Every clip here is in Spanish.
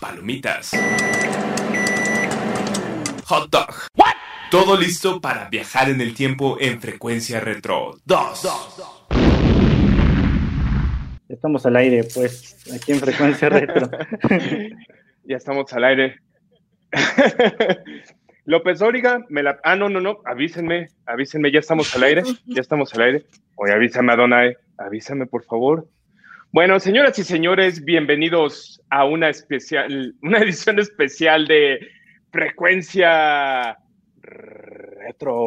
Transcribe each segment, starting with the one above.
Palomitas. Hot dog. Todo listo para viajar en el tiempo en frecuencia retro 2. Estamos al aire, pues, aquí en frecuencia retro. ya estamos al aire. López Óriga, me la... Ah, no, no, no, avísenme, avísenme, ya estamos al aire, ya estamos al aire. Oye, avísame, Adonai, avísame, por favor. Bueno, señoras y señores, bienvenidos a una especial, una edición especial de Frecuencia Retro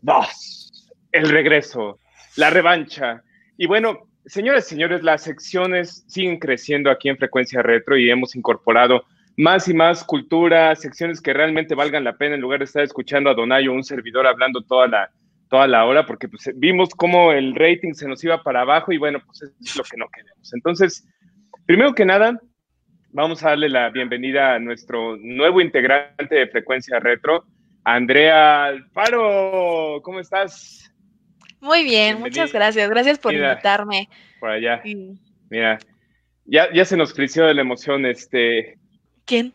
2. El regreso, la revancha. Y bueno, señores y señores, las secciones siguen creciendo aquí en Frecuencia Retro y hemos incorporado más y más cultura, secciones que realmente valgan la pena en lugar de estar escuchando a Donayo, un servidor hablando toda la, toda la hora, porque pues, vimos cómo el rating se nos iba para abajo y bueno, pues es lo que no queremos. Entonces, primero que nada, vamos a darle la bienvenida a nuestro nuevo integrante de Frecuencia Retro, Andrea Alfaro. ¿Cómo estás? Muy bien, muchas gracias. Gracias por invitarme. Por allá. Mira, ya, ya se nos creció de la emoción, este, ¿Quién?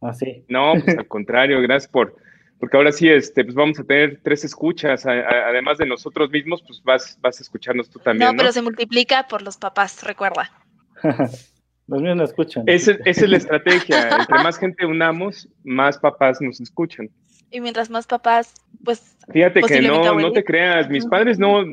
Ah, sí. No, pues al contrario, gracias por, porque ahora sí, este, pues vamos a tener tres escuchas, además de nosotros mismos, pues vas, vas a escucharnos tú también. No, pero se multiplica por los papás, recuerda. los míos no escuchan. Esa, es la estrategia, entre más gente unamos, más papás nos escuchan. Y mientras más papás, pues... Fíjate que no, no te creas, mis padres no,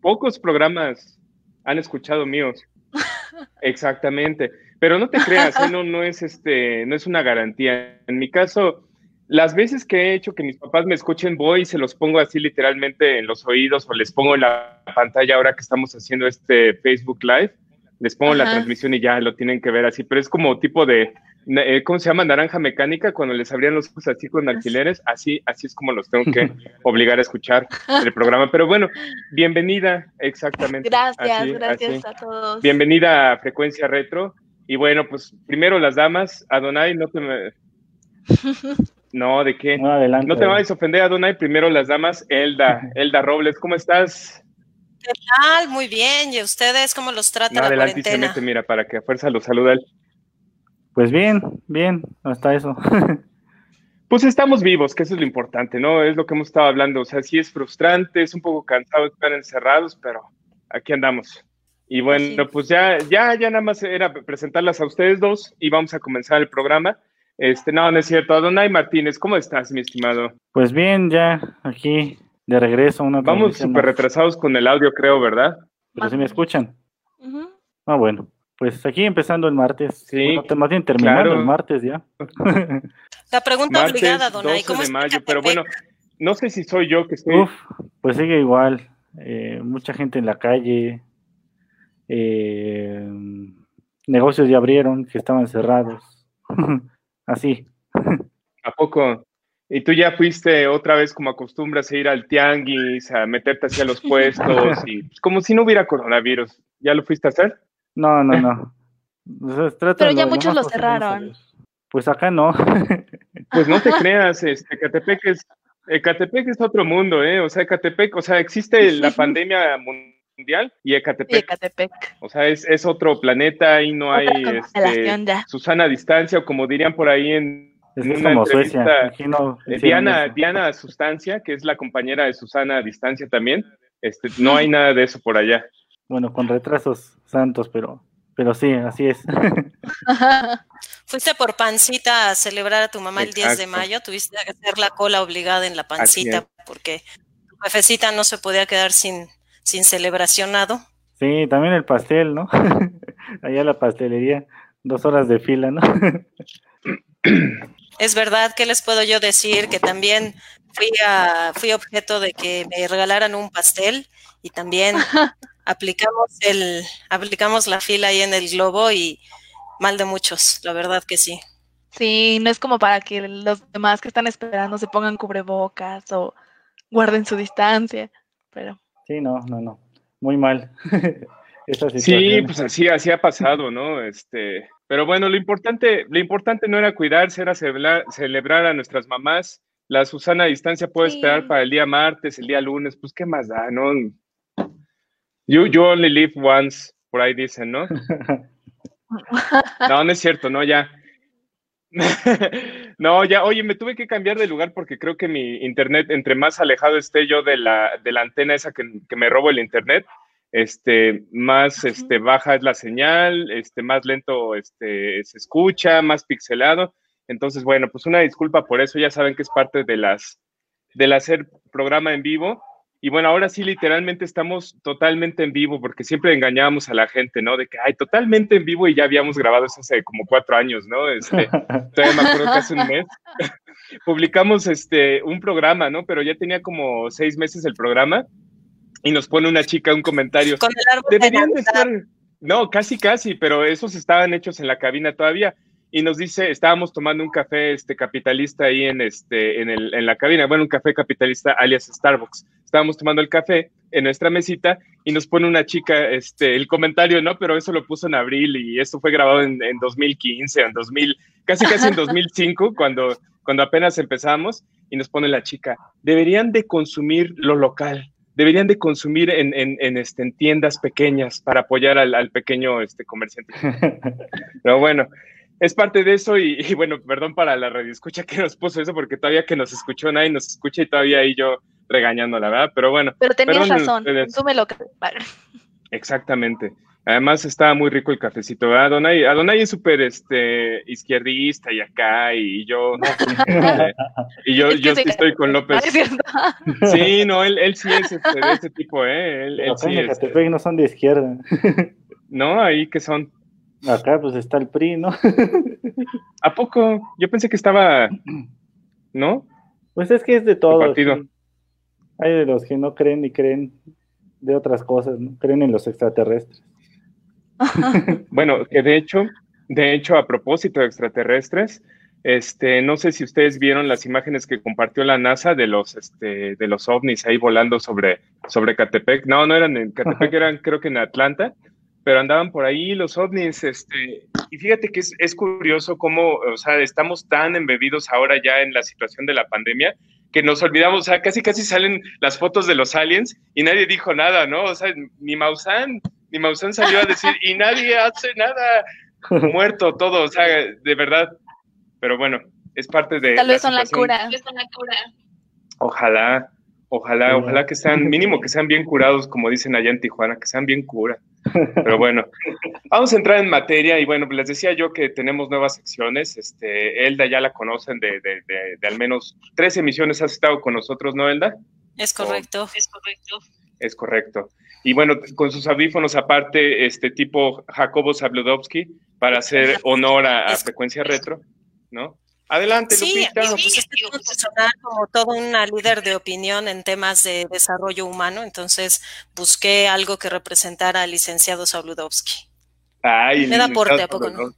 pocos programas han escuchado míos. Exactamente. Pero no te creas, ¿eh? no, no, es este, no es una garantía. En mi caso, las veces que he hecho que mis papás me escuchen, voy y se los pongo así literalmente en los oídos o les pongo en la pantalla ahora que estamos haciendo este Facebook Live. Les pongo la transmisión y ya lo tienen que ver así, pero es como tipo de, eh, ¿cómo se llama? Naranja mecánica, cuando les abrían los ojos así con alquileres, así, así es como los tengo que obligar a escuchar el programa. Pero bueno, bienvenida, exactamente. Gracias, gracias a todos. Bienvenida a Frecuencia Retro. Y bueno, pues primero las damas, Adonai, no te me... No, ¿de qué? No, adelante. No te vayas a ofender, Adonai, primero las damas, Elda, Elda Robles, ¿cómo estás? ¿Qué tal? Muy bien, ¿y ustedes cómo los trata la cuarentena? mira, para que a fuerza los saluda él. Pues bien, bien, hasta eso. Pues estamos vivos, que eso es lo importante, ¿no? Es lo que hemos estado hablando. O sea, sí es frustrante, es un poco cansado estar encerrados, pero aquí andamos. Y bueno, pues ya, ya, ya nada más era presentarlas a ustedes dos y vamos a comenzar el programa. Este, no, no es cierto. Adonai Martínez, ¿cómo estás, mi estimado? Pues bien, ya aquí de regreso. Una vamos súper retrasados con el audio, creo, ¿verdad? Pero si me escuchan. Ah, bueno. Pues aquí empezando el martes. Sí. más bien terminando el martes ya. La pregunta obligada, Donay, ¿cómo de mayo, pero bueno, no sé si soy yo que estoy. Uf, pues sigue igual. Eh, mucha gente en la calle, eh, negocios ya abrieron que estaban cerrados. Así. ¿A poco? ¿Y tú ya fuiste otra vez como acostumbras a ir al tianguis, a meterte hacia los puestos y pues, como si no hubiera coronavirus? ¿Ya lo fuiste a hacer? No, no, no. Pero ya muchos lo cerraron. Pues acá no. pues no te creas, este, Catepec es, Catepec es otro mundo, ¿eh? O sea, Catepec, o sea, existe la pandemia mundial mundial y Ecatepec. O sea, es, otro planeta y no hay este, Susana distancia, o como dirían por ahí en, una entrevista, eh, Diana, Diana Sustancia, que es la compañera de Susana a distancia también. Este, no hay nada de eso por allá. Bueno, con retrasos santos, pero, pero sí, así es. Fuiste por pancita a celebrar a tu mamá el 10 de mayo, tuviste que hacer la cola obligada en la pancita porque tu jefecita no se podía quedar sin, sin celebracionado. Sí, también el pastel, ¿no? Allá la pastelería, dos horas de fila, ¿no? es verdad, ¿qué les puedo yo decir? Que también fui, a, fui objeto de que me regalaran un pastel y también aplicamos, el, aplicamos la fila ahí en el globo y mal de muchos, la verdad que sí. Sí, no es como para que los demás que están esperando se pongan cubrebocas o guarden su distancia, pero... Sí, no, no, no. Muy mal. sí, pues así, así ha pasado, ¿no? Este, pero bueno, lo importante, lo importante no era cuidarse, era celebrar, a nuestras mamás. La Susana a distancia puede esperar para el día martes, el día lunes, pues qué más da, ¿no? You, you only live once, por ahí dicen, ¿no? No, no es cierto, no, ya. no, ya, oye, me tuve que cambiar de lugar porque creo que mi internet, entre más alejado esté yo de la, de la antena esa que, me robo el internet, este, más este, baja es la señal, este, más lento este, se escucha, más pixelado. Entonces, bueno, pues una disculpa por eso, ya saben que es parte de las, del hacer programa en vivo. Y bueno, ahora sí, literalmente estamos totalmente en vivo, porque siempre engañábamos a la gente, ¿no? De que, ay, totalmente en vivo y ya habíamos grabado eso hace como cuatro años, ¿no? Este, todavía me acuerdo que hace un mes publicamos este, un programa, ¿no? Pero ya tenía como seis meses el programa y nos pone una chica un comentario. Con el árbol Deberían de estar... No, casi, casi, pero esos estaban hechos en la cabina todavía y nos dice, estábamos tomando un café este, capitalista ahí en, este, en, el, en la cabina, bueno, un café capitalista alias Starbucks. Estábamos tomando el café en nuestra mesita y nos pone una chica este, el comentario, ¿no? Pero eso lo puso en abril y eso fue grabado en, en 2015, en 2000, casi casi en 2005, cuando, cuando apenas empezamos y nos pone la chica, deberían de consumir lo local, deberían de consumir en, en, en, este, en tiendas pequeñas para apoyar al, al pequeño este, comerciante. Pero bueno, es parte de eso y, bueno, perdón para la radio escucha que nos puso eso porque todavía que nos escuchó nadie nos escucha y todavía ahí yo regañando, la verdad, pero bueno. Pero tenías razón, tú me lo Exactamente. Además estaba muy rico el cafecito, ¿verdad? Adonai, Adonai es súper este, izquierdista y acá, y yo, y yo, yo estoy con López. sí, no, él, él sí es este, de ese tipo, ¿eh? Él, él sí es, no son de izquierda. no, ahí que son. Acá pues está el PRI, ¿no? ¿A poco? Yo pensé que estaba, ¿no? Pues es que es de todo. Hay de los que no creen ni creen de otras cosas, ¿no? Creen en los extraterrestres. bueno, que de hecho, de hecho, a propósito de extraterrestres, este, no sé si ustedes vieron las imágenes que compartió la NASA de los, este, de los ovnis ahí volando sobre, sobre Catepec. No, no eran en Catepec, eran creo que en Atlanta pero andaban por ahí los ovnis, este, y fíjate que es, es, curioso cómo, o sea, estamos tan embebidos ahora ya en la situación de la pandemia que nos olvidamos, o sea, casi casi salen las fotos de los aliens y nadie dijo nada, ¿no? O sea, ni Maussan, ni Maussan salió a decir, y nadie hace nada, muerto todo, o sea, de verdad, pero bueno, es parte de... Tal vez son la cura. Ojalá, ojalá, ojalá que sean, mínimo que sean bien curados, como dicen allá en Tijuana, que sean bien cura. Pero bueno, vamos a entrar en materia y bueno, les decía yo que tenemos nuevas secciones. Este, Elda ya la conocen de, de, al menos tres emisiones, has estado con nosotros, ¿no, Elda? Es correcto, es correcto. Es correcto. Y bueno, con sus audífonos aparte, este tipo Jacobo Zabludowski, para hacer honor a, a Frecuencia Retro, ¿no? Adelante, sí, Lupita. Amigo, pues este como toda una líder de opinión en temas de desarrollo humano, entonces busqué algo que representara al licenciado Sabludowski. Ay, Me da porte, ¿a poco no?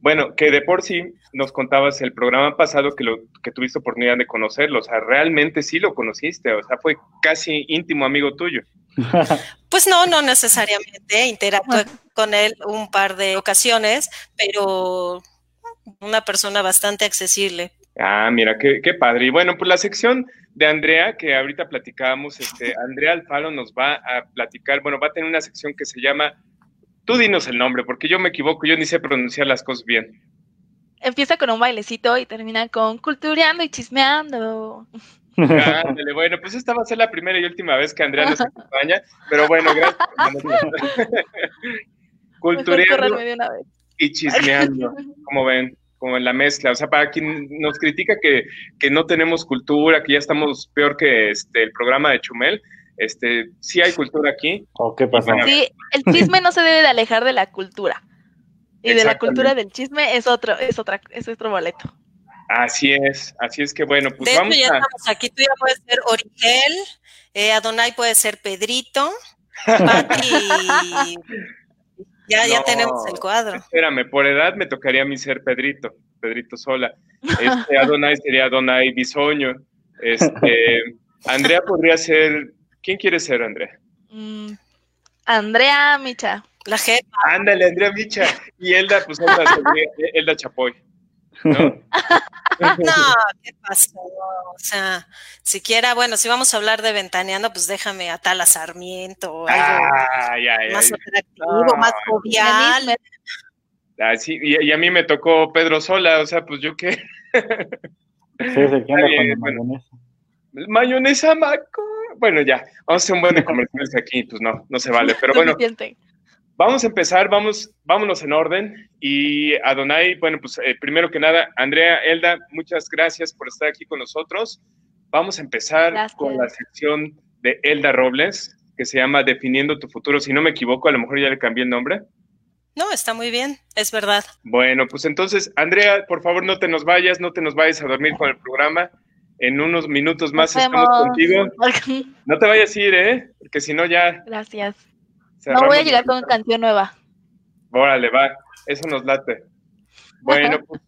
Bueno, que de por sí nos contabas el programa pasado que, lo, que tuviste oportunidad de conocerlo, o sea, realmente sí lo conociste, o sea, fue casi íntimo amigo tuyo. Pues no, no necesariamente, interactué con él un par de ocasiones, pero una persona bastante accesible. Ah, mira, qué, qué, padre. Y bueno, pues la sección de Andrea, que ahorita platicábamos, este, Andrea Alfaro nos va a platicar, bueno, va a tener una sección que se llama, tú dinos el nombre, porque yo me equivoco, yo ni sé pronunciar las cosas bien. Empieza con un bailecito y termina con cultureando y chismeando. Ándale, bueno, pues esta va a ser la primera y última vez que Andrea nos acompaña, pero bueno, gracias. cultureando y chismeando, como ven, como en la mezcla. O sea, para quien nos critica que, que no tenemos cultura, que ya estamos peor que este, el programa de Chumel, este, sí hay cultura aquí. ¿O qué pasa? Sí, el chisme no se debe de alejar de la cultura. Y de la cultura del chisme es otro, es otra, es otro boleto. Así es, así es que bueno, pues de vamos hecho, ya estamos aquí, tú ya puedes ser Origel, eh, Adonai puede ser Pedrito, Pati Ya, ya tenemos el cuadro. Espérame, por edad me tocaría a mí ser Pedrito, Pedrito Sola. Este Adonai sería Adonai Bisoño. Este, Andrea podría ser. ¿Quién quiere ser, Andrea? Mm, Andrea Micha. La jefa. Ándale, Andrea Micha. Y Elda, pues Elda, Elda Chapoy. ¿No? no, ¿qué pasó? O sea, siquiera, bueno, si vamos a hablar de ventaneando, pues déjame a Tala Sarmiento, algo más atractivo, más jovial. Ah, sí, y, a mí me tocó Pedro Sola, o sea, pues yo qué. Sí, se queda mayonesa. Mayonesa Maco. Bueno, ya, vamos a hacer un buen de comerciales aquí, pues no, no se vale, pero bueno. Vamos a empezar, vamos, vámonos en orden. Y Adonai, bueno, pues eh, primero que nada, Andrea, Elda, muchas gracias por estar aquí con nosotros. Vamos a empezar con la sección de Elda Robles, que se llama Definiendo tu futuro. Si no me equivoco, a lo mejor ya le cambié el nombre. No, está muy bien, es verdad. Bueno, pues entonces, Andrea, por favor, no te nos vayas, no te nos vayas a dormir con el programa. En unos minutos más estamos contigo. No te vayas a ir, ¿eh? Porque si no ya. Gracias no voy a llegar con canción nueva. Órale, va, eso nos late. Bueno, pues,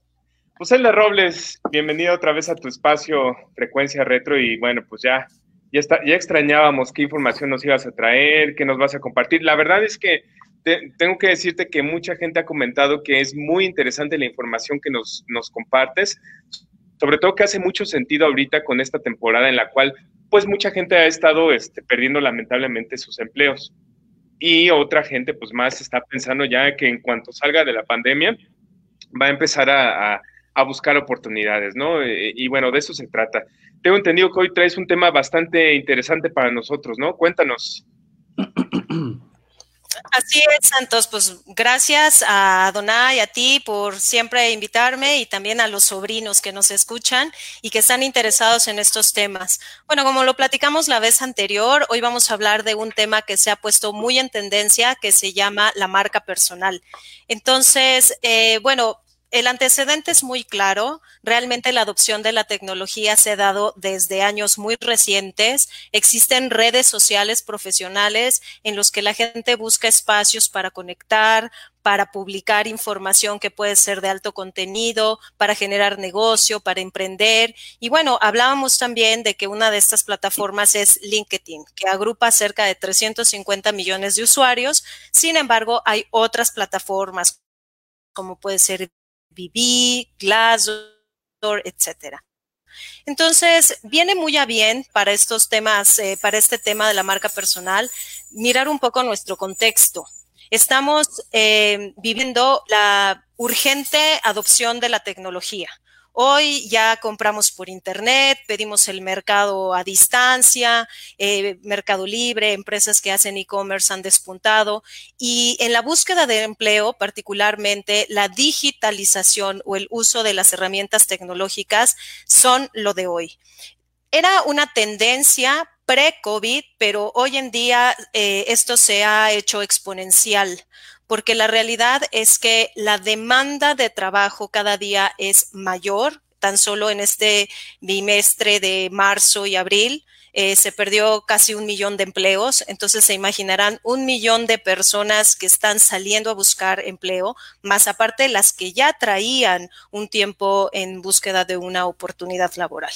pues Robles, bienvenida otra vez a tu espacio Frecuencia Retro y bueno, pues ya, ya, está, ya extrañábamos qué información nos ibas a traer, qué nos vas a compartir. La verdad es que tengo que decirte que mucha gente ha comentado que es muy interesante la información que nos, nos compartes, sobre todo que hace mucho sentido ahorita con esta temporada en la cual pues mucha gente ha estado este, perdiendo lamentablemente sus empleos y otra gente pues más está pensando ya que en cuanto salga de la pandemia va a empezar a, buscar oportunidades, ¿no? Eh, y, bueno, de eso se trata. Tengo entendido que hoy traes un tema bastante interesante para nosotros, ¿no? Cuéntanos. Así es, Santos. Pues gracias a Donay y a ti por siempre invitarme y también a los sobrinos que nos escuchan y que están interesados en estos temas. Bueno, como lo platicamos la vez anterior, hoy vamos a hablar de un tema que se ha puesto muy en tendencia, que se llama la marca personal. Entonces, eh, bueno, el antecedente es muy claro. Realmente la adopción de la tecnología se ha dado desde años muy recientes. Existen redes sociales profesionales en los que la gente busca espacios para conectar, para publicar información que puede ser de alto contenido, para generar negocio, para emprender. Y bueno, hablábamos también de que una de estas plataformas es LinkedIn, que agrupa cerca de 350 millones de usuarios. Sin embargo, hay otras plataformas como puede ser BB, Glassdoor, etcétera. Entonces, viene muy a bien para estos temas, eh, para este tema de la marca personal, mirar un poco nuestro contexto. Estamos eh, viviendo la urgente adopción de la tecnología. Hoy ya compramos por internet, pedimos el mercado a distancia, eh, Mercado Libre, empresas que hacen e-commerce han despuntado y en la búsqueda de empleo, particularmente la digitalización o el uso de las herramientas tecnológicas son lo de hoy. Era una tendencia pre-COVID, pero hoy en día eh, esto se ha hecho exponencial porque la realidad es que la demanda de trabajo cada día es mayor, tan solo en este bimestre de marzo y abril eh, se perdió casi un millón de empleos, entonces se imaginarán un millón de personas que están saliendo a buscar empleo, más aparte las que ya traían un tiempo en búsqueda de una oportunidad laboral.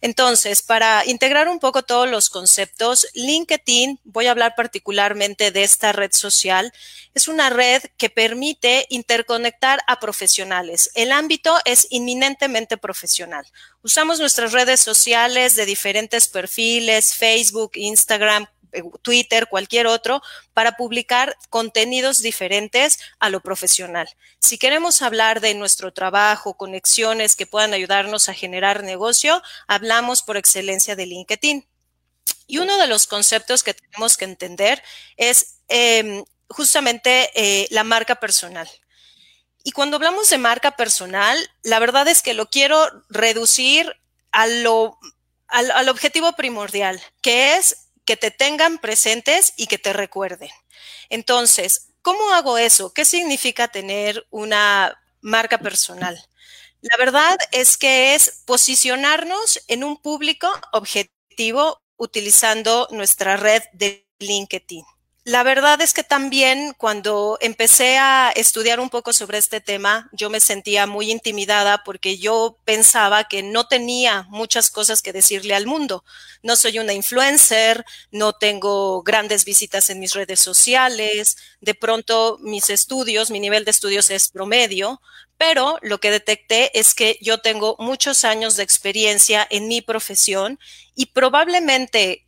Entonces, para integrar un poco todos los conceptos, LinkedIn, voy a hablar particularmente de esta red social, es una red que permite interconectar a profesionales. El ámbito es inminentemente profesional. Usamos nuestras redes sociales de diferentes perfiles, Facebook, Instagram, eh, Twitter, cualquier otro, para publicar contenidos diferentes a lo profesional. Si queremos hablar de nuestro trabajo, conexiones que puedan ayudarnos a generar negocio, hablamos por excelencia de LinkedIn. Y uno de los conceptos que tenemos que entender es em, justamente eh, la marca personal. Y cuando hablamos de marca personal, la verdad es que lo quiero reducir al, al objetivo primordial, que es que te tengan presentes y que te recuerden. Entonces, ¿cómo hago eso? ¿Qué significa tener una marca personal? La verdad es que es posicionarnos en un público objetivo utilizando nuestra red de LinkedIn. La verdad es que también cuando empecé a estudiar un poco sobre este tema, yo me sentía muy intimidada porque yo pensaba que no tenía muchas cosas que decirle al mundo. No soy una influencer, no tengo grandes visitas en mis redes sociales, de pronto mis estudios, mi nivel de estudios es promedio, pero lo que detecté es que yo tengo muchos años de experiencia en mi profesión y probablemente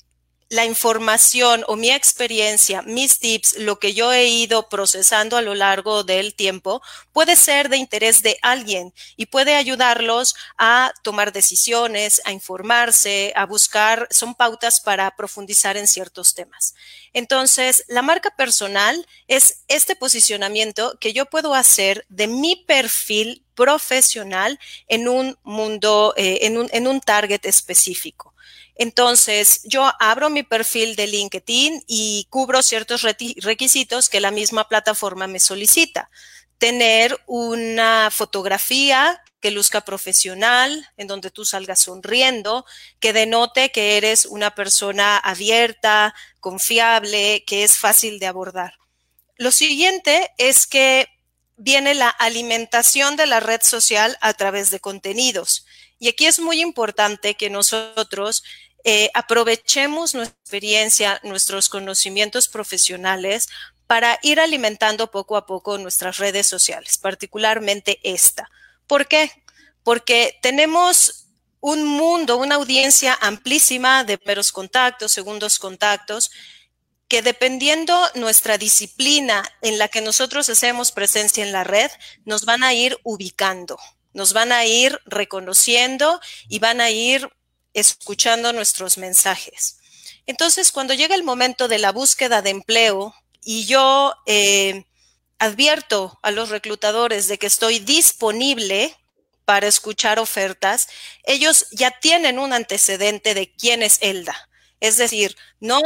la información o mi experiencia, mis tips, lo que yo he ido procesando a lo largo del tiempo, puede ser de interés de alguien y puede ayudarlos a tomar decisiones, a informarse, a buscar, son pautas para profundizar en ciertos temas. Entonces, la marca personal es este posicionamiento que yo puedo hacer de mi perfil profesional en un mundo, eh, en, un, en un target específico. Entonces, yo abro mi perfil de LinkedIn y cubro ciertos requisitos que la misma plataforma me solicita. Tener una fotografía que luzca profesional, en donde tú salgas sonriendo, que denote que eres una persona abierta, confiable, que es fácil de abordar. Lo siguiente es que viene la alimentación de la red social a través de contenidos. Y aquí es muy importante que nosotros eh, aprovechemos nuestra experiencia, nuestros conocimientos profesionales para ir alimentando poco a poco nuestras redes sociales, particularmente esta. ¿Por qué? Porque tenemos un mundo, una audiencia amplísima de primeros contactos, segundos contactos, que dependiendo nuestra disciplina en la que nosotros hacemos presencia en la red, nos van a ir ubicando nos van a ir reconociendo y van a ir escuchando nuestros mensajes. Entonces, cuando llega el momento de la búsqueda de empleo y yo eh, advierto a los reclutadores de que estoy disponible para escuchar ofertas, ellos ya tienen un antecedente de quién es Elda. Es decir, no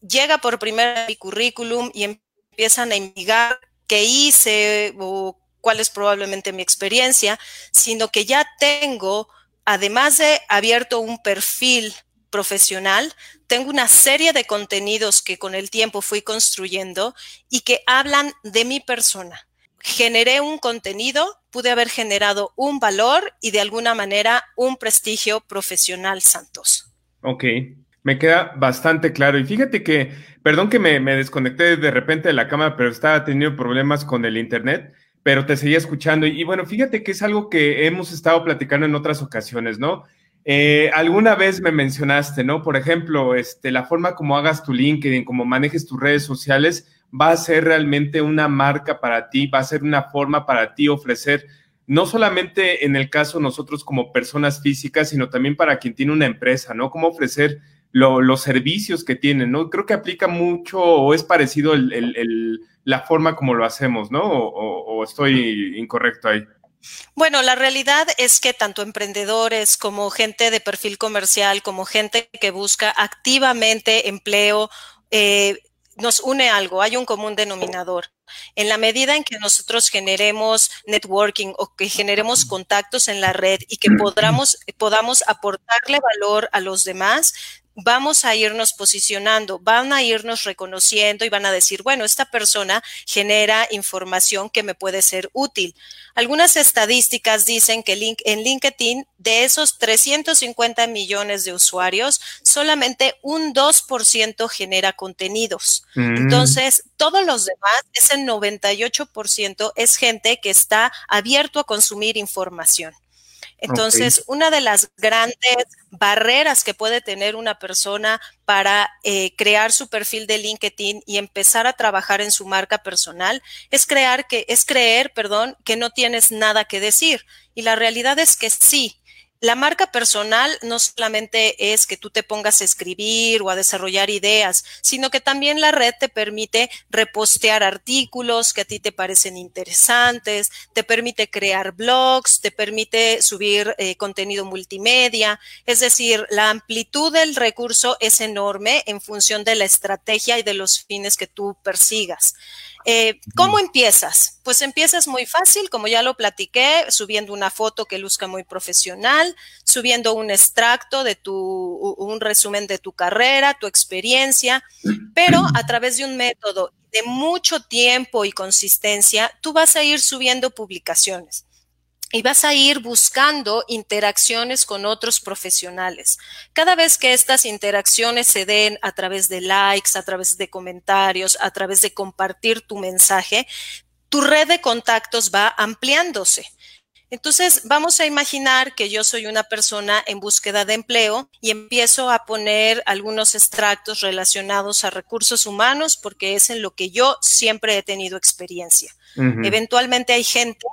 llega por primera mi currículum y empiezan a investigar qué hice o cuál es probablemente mi experiencia, sino que ya tengo, además de abierto un perfil profesional, tengo una serie de contenidos que con el tiempo fui construyendo y que hablan de mi persona. Generé un contenido, pude haber generado un valor y de alguna manera un prestigio profesional, Santos. Ok, me queda bastante claro. Y fíjate que, perdón que me, me desconecté de repente de la cámara, pero estaba teniendo problemas con el internet pero te seguía escuchando. Y, bueno, fíjate que es algo que hemos estado platicando en otras ocasiones, ¿no? Eh, alguna vez me mencionaste, ¿no? Por ejemplo, este, la forma como hagas tu LinkedIn, como manejes tus redes sociales, va a ser realmente una marca para ti, va a ser una forma para ti ofrecer, no solamente en el caso nosotros como personas físicas, sino también para quien tiene una empresa, ¿no? Cómo ofrecer los servicios que tienen, ¿no? Creo que aplica mucho o es parecido el la forma como lo hacemos, ¿no? O, estoy incorrecto ahí. Bueno, la realidad es que tanto emprendedores como gente de perfil comercial, como gente que busca activamente empleo, eh, nos une algo, hay un común denominador. En la medida en que nosotros generemos networking o que generemos contactos en la red y que podamos, podamos aportarle valor a los demás, vamos a irnos posicionando, van a irnos reconociendo y van a decir, bueno, esta persona genera información que me puede ser útil. Algunas estadísticas dicen que en LinkedIn, de esos 350 millones de usuarios, solamente un 2% genera contenidos. Mm. Entonces, todos los demás, ese 98% es gente que está abierto a consumir información. Entonces, una de las grandes barreras que puede tener una persona para eh, crear su perfil de LinkedIn y empezar a trabajar en su marca personal es crear que es creer, perdón, que no tienes nada que decir. Y la realidad es que sí, la marca personal no solamente es que tú te pongas a escribir o a desarrollar ideas, sino que también la red te permite repostear artículos que a ti te parecen interesantes, te permite crear blogs, te permite subir eh, contenido multimedia. Es decir, la amplitud del recurso es enorme en función de la estrategia y de los fines que tú persigas. Eh, ¿Cómo empiezas? Pues empiezas muy fácil, como ya lo platiqué, subiendo una foto que luzca muy profesional profesional, subiendo un extracto de tu, un resumen de tu carrera, tu experiencia, pero a través de un método de mucho tiempo y consistencia, tú vas a ir subiendo publicaciones y vas a ir buscando interacciones con otros profesionales. Cada vez que estas interacciones se den a través de likes, a través de comentarios, a través de compartir tu mensaje, tu red de contactos va ampliándose. Entonces, vamos a imaginar que yo soy una persona en búsqueda de empleo y empiezo a poner algunos extractos relacionados a recursos humanos porque es en lo que yo siempre he tenido experiencia. Eventualmente hay gente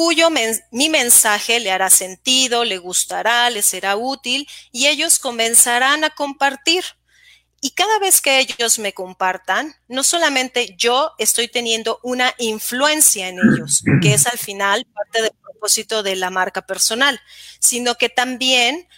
cuyo mi mensaje le hará sentido, le gustará, le será útil y ellos comenzarán a compartir. Y cada vez que ellos me compartan, no solamente yo estoy teniendo una influencia en ellos, que es al final parte del propósito de la marca personal, sino que también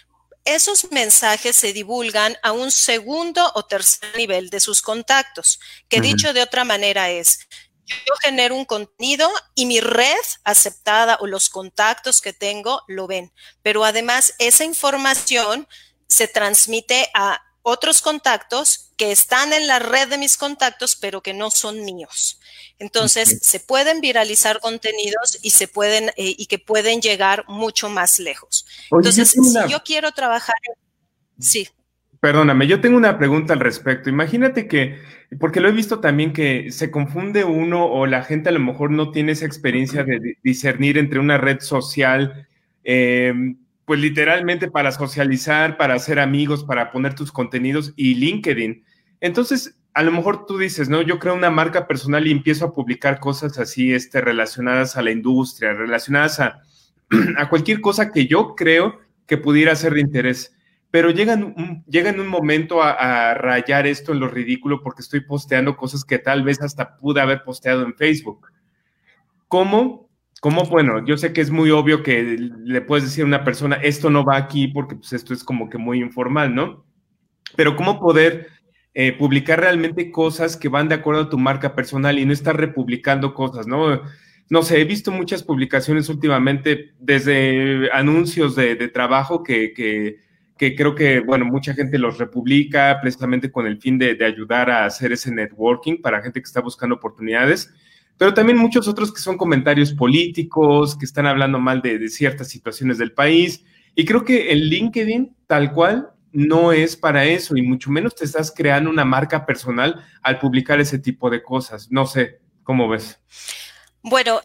esos mensajes se divulgan a un segundo o tercer nivel de sus contactos, que dicho de otra manera es, yo genero un contenido y mi red aceptada o los contactos que tengo lo ven, pero además esa información se transmite a otros contactos que están en la red de mis contactos, pero que no son míos. Entonces, se pueden viralizar contenidos y se pueden eh, y que pueden llegar mucho más lejos. Entonces, si yo quiero trabajar, sí. Perdóname, yo tengo una pregunta al respecto. Imagínate que, porque lo he visto también que se confunde uno o la gente a lo mejor no tiene esa experiencia de discernir entre una red social eh, pues literalmente para socializar, para hacer amigos, para poner tus contenidos y LinkedIn. Entonces, a lo mejor tú dices, no, yo creo una marca personal y empiezo a publicar cosas así, este, relacionadas a la industria, relacionadas a, a cualquier cosa que yo creo que pudiera ser de interés. Pero llega un, llega en un momento a, rayar esto en lo ridículo porque estoy posteando cosas que tal vez hasta pude haber posteado en Facebook. ¿Cómo ¿Cómo? Bueno, yo sé que es muy obvio que le puedes decir a una persona, esto no va aquí porque pues, esto es como que muy informal, ¿no? Pero ¿cómo poder eh, publicar realmente cosas que van de acuerdo a tu marca personal y no estar republicando cosas, ¿no? No sé, he visto muchas publicaciones últimamente desde anuncios de, trabajo que, que, creo que, bueno, mucha gente los republica precisamente con el fin de, de ayudar a hacer ese networking para gente que está buscando oportunidades pero también muchos otros que son comentarios políticos, que están hablando mal de, ciertas situaciones del país. Y creo que el LinkedIn, tal cual, no es para eso, y mucho menos te estás creando una marca personal al publicar ese tipo de cosas. No sé, ¿cómo ves? Bueno,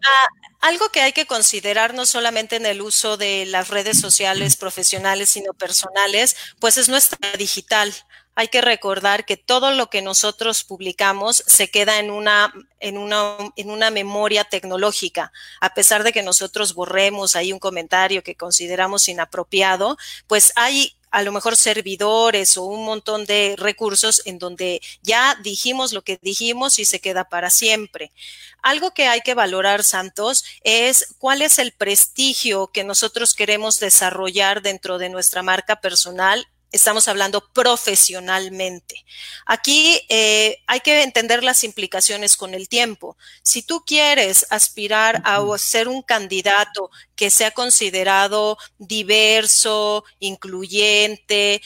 algo que hay que considerar no solamente en el uso de las redes sociales profesionales, sino personales, pues es nuestra digital hay que recordar que todo lo que nosotros publicamos se queda en una, en una, en una memoria tecnológica. A pesar de que nosotros borremos ahí un comentario que consideramos inapropiado, pues hay a lo mejor servidores o un montón de recursos en donde ya dijimos lo que dijimos y se queda para siempre. Algo que hay que valorar, Santos, es cuál es el prestigio que nosotros queremos desarrollar dentro de nuestra marca personal estamos hablando profesionalmente. Aquí eh, hay que entender las implicaciones con el tiempo. Si tú quieres aspirar a ser un candidato que sea considerado diverso, incluyente,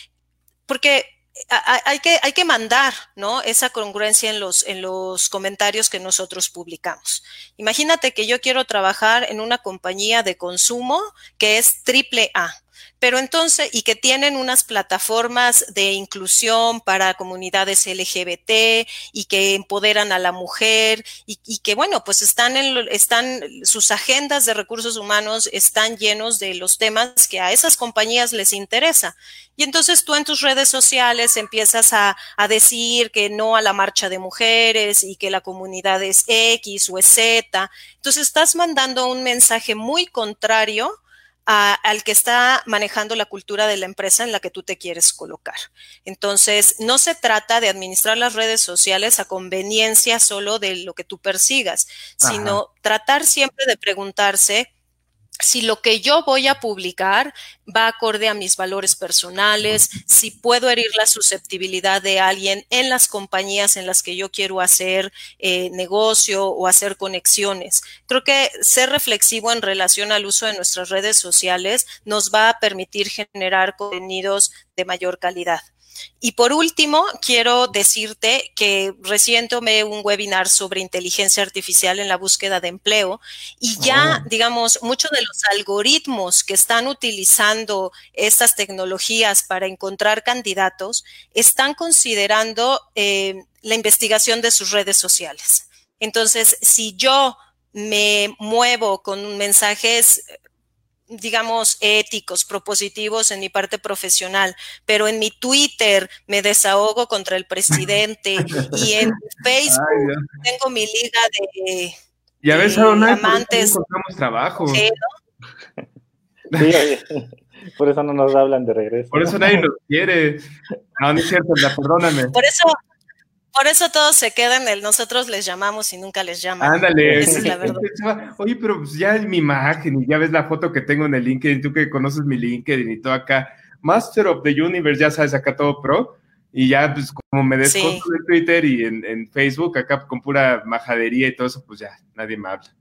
porque hay que, hay que mandar ¿no? esa congruencia en los, en los comentarios que nosotros publicamos. Imagínate que yo quiero trabajar en una compañía de consumo que es triple A pero entonces, y que tienen unas plataformas de inclusión para comunidades LGBT y que empoderan a la mujer y, que, bueno, pues están, en, están, sus agendas de recursos humanos están llenos de los temas que a esas compañías les interesa. Y entonces tú en tus redes sociales empiezas a, a decir que no a la marcha de mujeres y que la comunidad es X o es Z. Entonces estás mandando un mensaje muy contrario al que está manejando la cultura de la empresa en la que tú te quieres colocar. Entonces, no se trata de administrar las redes sociales a conveniencia solo de lo que tú persigas, sino tratar siempre de preguntarse si lo que yo voy a publicar va acorde a mis valores personales, si puedo herir la susceptibilidad de alguien en las compañías en las que yo quiero hacer eh, negocio o hacer conexiones. Creo que ser reflexivo en relación al uso de nuestras redes sociales nos va a permitir generar contenidos de mayor calidad. Y por último, quiero decirte que recién tomé un webinar sobre inteligencia artificial en la búsqueda de empleo y ya, oh. digamos, muchos de los algoritmos que están utilizando estas tecnologías para encontrar candidatos están considerando eh, la investigación de sus redes sociales. Entonces, si yo me muevo con mensajes digamos, éticos, propositivos en mi parte profesional, pero en mi Twitter me desahogo contra el presidente y en Facebook tengo mi liga de, ya ves, amantes. Por trabajo. ¿Sí, por eso no nos hablan de regreso. Por eso nadie nos quiere. No, no es cierto, perdóname. Por eso, por eso todos se quedan, el nosotros les llamamos y nunca les llaman. Ándale. Esa es la verdad. Oye, pero pues ya es mi imagen y ya ves la foto que tengo en el LinkedIn, tú que conoces mi LinkedIn y todo acá. Master of the Universe, ya sabes, acá todo pro. Y ya, pues como me desconto de Twitter y en, en, Facebook, acá con pura majadería y todo eso, pues ya nadie me habla.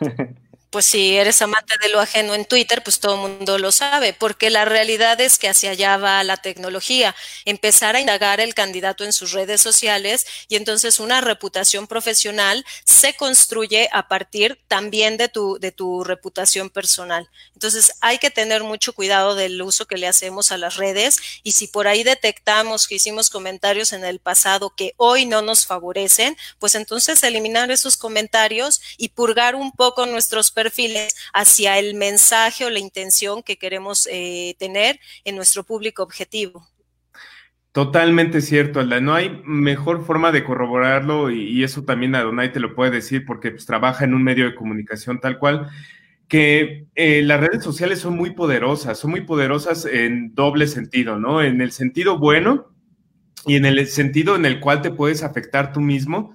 pues si eres amante de lo ajeno en Twitter, pues todo el mundo lo sabe, porque la realidad es que hacia allá va la tecnología, empezar a indagar el candidato en sus redes sociales y entonces una reputación profesional se construye a partir también de tu, de tu reputación personal. Entonces hay que tener mucho cuidado del uso que le hacemos a las redes y si por ahí detectamos que hicimos comentarios en el pasado que hoy no nos favorecen, pues entonces eliminar esos comentarios y purgar un poco nuestros perfiles hacia el mensaje o la intención que queremos eh, tener en nuestro público objetivo. Totalmente cierto, Alda. No hay mejor forma de corroborarlo y, eso también Adonai te lo puede decir porque pues, trabaja en un medio de comunicación tal cual, que eh, las redes sociales son muy poderosas, son muy poderosas en doble sentido, ¿no? En el sentido bueno y en el sentido en el cual te puedes afectar tú mismo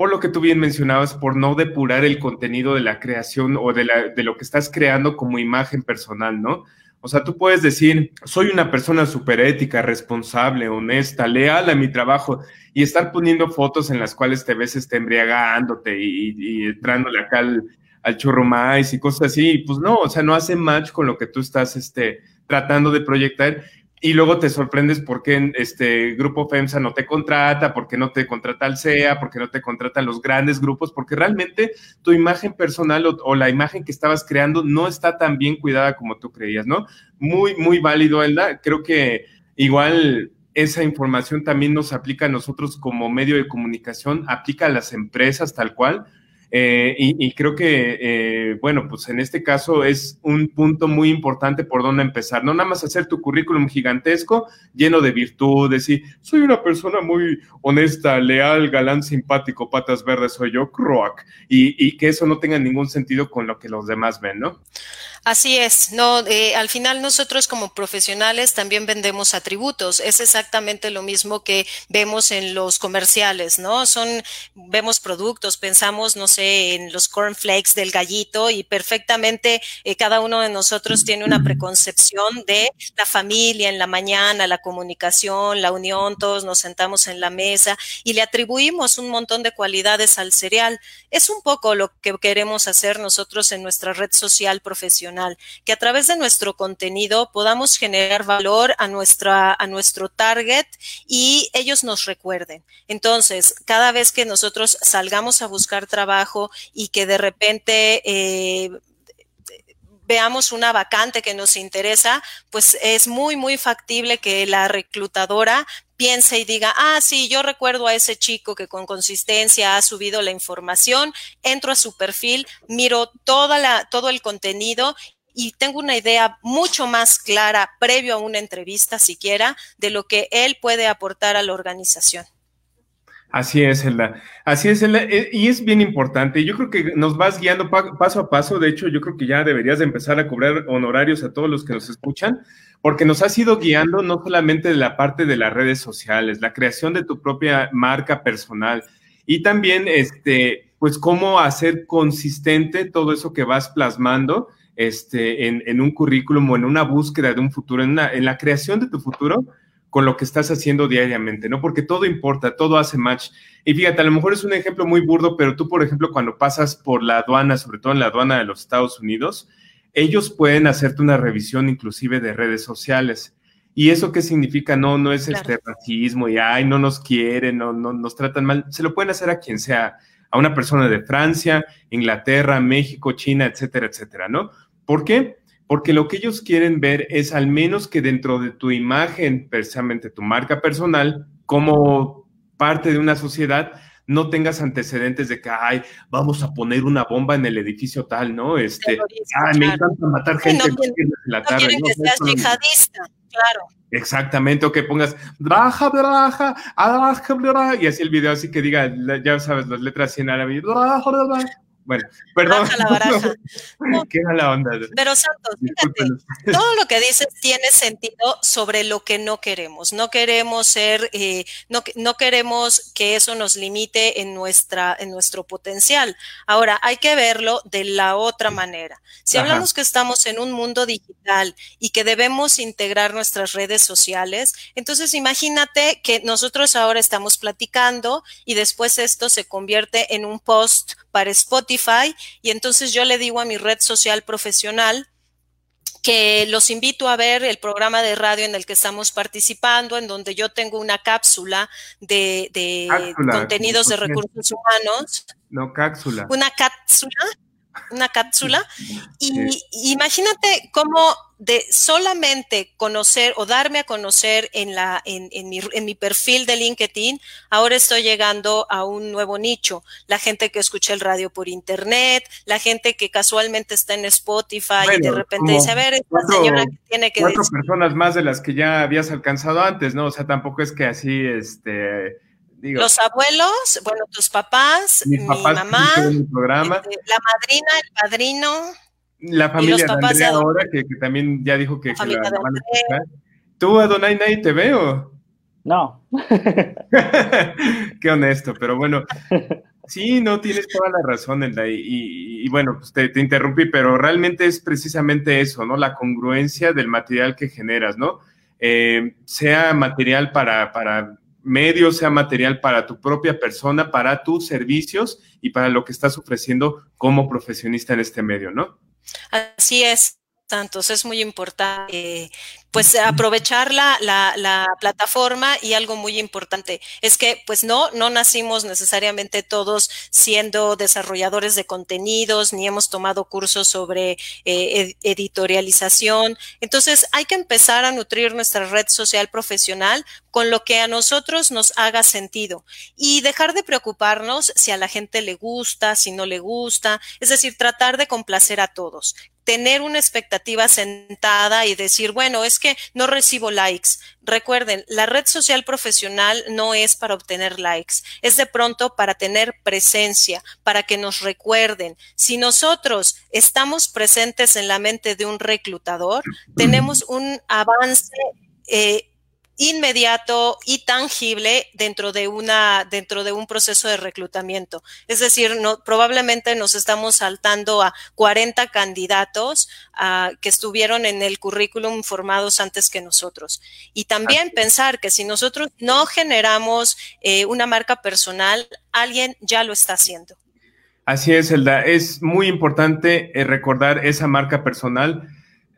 por lo que tú bien mencionabas, por no depurar el contenido de la creación o de, la, de lo que estás creando como imagen personal, ¿no? O sea, tú puedes decir, soy una persona súper ética, responsable, honesta, leal a mi trabajo y estar poniendo fotos en las cuales te ves este, embriagándote y, entrándole acá al, al churro maíz y cosas así. pues no, o sea, no hace match con lo que tú estás este, tratando de proyectar y luego te sorprendes por qué este grupo FEMSA no te contrata, por qué no te contrata al CEA, por qué no te contratan los grandes grupos, porque realmente tu imagen personal o, la imagen que estabas creando no está tan bien cuidada como tú creías, ¿no? Muy, muy válido, Elda. Creo que igual esa información también nos aplica a nosotros como medio de comunicación, aplica a las empresas tal cual eh, y, creo que, eh, bueno, pues en este caso es un punto muy importante por dónde empezar. No nada más hacer tu currículum gigantesco, lleno de virtudes y soy una persona muy honesta, leal, galán, simpático, patas verdes, soy yo, croak. Y, y que eso no tenga ningún sentido con lo que los demás ven, ¿no? Así es, no, eh, al final nosotros como profesionales también vendemos atributos, es exactamente lo mismo que vemos en los comerciales, ¿no? Son, vemos productos, pensamos, no sé, en los cornflakes del gallito y perfectamente eh, cada uno de nosotros tiene una preconcepción de la familia en la mañana, la comunicación, la unión, todos nos sentamos en la mesa y le atribuimos un montón de cualidades al cereal. Es un poco lo que queremos hacer nosotros en nuestra red social profesional que a través de nuestro contenido podamos generar valor a, nuestra, a nuestro target y ellos nos recuerden. Entonces, cada vez que nosotros salgamos a buscar trabajo y que de repente... Eh, veamos una vacante que nos interesa, pues es muy, muy factible que la reclutadora piense y diga, ah, sí, yo recuerdo a ese chico que con consistencia ha subido la información, entro a su perfil, miro toda la, todo el contenido y tengo una idea mucho más clara previo a una entrevista siquiera de lo que él puede aportar a la organización. Así es, Elda. Así es, Elda. Eh, y es bien importante. Yo creo que nos vas guiando paso a paso. De hecho, yo creo que ya deberías de empezar a cobrar honorarios a todos los que nos escuchan porque nos has ido guiando no solamente de la parte de las redes sociales, la creación de tu propia marca personal y también, este, pues, cómo hacer consistente todo eso que vas plasmando este, en, un currículum o en una búsqueda de un futuro, en la creación de tu futuro con lo que estás haciendo diariamente, ¿no? Porque todo importa, todo hace match. Y fíjate, a lo mejor es un ejemplo muy burdo, pero tú, por ejemplo, cuando pasas por la aduana, sobre todo en la aduana de los Estados Unidos, ellos pueden hacerte una revisión inclusive de redes sociales. ¿Y eso qué significa? No, no es este racismo y ay, no nos quieren, no, no nos tratan mal. Se lo pueden hacer a quien sea, a una persona de Francia, Inglaterra, México, China, etcétera, etcétera, ¿no? ¿Por qué? Porque lo que ellos quieren ver es al menos que dentro de tu imagen, precisamente tu marca personal, como parte de una sociedad, no tengas antecedentes de que, ay, vamos a poner una bomba en el edificio tal, ¿no? Este, ay, me encanta matar gente no, la tarde. No que seas yihadista, claro. Exactamente, o que pongas braja, braja, braja, y así el video así que diga, ya sabes, las letras en árabe, braja, braja, bueno, perdón. la baraja. ¿Qué la onda? Pero Santos, fíjate, todo lo que dices tiene sentido sobre lo que no queremos. No queremos ser, eh, no, no queremos que eso nos limite en, nuestra, en nuestro potencial. Ahora, hay que verlo de la otra manera. Si hablamos que estamos en un mundo digital y que debemos integrar nuestras redes sociales, entonces imagínate que nosotros ahora estamos platicando y después esto se convierte en un post para Spotify y entonces yo le digo a mi red social profesional que los invito a ver el programa de radio en el que estamos participando, en donde yo tengo una cápsula de, contenidos de recursos humanos. No, cápsula. Una cápsula, una cápsula. Y imagínate cómo de solamente conocer o darme a conocer en, la, en, en, mi, en, mi, perfil de LinkedIn, ahora estoy llegando a un nuevo nicho. La gente que escucha el radio por internet, la gente que casualmente está en Spotify y de repente dice, a ver, esta señora que tiene que cuatro personas más de las que ya habías alcanzado antes, ¿no? O sea, tampoco es que así, este... Digo, los abuelos, bueno, tus papás, mi mamá, este, la madrina, el padrino. La familia de Andrea ahora, que, también ya dijo que, la, van a ¿Tú, Adonai, nadie te veo? No. Qué honesto, pero bueno. Sí, no, tienes toda la razón, Elda, y, y, bueno, pues te, interrumpí, pero realmente es precisamente eso, ¿no? La congruencia del material que generas, ¿no? Eh, sea material para, para medios, sea material para tu propia persona, para tus servicios y para lo que estás ofreciendo como profesionista en este medio, ¿no? Así es. Santos, es muy importante pues aprovechar la, la, plataforma y algo muy importante es que pues no, no nacimos necesariamente todos siendo desarrolladores de contenidos, ni hemos tomado cursos sobre eh, editorialización. Entonces hay que empezar a nutrir nuestra red social profesional con lo que a nosotros nos haga sentido y dejar de preocuparnos si a la gente le gusta, si no le gusta, es decir, tratar de complacer a todos tener una expectativa sentada y decir, bueno, es que no recibo likes. Recuerden, la red social profesional no es para obtener likes, es de pronto para tener presencia, para que nos recuerden. Si nosotros estamos presentes en la mente de un reclutador, tenemos un avance eh, inmediato y tangible dentro de una dentro de un proceso de reclutamiento. Es decir, no, probablemente nos estamos saltando a 40 candidatos uh, que estuvieron en el currículum formados antes que nosotros. Y también pensar que si nosotros no generamos eh, una marca personal, alguien ya lo está haciendo. Así es, Elda. Es muy importante eh, recordar esa marca personal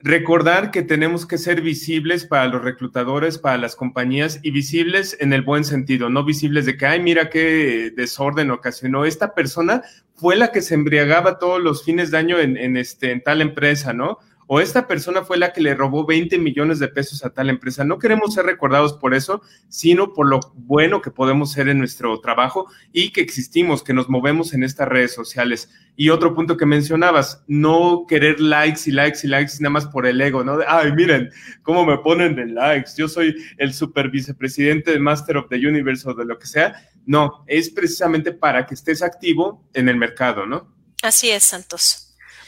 Recordar que tenemos que ser visibles para los reclutadores, para las compañías y visibles en el buen sentido, no visibles de que, ay, mira qué desorden ocasionó. Esta persona fue la que se embriagaba todos los fines de año en, en, este, en tal empresa, ¿no? O esta persona fue la que le robó 20 millones de pesos a tal empresa. No queremos ser recordados por eso, sino por lo bueno que podemos ser en nuestro trabajo y que existimos, que nos movemos en estas redes sociales. Y otro punto que mencionabas, no querer likes y likes y likes nada más por el ego, ¿no? Ay, miren cómo me ponen de likes. Yo soy el super vicepresidente de Master of the Universe o de lo que sea. No, es precisamente para que estés activo en el mercado, ¿no? Así es, Santos.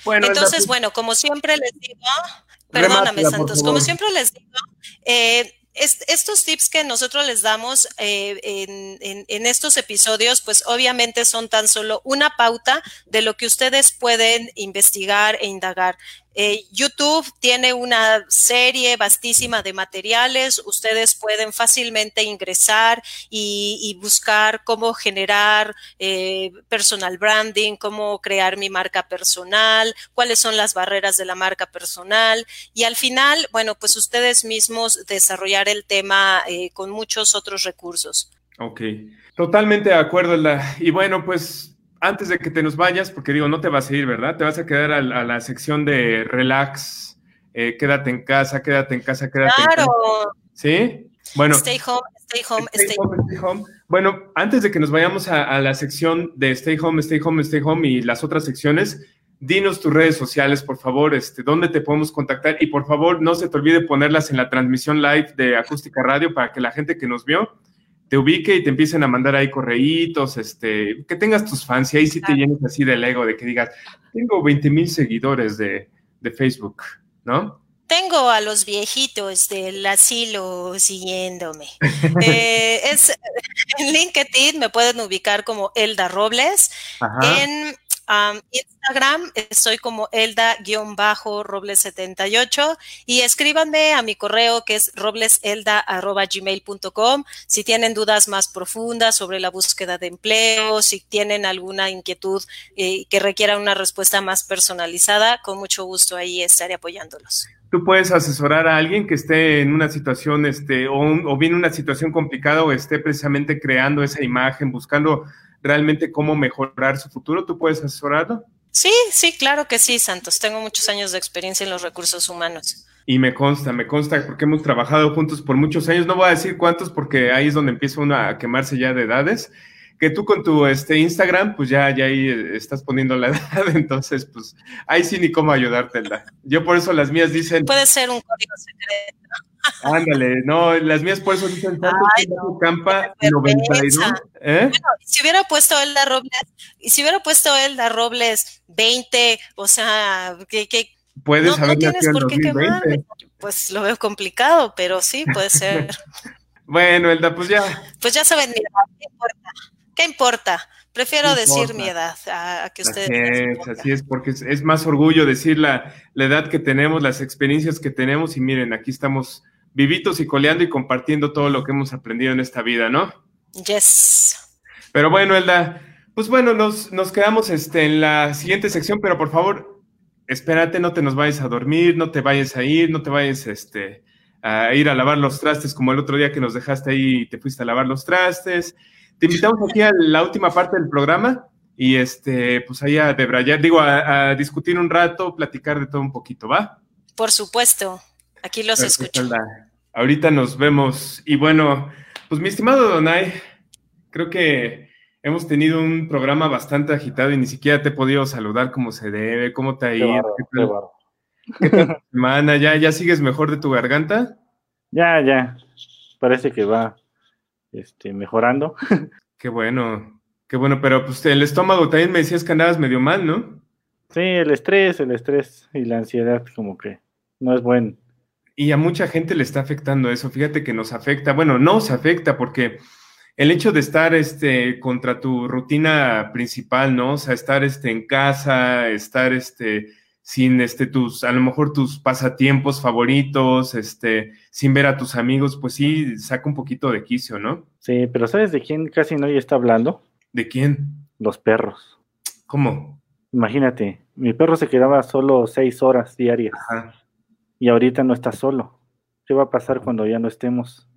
Entonces, bueno, como siempre les digo, perdóname, Santos, como siempre les digo, eh, estos tips que nosotros les damos eh, en, estos episodios, pues obviamente son tan solo una pauta de lo que ustedes pueden investigar e indagar. Eh, YouTube tiene una serie vastísima de materiales. Ustedes pueden fácilmente ingresar y, buscar cómo generar eh, personal branding, cómo crear mi marca personal, cuáles son las barreras de la marca personal. Y al final, bueno, pues ustedes mismos desarrollar el tema eh, con muchos otros recursos. Ok, totalmente de acuerdo. Y bueno, pues antes de que te nos vayas, porque digo, no te vas a ir, ¿verdad? Te vas a quedar a, la sección de relax, eh, quédate en casa, quédate en casa, quédate en casa. ¿Sí? Bueno. Stay home, stay home, stay, home, stay home. Bueno, antes de que nos vayamos a, la sección de Stay home, stay home, stay home y las otras secciones, dinos tus redes sociales, por favor, este, dónde te podemos contactar y por favor no se te olvide ponerlas en la transmisión live de Acústica Radio para que la gente que nos vio te ubique y te empiecen a mandar ahí correitos, este, que tengas tus fans y ahí sí te llenes así del ego de que digas, tengo 20 mil seguidores de, Facebook, ¿no? Tengo a los viejitos del asilo siguiéndome. Eh, es, en LinkedIn me pueden ubicar como Elda Robles. En Instagram estoy como elda-robles78 y escríbanme a mi correo que es robleselda.gmail.com si tienen dudas más profundas sobre la búsqueda de empleo, si tienen alguna inquietud eh, que requiera una respuesta más personalizada, con mucho gusto ahí estaré apoyándolos. Tú puedes asesorar a alguien que esté en una situación, este, o, o bien una situación complicada o esté precisamente creando esa imagen, buscando realmente cómo mejorar su futuro? ¿Tú puedes asesorarlo? Sí, sí, claro que sí, Santos. Tengo muchos años de experiencia en los recursos humanos. Y me consta, me consta porque hemos trabajado juntos por muchos años. No voy a decir cuántos porque ahí es donde empieza uno a quemarse ya de edades. Que tú con tu este, Instagram, pues ya, ya ahí estás poniendo la edad, entonces pues ahí sí ni cómo ayudarte. Yo por eso las mías dicen... Puede ser un código secreto. Ándale, no, las mías por eso dicen Campa 92. ¿eh? si hubiera puesto Elda Robles, y si hubiera puesto Elda Robles 20, o sea, que, puedes no, tienes por qué quemarme. Pues lo veo complicado, pero sí puede ser. bueno, Elda, pues ya. Pues ya saben mi edad, ¿qué importa? ¿Qué importa? Prefiero decir mi edad a, que ustedes. Así es, así es, porque es, más orgullo decir la, la edad que tenemos, las experiencias que tenemos, y miren, aquí estamos vivitos y coleando y compartiendo todo lo que hemos aprendido en esta vida, ¿no? Yes. Pero bueno, Elda, pues bueno, nos, nos quedamos este, en la siguiente sección, pero por favor, espérate, no te nos vayas a dormir, no te vayas a ir, no te vayas este, a ir a lavar los trastes como el otro día que nos dejaste ahí y te fuiste a lavar los trastes. Te invitamos aquí a la última parte del programa y este, pues ahí a debrayar, digo, a, discutir un rato, platicar de todo un poquito, ¿va? Por supuesto. Aquí los escucho. Ahorita nos vemos. Y bueno, pues mi estimado Donay, creo que hemos tenido un programa bastante agitado y ni siquiera te he podido saludar como se debe. ¿Cómo te ha ido? ¿Qué tal, semana? ¿Ya, ¿Ya sigues mejor de tu garganta? Ya, ya. Parece que va este, mejorando. Qué bueno, qué bueno, pero pues el estómago también me decías que andabas medio mal, ¿no? Sí, el estrés, el estrés y la ansiedad como que no es bueno. Y a mucha gente le está afectando eso. Fíjate que nos afecta. Bueno, no se afecta porque el hecho de estar este, contra tu rutina principal, ¿no? O sea, estar este, en casa, estar este, sin este, tus, a lo mejor tus pasatiempos favoritos, este, sin ver a tus amigos, pues sí, saca un poquito de quicio, ¿no? Sí, pero ¿sabes de quién casi nadie está hablando? ¿De quién? Los perros. ¿Cómo? Imagínate, mi perro se quedaba solo seis horas diarias. Ajá y ahorita no está solo. ¿Qué va a pasar cuando ya no estemos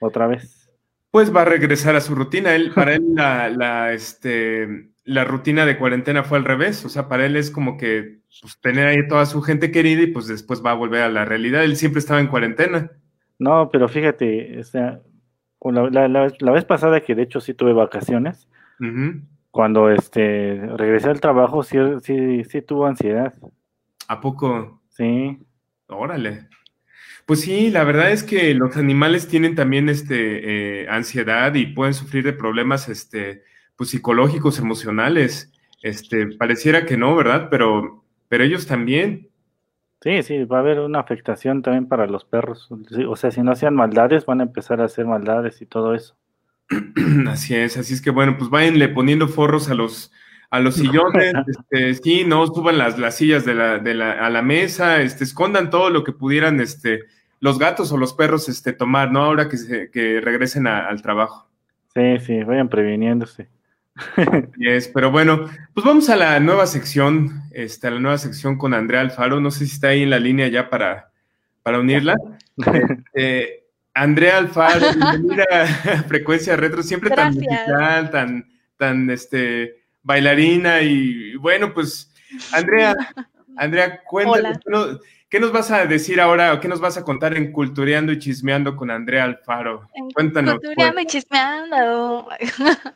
otra vez? Pues va a regresar a su rutina. Él, para él la, la, este, la rutina de cuarentena fue al revés. O sea, para él es como que pues, tener ahí toda su gente querida y pues después va a volver a la realidad. Él siempre estaba en cuarentena. No, pero fíjate, o sea, la, la, vez pasada que de hecho sí tuve vacaciones, cuando este regresé al trabajo sí, sí, sí tuvo ansiedad. ¿A poco? Sí. Órale. Pues sí, la verdad es que los animales tienen también este, eh, ansiedad y pueden sufrir de problemas este, pues, psicológicos, emocionales. Este, pareciera que no, ¿verdad? Pero, pero ellos también. Sí, sí, va a haber una afectación también para los perros. O sea, si no hacían maldades, van a empezar a hacer maldades y todo eso. Así es, así es que bueno, pues váyanle poniendo forros a los, a los sillones, este, sí, no suban las, las sillas de la, de la, a la mesa, este, escondan todo lo que pudieran, este, los gatos o los perros, este, tomar, ¿no? Ahora que, se, que regresen al trabajo. Sí, sí, vayan previniéndose. Yes, pero bueno, pues vamos a la nueva sección, este, a la nueva sección con Andrea Alfaro. No sé si está ahí en la línea ya para, para unirla. Este, Andrea Alfaro, bienvenida a Frecuencia Retro, siempre tan musical, tan, tan, este, bailarina y bueno, pues, Andrea, Andrea, cuéntanos, ¿qué nos vas a decir ahora o qué nos vas a contar en Cultureando y Chismeando con Andrea Alfaro? Cuéntanos. Cultureando pues. y Chismeando.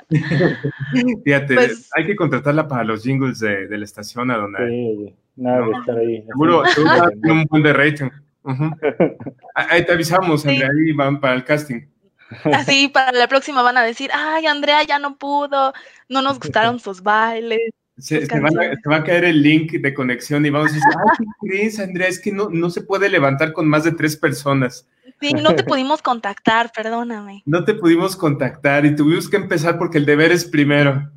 Fíjate, pues hay que contratarla para los jingles de, la estación a donde... Sí, nada de estar ahí. Seguro, seguro un buen de rating. Ahí te avisamos, Andrea, ahí van para el casting. Así para la próxima van a decir, ay, Andrea ya no pudo, no nos gustaron sus bailes. Se, va a caer el link de conexión y vamos a decir, ay, ¿qué crees, Andrea? Es que no, no se puede levantar con más de tres personas. Sí, no te pudimos contactar, perdóname. No te pudimos contactar y tuvimos que empezar porque el deber es primero.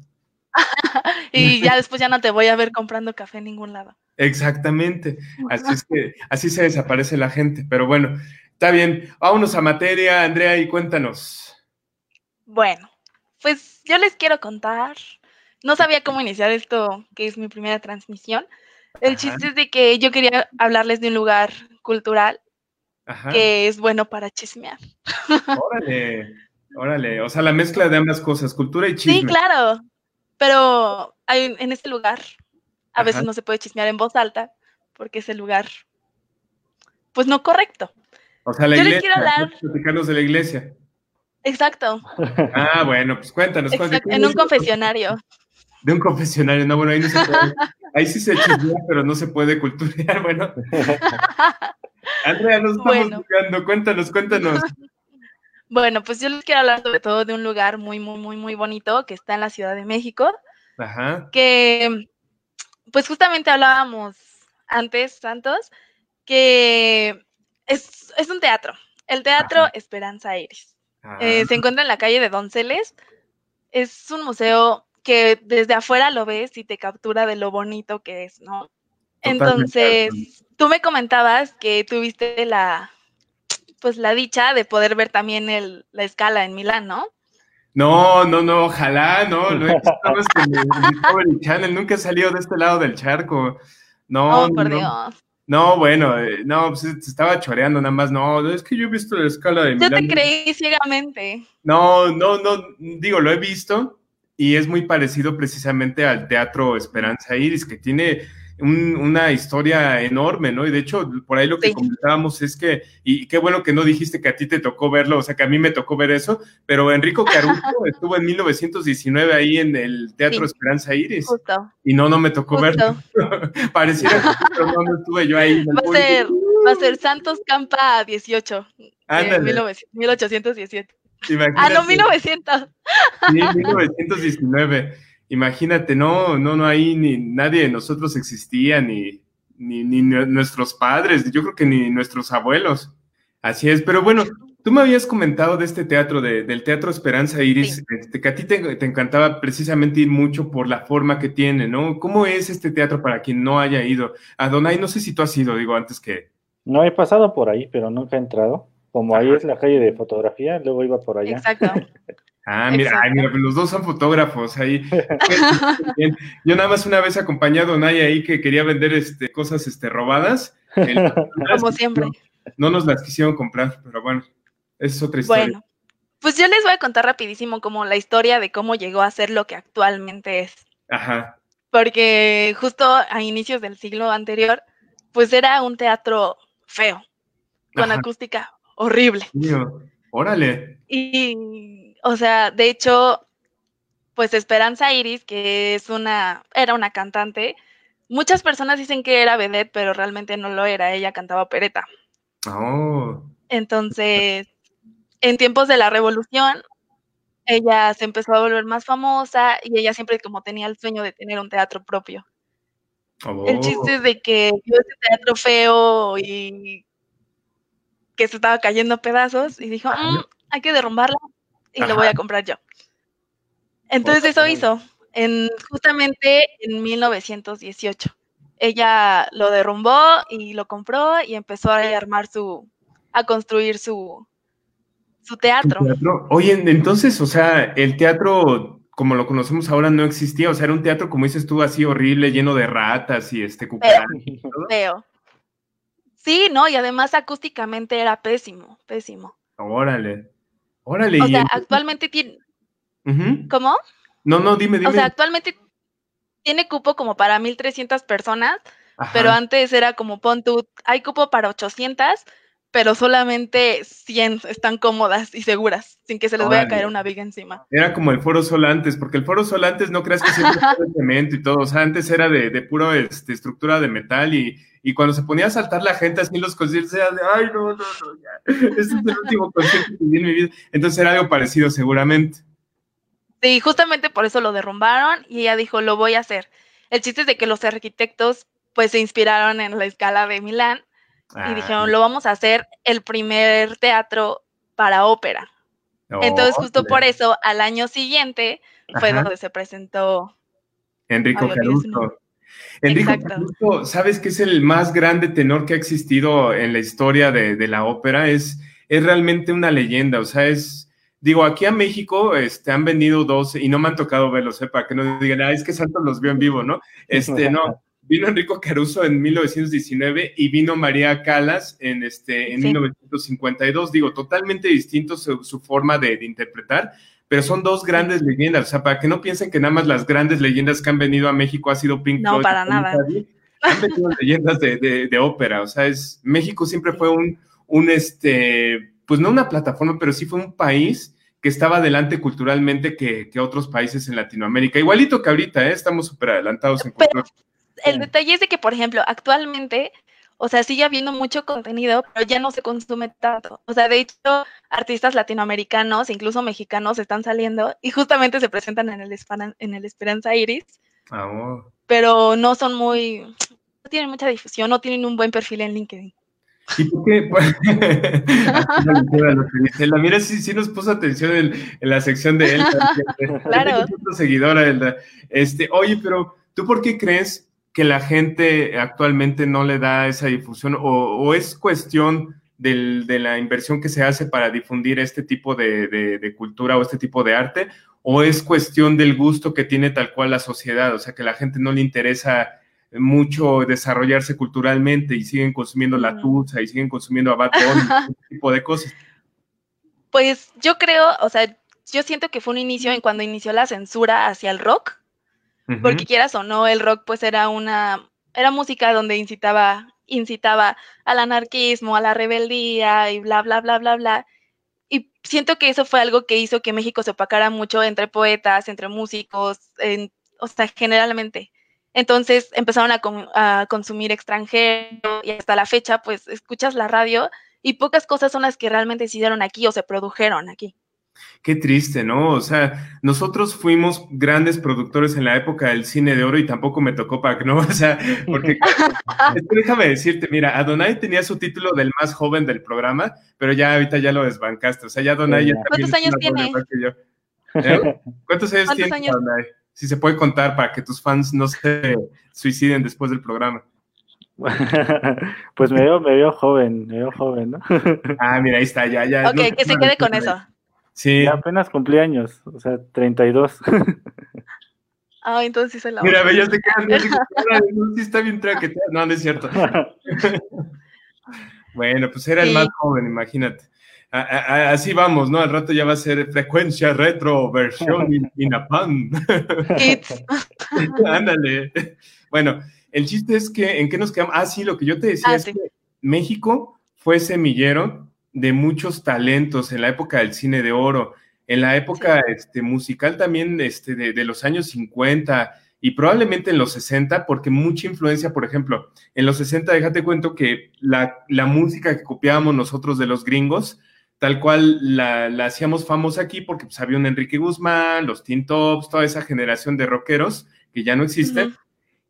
y ya después ya no te voy a ver comprando café en ningún lado. Exactamente. Así es que así se desaparece la gente. Pero bueno, está bien. Vámonos a materia, Andrea, y cuéntanos. Bueno, pues yo les quiero contar. No sabía cómo iniciar esto, que es mi primera transmisión. El chiste es de que yo quería hablarles de un lugar cultural que es bueno para chismear. Órale, órale. O sea, la mezcla de ambas cosas, cultura y chisme. Sí, claro. Pero hay, en este lugar a veces no se puede chismear en voz alta porque es el lugar, pues no correcto. O sea, la Yo iglesia, les quiero hablar. de la iglesia. Exacto. Ah, bueno, pues cuéntanos. cuéntanos. En un confesionario. De un confesionario, no, bueno, ahí no se puede. Ahí sí se chismea, pero no se puede culturear, bueno. Andrea, nos estamos bueno. cuéntanos, cuéntanos. Bueno, pues yo les quiero hablar sobre todo de un lugar muy, muy, muy, muy bonito que está en la Ciudad de México. Ajá. Que pues justamente hablábamos antes, Santos, que es, un teatro, el Teatro Esperanza Iris. Eh, ah. se encuentra en la calle de Donceles. Es un museo que desde afuera lo ves y te captura de lo bonito que es, ¿no? Entonces, tú me comentabas que tuviste la, pues la dicha de poder ver también el, la escala en Milán, ¿no? No, no, no, ojalá, no, no he en el Discovery Channel, nunca he salido de este lado del charco. No, oh, por no, Dios. No, bueno, eh, no, pues se estaba choreando nada más, no, es que yo he visto la escala de Yo te creí ciegamente. No, no, no, digo, lo he visto y es muy parecido precisamente al Teatro Esperanza Iris, que tiene una historia enorme, ¿no? Y de hecho, por ahí lo que comentábamos es que, y qué bueno que no dijiste que a ti te tocó verlo, o sea, que a mí me tocó ver eso, pero Enrico Caruso estuvo en 1919 ahí en el Teatro Esperanza Iris. Justo. Y no, no me tocó verlo. Pareciera que no, no estuve yo ahí. Va a, ser, va a ser Santos Campa 18, de 1817. Ah, no, 1900. Sí, 1919 imagínate, no, no, no, ahí ni nadie de nosotros existía, ni, ni, ni, nuestros padres, yo creo que ni nuestros abuelos. Así es, pero bueno, tú me habías comentado de este teatro, de, del Teatro Esperanza Iris, este, que a ti te, te, encantaba precisamente ir mucho por la forma que tiene, ¿no? ¿Cómo es este teatro para quien no haya ido? A Donay, no sé si tú has ido, digo, antes que... No he pasado por ahí, pero nunca he entrado. Como ahí es la calle de fotografía, luego iba por allá. Exacto. Ah, mira, mira, los dos son fotógrafos ahí. Yo nada más una vez acompañado a Naya ahí que quería vender este, cosas este, robadas. Como siempre. No, nos las quisieron comprar, pero bueno, esa es otra historia. Bueno, pues yo les voy a contar rapidísimo como la historia de cómo llegó a ser lo que actualmente es. Ajá. Porque justo a inicios del siglo anterior, pues era un teatro feo, con acústica horrible. órale. Y o sea, de hecho, pues Esperanza Iris, que es una, era una cantante, muchas personas dicen que era vedette, pero realmente no lo era, ella cantaba pereta. Oh. Entonces, en tiempos de la revolución, ella se empezó a volver más famosa y ella siempre como tenía el sueño de tener un teatro propio. El chiste es de que vio ese teatro feo y que se estaba cayendo a pedazos y dijo, mm, hay que derrumbarla y lo voy a comprar yo. Entonces eso hizo. en, justamente en 1918. Ella lo derrumbó y lo compró y empezó a armar su, a construir su, su teatro. teatro. Oye, entonces, o sea, el teatro como lo conocemos ahora no existía, o sea, era un teatro, como dices tú, así horrible, lleno de ratas y este cucarachas. Feo. Sí, no, y además acústicamente era pésimo, pésimo. Órale, órale. O sea, actualmente tiene... ¿Cómo? No, no, dime, dime. O sea, actualmente tiene cupo como para 1.300 personas, pero antes era como, pon tú, hay cupo para 800, pero solamente 100 están cómodas y seguras, sin que se les vaya a caer una viga encima. Era como el Foro Sol antes, porque el Foro Sol antes no creas que siempre era de cemento y todo, o sea, antes era de, de puro este, estructura de metal y, y, cuando se ponía a saltar la gente así en los conciertos era de, ay, no, no, no, ya, este es el último concierto que vi en mi vida. Entonces era algo parecido seguramente. Sí, justamente por eso lo derrumbaron y ella dijo, lo voy a hacer. El chiste es de que los arquitectos pues se inspiraron en la escala de Milán y ah, dijeron, lo vamos a hacer el primer teatro para ópera. Entonces, justo por eso, al año siguiente fue donde se presentó Enrico Caruso. Enrico Caruso, ¿sabes que es el más grande tenor que ha existido en la historia de, la ópera? Es, es realmente una leyenda, o sea, es, digo, aquí a México este, han venido dos, y no me han tocado verlos, ¿eh? para que no digan, ah, es que Santos los vio en vivo, ¿no? Este, no, Vino Enrico Caruso en 1919 y vino María Calas en, este, en 1952. Digo, totalmente distinto su, forma de, interpretar, pero son dos grandes leyendas. O sea, para que no piensen que nada más las grandes leyendas que han venido a México ha sido Pink Floyd. No, para nada. Han venido leyendas de, de, ópera. O sea, es, México siempre fue un, un, este, pues no una plataforma, pero sí fue un país que estaba adelante culturalmente que, que otros países en Latinoamérica. Igualito que ahorita, ¿eh? estamos súper adelantados en cultura el detalle es de que, por ejemplo, actualmente, o sea, sigue habiendo mucho contenido, pero ya no se consume tanto. O sea, de hecho, artistas latinoamericanos, incluso mexicanos, están saliendo y justamente se presentan en el, en el Esperanza Iris. Ah, pero no son muy, no tienen mucha difusión, no tienen un buen perfil en LinkedIn. ¿Y por qué? la mira sí, sí nos puso atención en, la sección de él. claro. seguidora. Este, oye, pero ¿tú por qué crees que la gente actualmente no le da esa difusión o, es cuestión de la inversión que se hace para difundir este tipo de, cultura o este tipo de arte o es cuestión del gusto que tiene tal cual la sociedad, o sea, que la gente no le interesa mucho desarrollarse culturalmente y siguen consumiendo la tusa y siguen consumiendo a Bunny, ese tipo de cosas. Pues yo creo, o sea, yo siento que fue un inicio en cuando inició la censura hacia el rock, porque quieras o no, el rock pues era una, era música donde incitaba, incitaba al anarquismo, a la rebeldía y bla, bla, bla, bla, bla. Y siento que eso fue algo que hizo que México se opacara mucho entre poetas, entre músicos, en, o sea, generalmente. Entonces empezaron a, a, consumir extranjero y hasta la fecha, pues escuchas la radio y pocas cosas son las que realmente se hicieron aquí o se produjeron aquí. Qué triste, ¿no? O sea, nosotros fuimos grandes productores en la época del cine de oro y tampoco me tocó que no, o sea, porque déjame decirte, mira, Adonai tenía su título del más joven del programa, pero ya ahorita ya lo desbancaste, o sea, ya Adonai ya ¿Cuántos años tiene? ¿Eh? ¿Cuántos años tiene Adonai? Si se puede contar para que tus fans no se suiciden después del programa. pues me veo, me veo joven, me veo joven, ¿no? ah, mira, ahí está, ya, ya. Ok, que se quede con eso. Sí. apenas cumplí años, o sea, 32. Ah, entonces es la Mira, ya te quedan, sí está bien traqueteado. No, no es cierto. bueno, pues era el más joven, imagínate. así vamos, ¿no? Al rato ya va a ser frecuencia retro, versión Inapan. Ándale. Bueno, el chiste es que, ¿en qué nos quedamos? Ah, sí, lo que yo te decía ah, es que México fue semillero de muchos talentos en la época del cine de oro, en la época este, musical también este, de, los años 50 y probablemente en los 60, porque mucha influencia, por ejemplo, en los 60, déjate cuento que la, música que copiábamos nosotros de los gringos, tal cual la, hacíamos famosa aquí porque pues, había un Enrique Guzmán, los Teen Tops, toda esa generación de rockeros que ya no existe.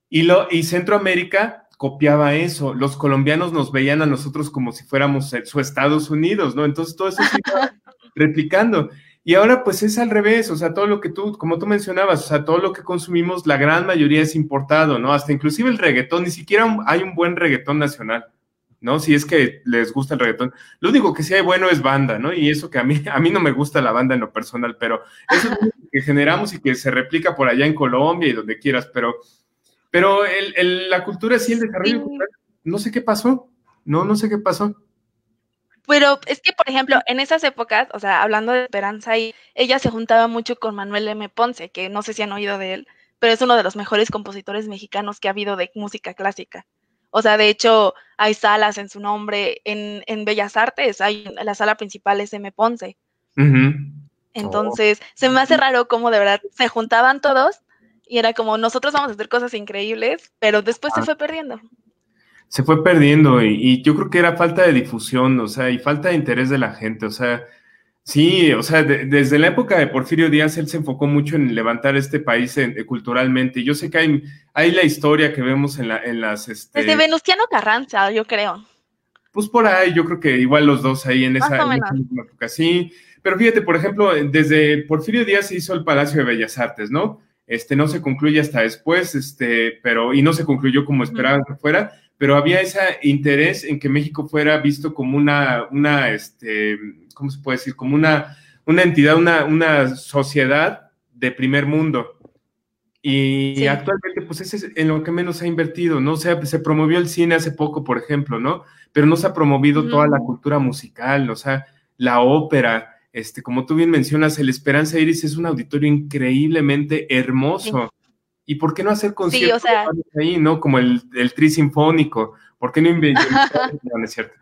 y, lo, y Centroamérica copiaba eso. Los colombianos nos veían a nosotros como si fuéramos su Estados Unidos, ¿no? Entonces todo eso se iba replicando. Y ahora pues es al revés, o sea, todo lo que tú, como tú mencionabas, o sea, todo lo que consumimos, la gran mayoría es importado, ¿no? Hasta inclusive el reggaetón, ni siquiera hay un buen reggaetón nacional, ¿no? Si es que les gusta el reggaetón. Lo único que sí hay bueno es banda, ¿no? Y eso que a mí, a mí no me gusta la banda en lo personal, pero eso es lo que generamos y que se replica por allá en Colombia y donde quieras, pero, pero el, la cultura sí, el desarrollo no sé qué pasó, no, no sé qué pasó. Pero es que, por ejemplo, en esas épocas, o sea, hablando de Esperanza, y ella se juntaba mucho con Manuel M. Ponce, que no sé si han oído de él, pero es uno de los mejores compositores mexicanos que ha habido de música clásica. O sea, de hecho, hay salas en su nombre. En, en Bellas Artes, hay la sala principal es M. Ponce. Entonces, se me hace raro cómo de verdad se juntaban todos y era como, nosotros vamos a hacer cosas increíbles, pero después se ah. fue perdiendo se fue perdiendo y, yo creo que era falta de difusión, o sea, y falta de interés de la gente, o sea, sí, o sea, desde la época de Porfirio Díaz él se enfocó mucho en levantar este país culturalmente. Yo sé que hay, hay la historia que vemos en, la, en las... Este, desde Venustiano Carranza, yo creo. Pues por ahí, yo creo que igual los dos ahí en esa, época, sí. Pero fíjate, por ejemplo, desde Porfirio Díaz se hizo el Palacio de Bellas Artes, ¿no? Este no se concluye hasta después, este, pero, y no se concluyó como esperaban que fuera, pero había ese interés en que México fuera visto como una, una este, ¿cómo se puede decir? Como una, una entidad, una, una sociedad de primer mundo. Y actualmente, pues ese es en lo que menos se ha invertido, ¿no? O sea, se promovió el cine hace poco, por ejemplo, ¿no? Pero no se ha promovido toda la cultura musical, o sea, la ópera, este, como tú bien mencionas, el Esperanza Iris es un auditorio increíblemente hermoso. ¿Y por qué no hacer conciertos ahí, no? Como el, el tri sinfónico. ¿Por qué no inventar? no, es cierto.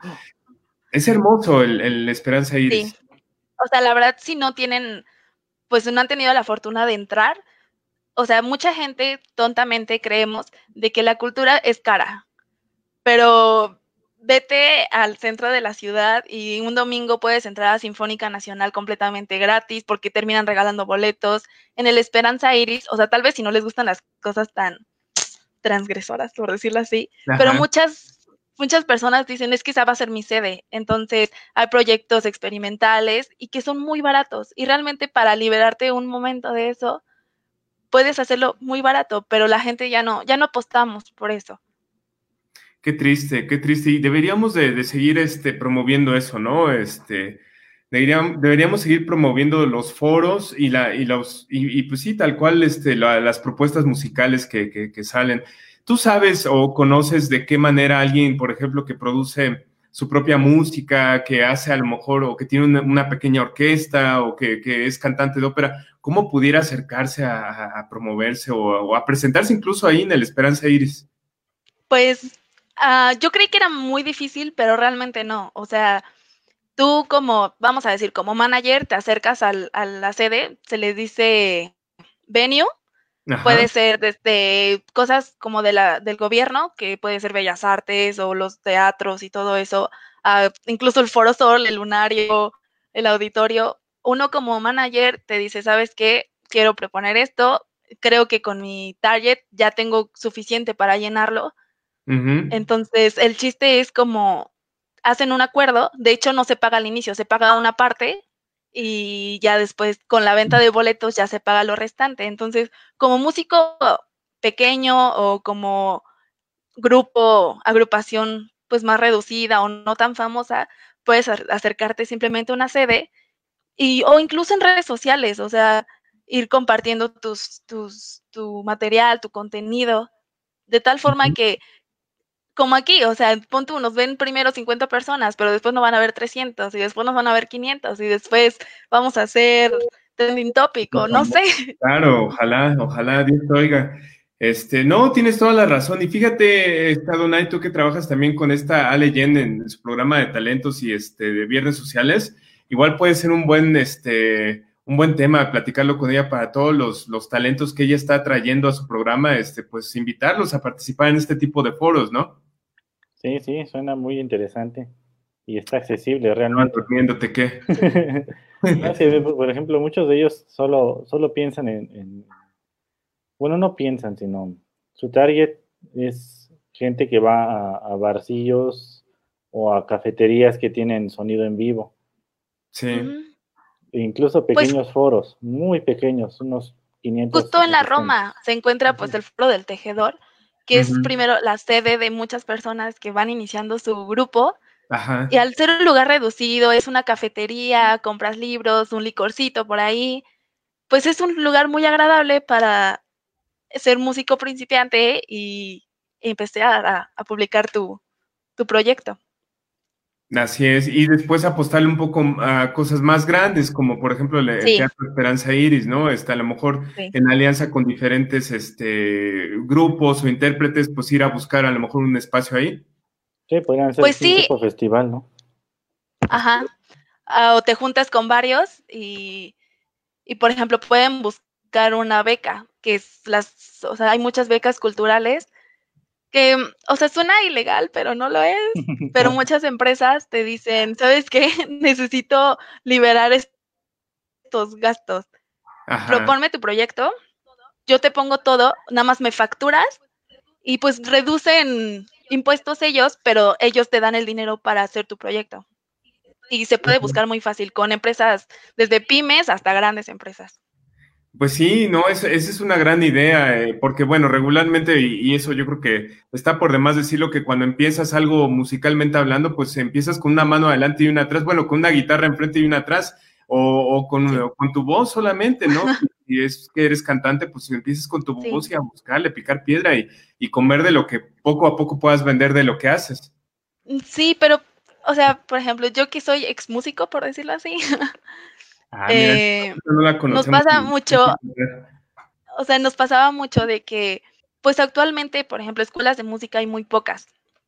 Es hermoso el, Esperanza Iris. Sí. O sea, la verdad, si no tienen, pues no han tenido la fortuna de entrar, o sea, mucha gente tontamente creemos de que la cultura es cara, pero vete al centro de la ciudad y un domingo puedes entrar a Sinfónica Nacional completamente gratis porque terminan regalando boletos. En el Esperanza Iris, o sea, tal vez si no les gustan las cosas tan transgresoras, por decirlo así, pero muchas muchas personas dicen es que esa va a ser mi sede. Entonces hay proyectos experimentales y que son muy baratos. Y realmente para liberarte un momento de eso, puedes hacerlo muy barato, pero la gente ya no, ya no apostamos por eso. Qué triste, qué triste. Y deberíamos de, seguir este, promoviendo eso, ¿no? Este, deberíamos, deberíamos seguir promoviendo los foros y, la, y, los, y, pues sí, tal cual este, las propuestas musicales que, que, salen. ¿Tú sabes o conoces de qué manera alguien, por ejemplo, que produce su propia música, que hace a lo mejor, o que tiene una, pequeña orquesta, o que, que, es cantante de ópera, cómo pudiera acercarse a, promoverse o, o, a presentarse incluso ahí en el Esperanza Iris? Pues Ah, yo creí que era muy difícil, pero realmente no. O sea, tú como, vamos a decir, como manager, te acercas al, a la sede, se le dice venue, puede ser desde cosas como de la, del gobierno, que puede ser Bellas Artes o los teatros y todo eso, incluso el Foro Sol, el Lunario, el auditorio. Uno como manager te dice, ¿sabes qué? Quiero proponer esto, creo que con mi target ya tengo suficiente para llenarlo entonces, el chiste es como hacen un acuerdo, de hecho no se paga al inicio, se paga una parte y ya después con la venta de boletos ya se paga lo restante. Entonces, como músico pequeño o como grupo, agrupación pues más reducida o no tan famosa, puedes acercarte simplemente a una sede y o incluso en redes sociales, o sea, ir compartiendo tus, tus, tu material, tu contenido, de tal forma que como aquí, o sea, punto nos ven primero 50 personas, pero después nos van a ver 300 y después nos van a ver 500 y después vamos a hacer trending topic o no sé. Claro, ojalá, ojalá Dios te oiga. Este, no, tienes toda la razón. Y fíjate, Donay, tú que trabajas también con esta Ale Yen en su programa de talentos y este de viernes sociales, igual puede ser un buen, este, un buen tema platicarlo con ella para todos los, los talentos que ella está trayendo a su programa, este, pues invitarlos a participar en este tipo de foros, ¿no? Sí, sí, suena muy interesante y está accesible realmente. durmiéndote qué? por ejemplo, muchos de ellos solo, solo piensan en, bueno, no piensan, sino su target es gente que va a, barcillos o a cafeterías que tienen sonido en vivo. Sí. Incluso pues pequeños foros, muy pequeños, unos 500. Justo en la Roma se encuentra pues el foro del tejedor, que es primero la sede de muchas personas que van iniciando su grupo. Y al ser un lugar reducido, es una cafetería, compras libros, un licorcito por ahí, pues es un lugar muy agradable para ser músico principiante y empezar a, publicar tu, proyecto. Así es, y después apostarle un poco a cosas más grandes, como por ejemplo el Teatro Esperanza Iris, ¿no? Está a lo mejor en alianza con diferentes este, grupos o intérpretes, pues ir a buscar a lo mejor un espacio ahí. Sí, podrían ser pues un tipo festival, ¿no? Ajá. Ah, o te juntas con varios y, y, por ejemplo, pueden buscar una beca, que es las, o sea, hay muchas becas culturales que, o sea, suena ilegal, pero no lo es. Pero muchas empresas te dicen, ¿sabes qué? Necesito liberar estos gastos. Proponme tu proyecto, yo te pongo todo, nada más me facturas y pues reducen impuestos ellos, pero ellos te dan el dinero para hacer tu proyecto. Y se puede buscar muy fácil con empresas, desde pymes hasta grandes empresas. Pues sí, no, esa es una gran idea, eh, porque bueno, regularmente, y, eso yo creo que está por demás decirlo, que cuando empiezas algo musicalmente hablando, pues empiezas con una mano adelante y una atrás, bueno, con una guitarra enfrente y una atrás, o, con, con, tu voz solamente, ¿no? Si es que eres cantante, pues empiezas con tu voz y a buscarle, picar piedra y, y comer de lo que poco a poco puedas vender de lo que haces. Sí, pero, o sea, por ejemplo, yo que soy ex músico, por decirlo así, Ah, eh, nos pasa mucho, o sea, nos pasaba mucho de que, pues actualmente, por ejemplo, escuelas de música hay muy pocas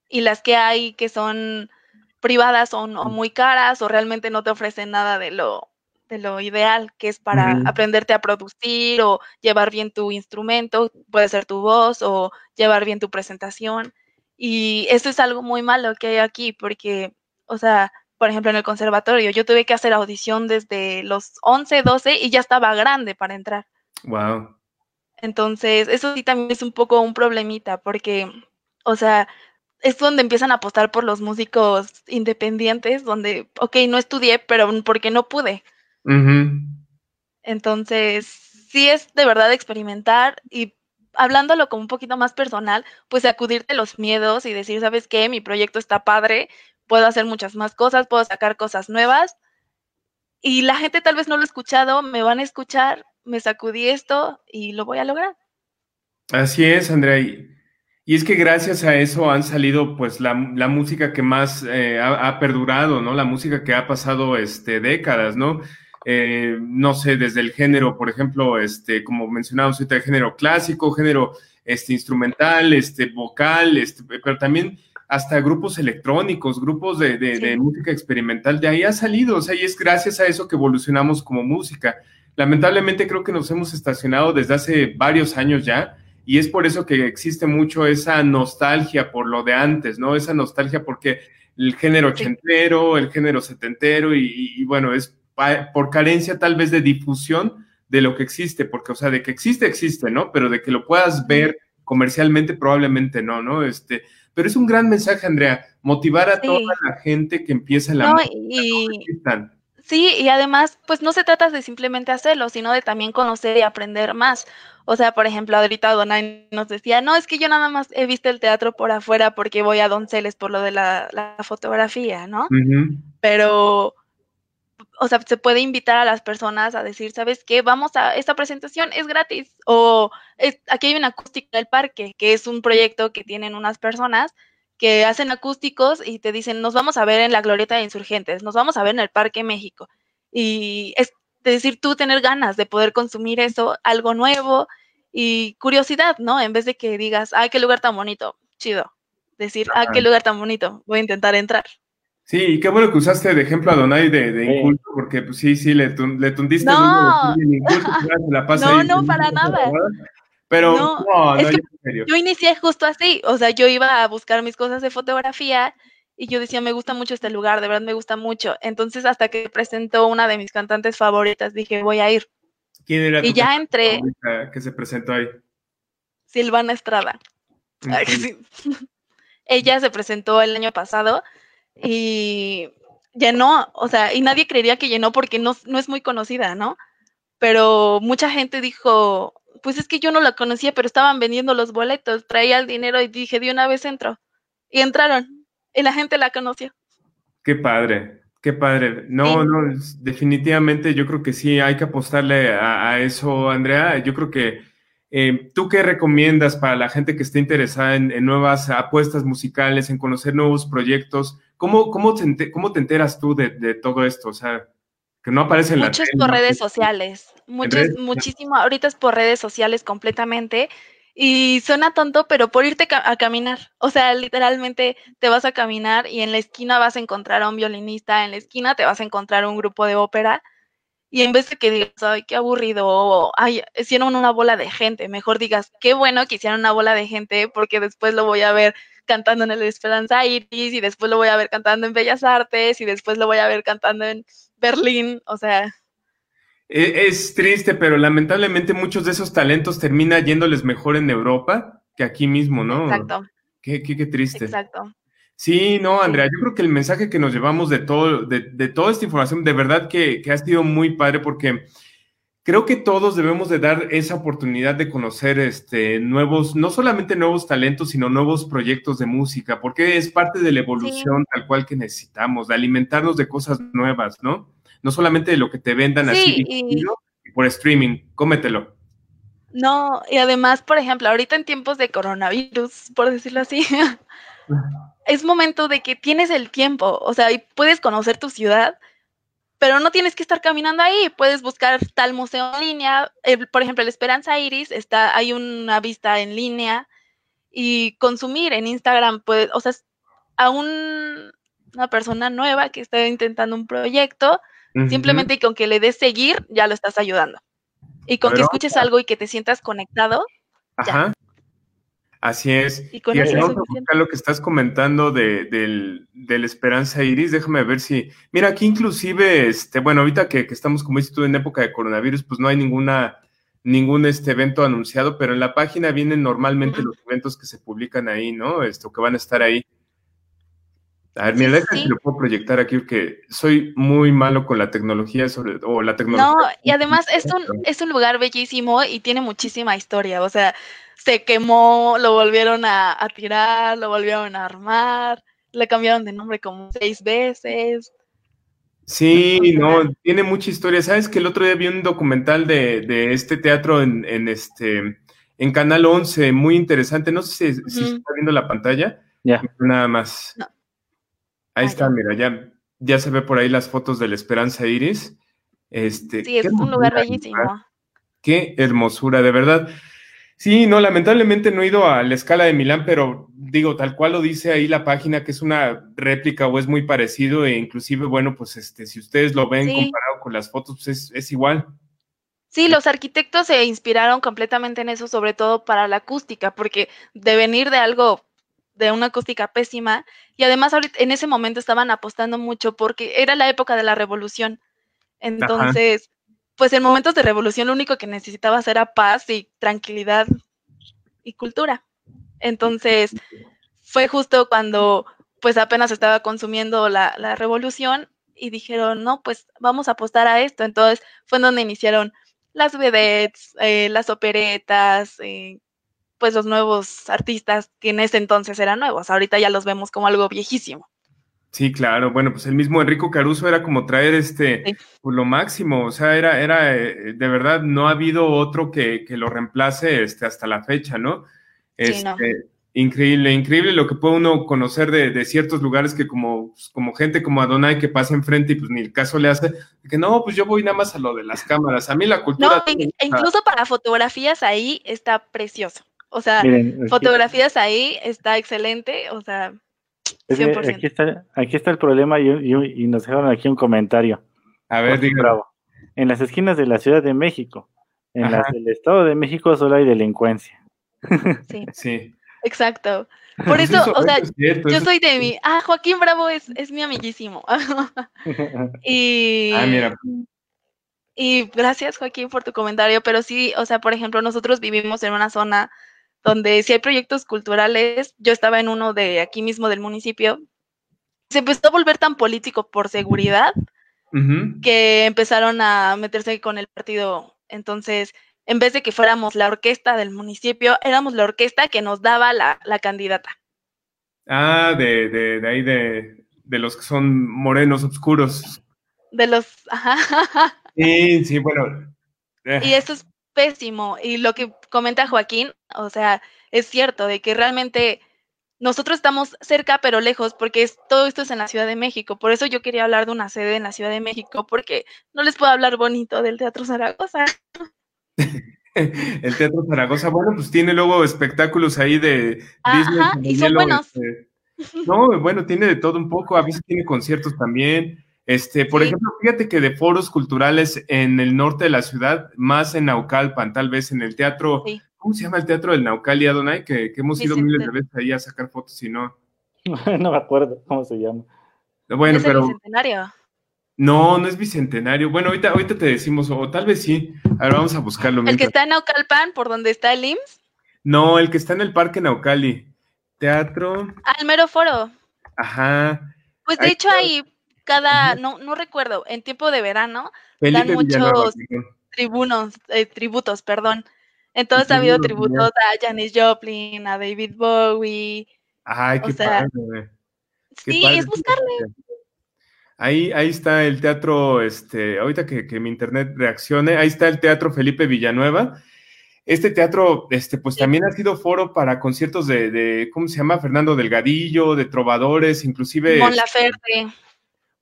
y las que hay que son privadas son o muy caras o realmente no te ofrecen nada de lo, de lo ideal, que es para aprenderte a producir o llevar bien tu instrumento, puede ser tu voz o llevar bien tu presentación. Y eso es algo muy malo que hay aquí porque, o sea, por ejemplo, en el conservatorio. Yo tuve que hacer audición desde los 11, 12 y ya estaba grande para entrar. Wow. Entonces, eso sí también es un poco un problemita porque, o sea, es donde empiezan a apostar por los músicos independientes, donde, ok, no estudié, pero porque no pude. Entonces, sí es de verdad experimentar y hablándolo como un poquito más personal, pues acudirte los miedos y decir, ¿sabes qué? Mi proyecto está padre, puedo hacer muchas más cosas, puedo sacar cosas nuevas. Y la gente tal vez no lo ha escuchado, me van a escuchar, me sacudí esto y lo voy a lograr. Así es, Andrea. Y es que gracias a eso han salido pues la, música que más eh, ha, perdurado, ¿no? La música que ha pasado este, décadas, ¿no? Eh, no sé, desde el género, por ejemplo, este, como mencionamos ahorita, el género clásico, género este, instrumental, este, vocal, este, pero también hasta grupos electrónicos, grupos de, música experimental, de ahí ha salido, o sea, y es gracias a eso que evolucionamos como música. Lamentablemente creo que nos hemos estacionado desde hace varios años ya, y es por eso que existe mucho esa nostalgia por lo de antes, ¿no? Esa nostalgia porque el género ochentero, el género setentero, y, bueno, es por carencia tal vez de difusión de lo que existe, porque, o sea, de que existe, existe, ¿no? Pero de que lo puedas ver comercialmente, probablemente no, ¿no? Este, pero es un gran mensaje, Andrea, motivar a toda la gente que empieza la no, y, Sí, y además, pues no se trata de simplemente hacerlo, sino de también conocer y aprender más. O sea, por ejemplo, ahorita Donay nos decía, no, es que yo nada más he visto el teatro por afuera porque voy a Donceles por lo de la, fotografía, ¿no? Pero o sea, se puede invitar a las personas a decir, ¿sabes qué? Vamos a, esta presentación es gratis. O aquí hay una acústica del parque, que es un proyecto que tienen unas personas que hacen acústicos y te dicen, nos vamos a ver en la Glorieta de Insurgentes, nos vamos a ver en el Parque México. Y es decir, tú tener ganas de poder consumir eso, algo nuevo y curiosidad, ¿no? En vez de que digas, ay, qué lugar tan bonito, chido. Decir, ah, qué lugar tan bonito, voy a intentar entrar. Sí, y qué bueno que usaste de ejemplo a Donay de, de Inculto, porque pues sí, sí, le, le tundiste no. Inculto, la no, no, para nada. Pero no, es que yo inicié justo así, o sea, yo iba a buscar mis cosas de fotografía y yo decía, me gusta mucho este lugar, de verdad me gusta mucho. Entonces, hasta que presentó una de mis cantantes favoritas, dije, voy a ir. ¿Quién era y ya entré. que se presentó ahí? Silvana Estrada. Ella se presentó el año pasado y llenó, o sea, y nadie creería que llenó porque no, no es muy conocida, ¿no? Pero mucha gente dijo, pues es que yo no la conocía, pero estaban vendiendo los boletos, traía el dinero y dije, de una vez entro. Y entraron, y la gente la conoció. Qué padre, qué padre. No, no, definitivamente yo creo que sí, hay que apostarle a, eso, Andrea. Yo creo que eh, ¿Tú qué recomiendas para la gente que esté interesada en, nuevas apuestas musicales, en conocer nuevos proyectos? ¿Cómo, cómo, te, cómo te enteras tú de, todo esto? O sea, que no aparece en la Muchos por redes sociales, muchísimo, ahorita es por redes sociales completamente. Y suena tonto, pero por irte a caminar. O sea, literalmente te vas a caminar y en la esquina vas a encontrar a un violinista, en la esquina te vas a encontrar un grupo de ópera y en vez de que digas, ay, qué aburrido, o ay, hicieron una bola de gente, mejor digas, qué bueno que hicieron una bola de gente, porque después lo voy a ver cantando en el Esperanza Iris, y después lo voy a ver cantando en Bellas Artes, y después lo voy a ver cantando en Berlín, o sea. E, es, triste, pero lamentablemente muchos de esos talentos terminan yéndoles mejor en Europa que aquí mismo, ¿no? Exacto. Qué, qué, qué triste. Exacto. Sí, no, Andrea, yo creo que el mensaje que nos llevamos de todo, de, toda esta información, de verdad que, ha sido muy padre porque creo que todos debemos de dar esa oportunidad de conocer este nuevos, no solamente nuevos talentos, sino nuevos proyectos de música, porque es parte de la evolución tal cual que necesitamos, de alimentarnos de cosas nuevas, ¿no? No solamente de lo que te vendan así por streaming, cómetelo. No, y además, por ejemplo, ahorita en tiempos de coronavirus, por decirlo así, es momento de que tienes el tiempo, o sea, y puedes conocer tu ciudad, pero no tienes que estar caminando ahí, puedes buscar tal museo en línea, por ejemplo, el Esperanza Iris, está, hay una vista en línea y consumir en Instagram, pues, o sea, a una persona nueva que está intentando un proyecto, simplemente con que le des seguir, ya lo estás ayudando. Y con que escuches algo y que te sientas conectado, ya. Así es. Y con eso lo que estás comentando de, del, del, Esperanza Iris, déjame ver si. Mira, aquí inclusive, este, bueno, ahorita que, estamos, como dices tú, en época de coronavirus, pues no hay ninguna, ningún este evento anunciado, pero en la página vienen normalmente los eventos que se publican ahí, ¿no? Esto, que van a estar ahí. A ver, mira, déjame que lo puedo proyectar aquí porque soy muy malo con la tecnología sobre o la tecnología. No, y además es un, es un lugar bellísimo y tiene muchísima historia. O sea, se quemó, lo volvieron a, tirar, lo volvieron a armar, le cambiaron de nombre como seis veces. Sí, no, tiene mucha historia. Sabes que el otro día vi un documental de, este teatro en, este en Canal 11, muy interesante. No sé si, se está viendo la pantalla. Ya. Nada más. Ahí está, mira, ya, ya se ve por ahí las fotos de la Esperanza Iris. Este, sí, es un lugar bellísimo. Qué hermosura, de verdad. Sí, no, lamentablemente no he ido a la escala de Milán, pero digo, tal cual lo dice ahí la página, que es una réplica o es muy parecido, e inclusive, bueno, pues este, si ustedes lo ven comparado con las fotos, pues es, igual. Sí, los arquitectos se inspiraron completamente en eso, sobre todo para la acústica, porque de venir de algo, de una acústica pésima, y además ahorita, en ese momento estaban apostando mucho porque era la época de la revolución. Entonces, pues en momentos de revolución lo único que necesitabas era paz y tranquilidad y cultura. Entonces, fue justo cuando pues apenas estaba consumiendo la, revolución y dijeron, no, pues vamos a apostar a esto. Entonces fue donde iniciaron las vedettes, eh, las operetas, eh, pues los nuevos artistas que en ese entonces eran nuevos. Ahorita ya los vemos como algo viejísimo. Sí, claro. Bueno, pues el mismo Enrico Caruso era como traer este pues, lo máximo. O sea, era, era eh, de verdad, no ha habido otro que, que lo reemplace este, hasta la fecha, ¿no? Este, Increíble, increíble lo que puede uno conocer de, de ciertos lugares que como, pues, como gente como Adonai que pasa enfrente y pues ni el caso le hace, que no, pues yo voy nada más a lo de las cámaras. A mí la cultura... No, incluso para fotografías ahí está precioso. O sea, fotografías ahí está excelente. O sea, aquí, está, aquí está el problema y, nos dejaron aquí un comentario. A ver, Bravo. En las esquinas de la Ciudad de México, en las del Estado de México solo hay delincuencia. Sí. sí. Exacto. Por eso, o sea, yo soy de mi. Ah, Joaquín Bravo es, es mi amiguísimo. y. Ah, mira. Y gracias, Joaquín, por tu comentario. Pero sí, o sea, por ejemplo, nosotros vivimos en una zona donde si hay proyectos culturales, yo estaba en uno de aquí mismo del municipio, se empezó a volver tan político por seguridad que empezaron a meterse con el partido. Entonces, en vez de que fuéramos la orquesta del municipio, éramos la orquesta que nos daba la, candidata. Ah, de, de, de ahí de, de los que son morenos oscuros. De los, ajá. Sí, sí, bueno. Eh. Y eso es pésimo. Y lo que comenta Joaquín, o sea, es cierto, de que realmente nosotros estamos cerca pero lejos porque es, todo esto es en la Ciudad de México. Por eso yo quería hablar de una sede en la Ciudad de México porque no les puedo hablar bonito del Teatro Zaragoza. el Teatro Zaragoza, bueno, pues tiene luego espectáculos ahí de Ajá, y son buenos. Este, no, bueno, tiene de todo un poco, a veces tiene conciertos también. Este, por ejemplo, fíjate que de foros culturales en el norte de la ciudad, más en Naucalpan, tal vez en el teatro, ¿cómo se llama el teatro del Naucal y Adonai? Que, hemos ido miles de veces ahí a sacar fotos y no. no me acuerdo cómo se llama. Bueno, ¿Es pero. El bicentenario? No, no es bicentenario. Bueno, ahorita, ahorita te decimos, o tal vez sí. Ahora vamos a buscarlo. ¿El que está en Naucalpan, por donde está el IMSS? No, el que está en el Parque Naucali. Teatro. Al mero foro. Ajá. Pues de hecho ahí cada, no, no recuerdo, en tiempo de verano dan muchos tribunos, eh, tributos, perdón. Entonces ha habido tributos a Janis Joplin, a David Bowie. Ay, qué padre. sí, es buscarle. Ahí, ahí está el teatro, este, ahorita que, que mi internet reaccione, ahí está el teatro Felipe Villanueva. Este teatro, este, pues también ha sido foro para conciertos de, de, ¿cómo se llama? Fernando Delgadillo, de trovadores, inclusive. Mon Laferte.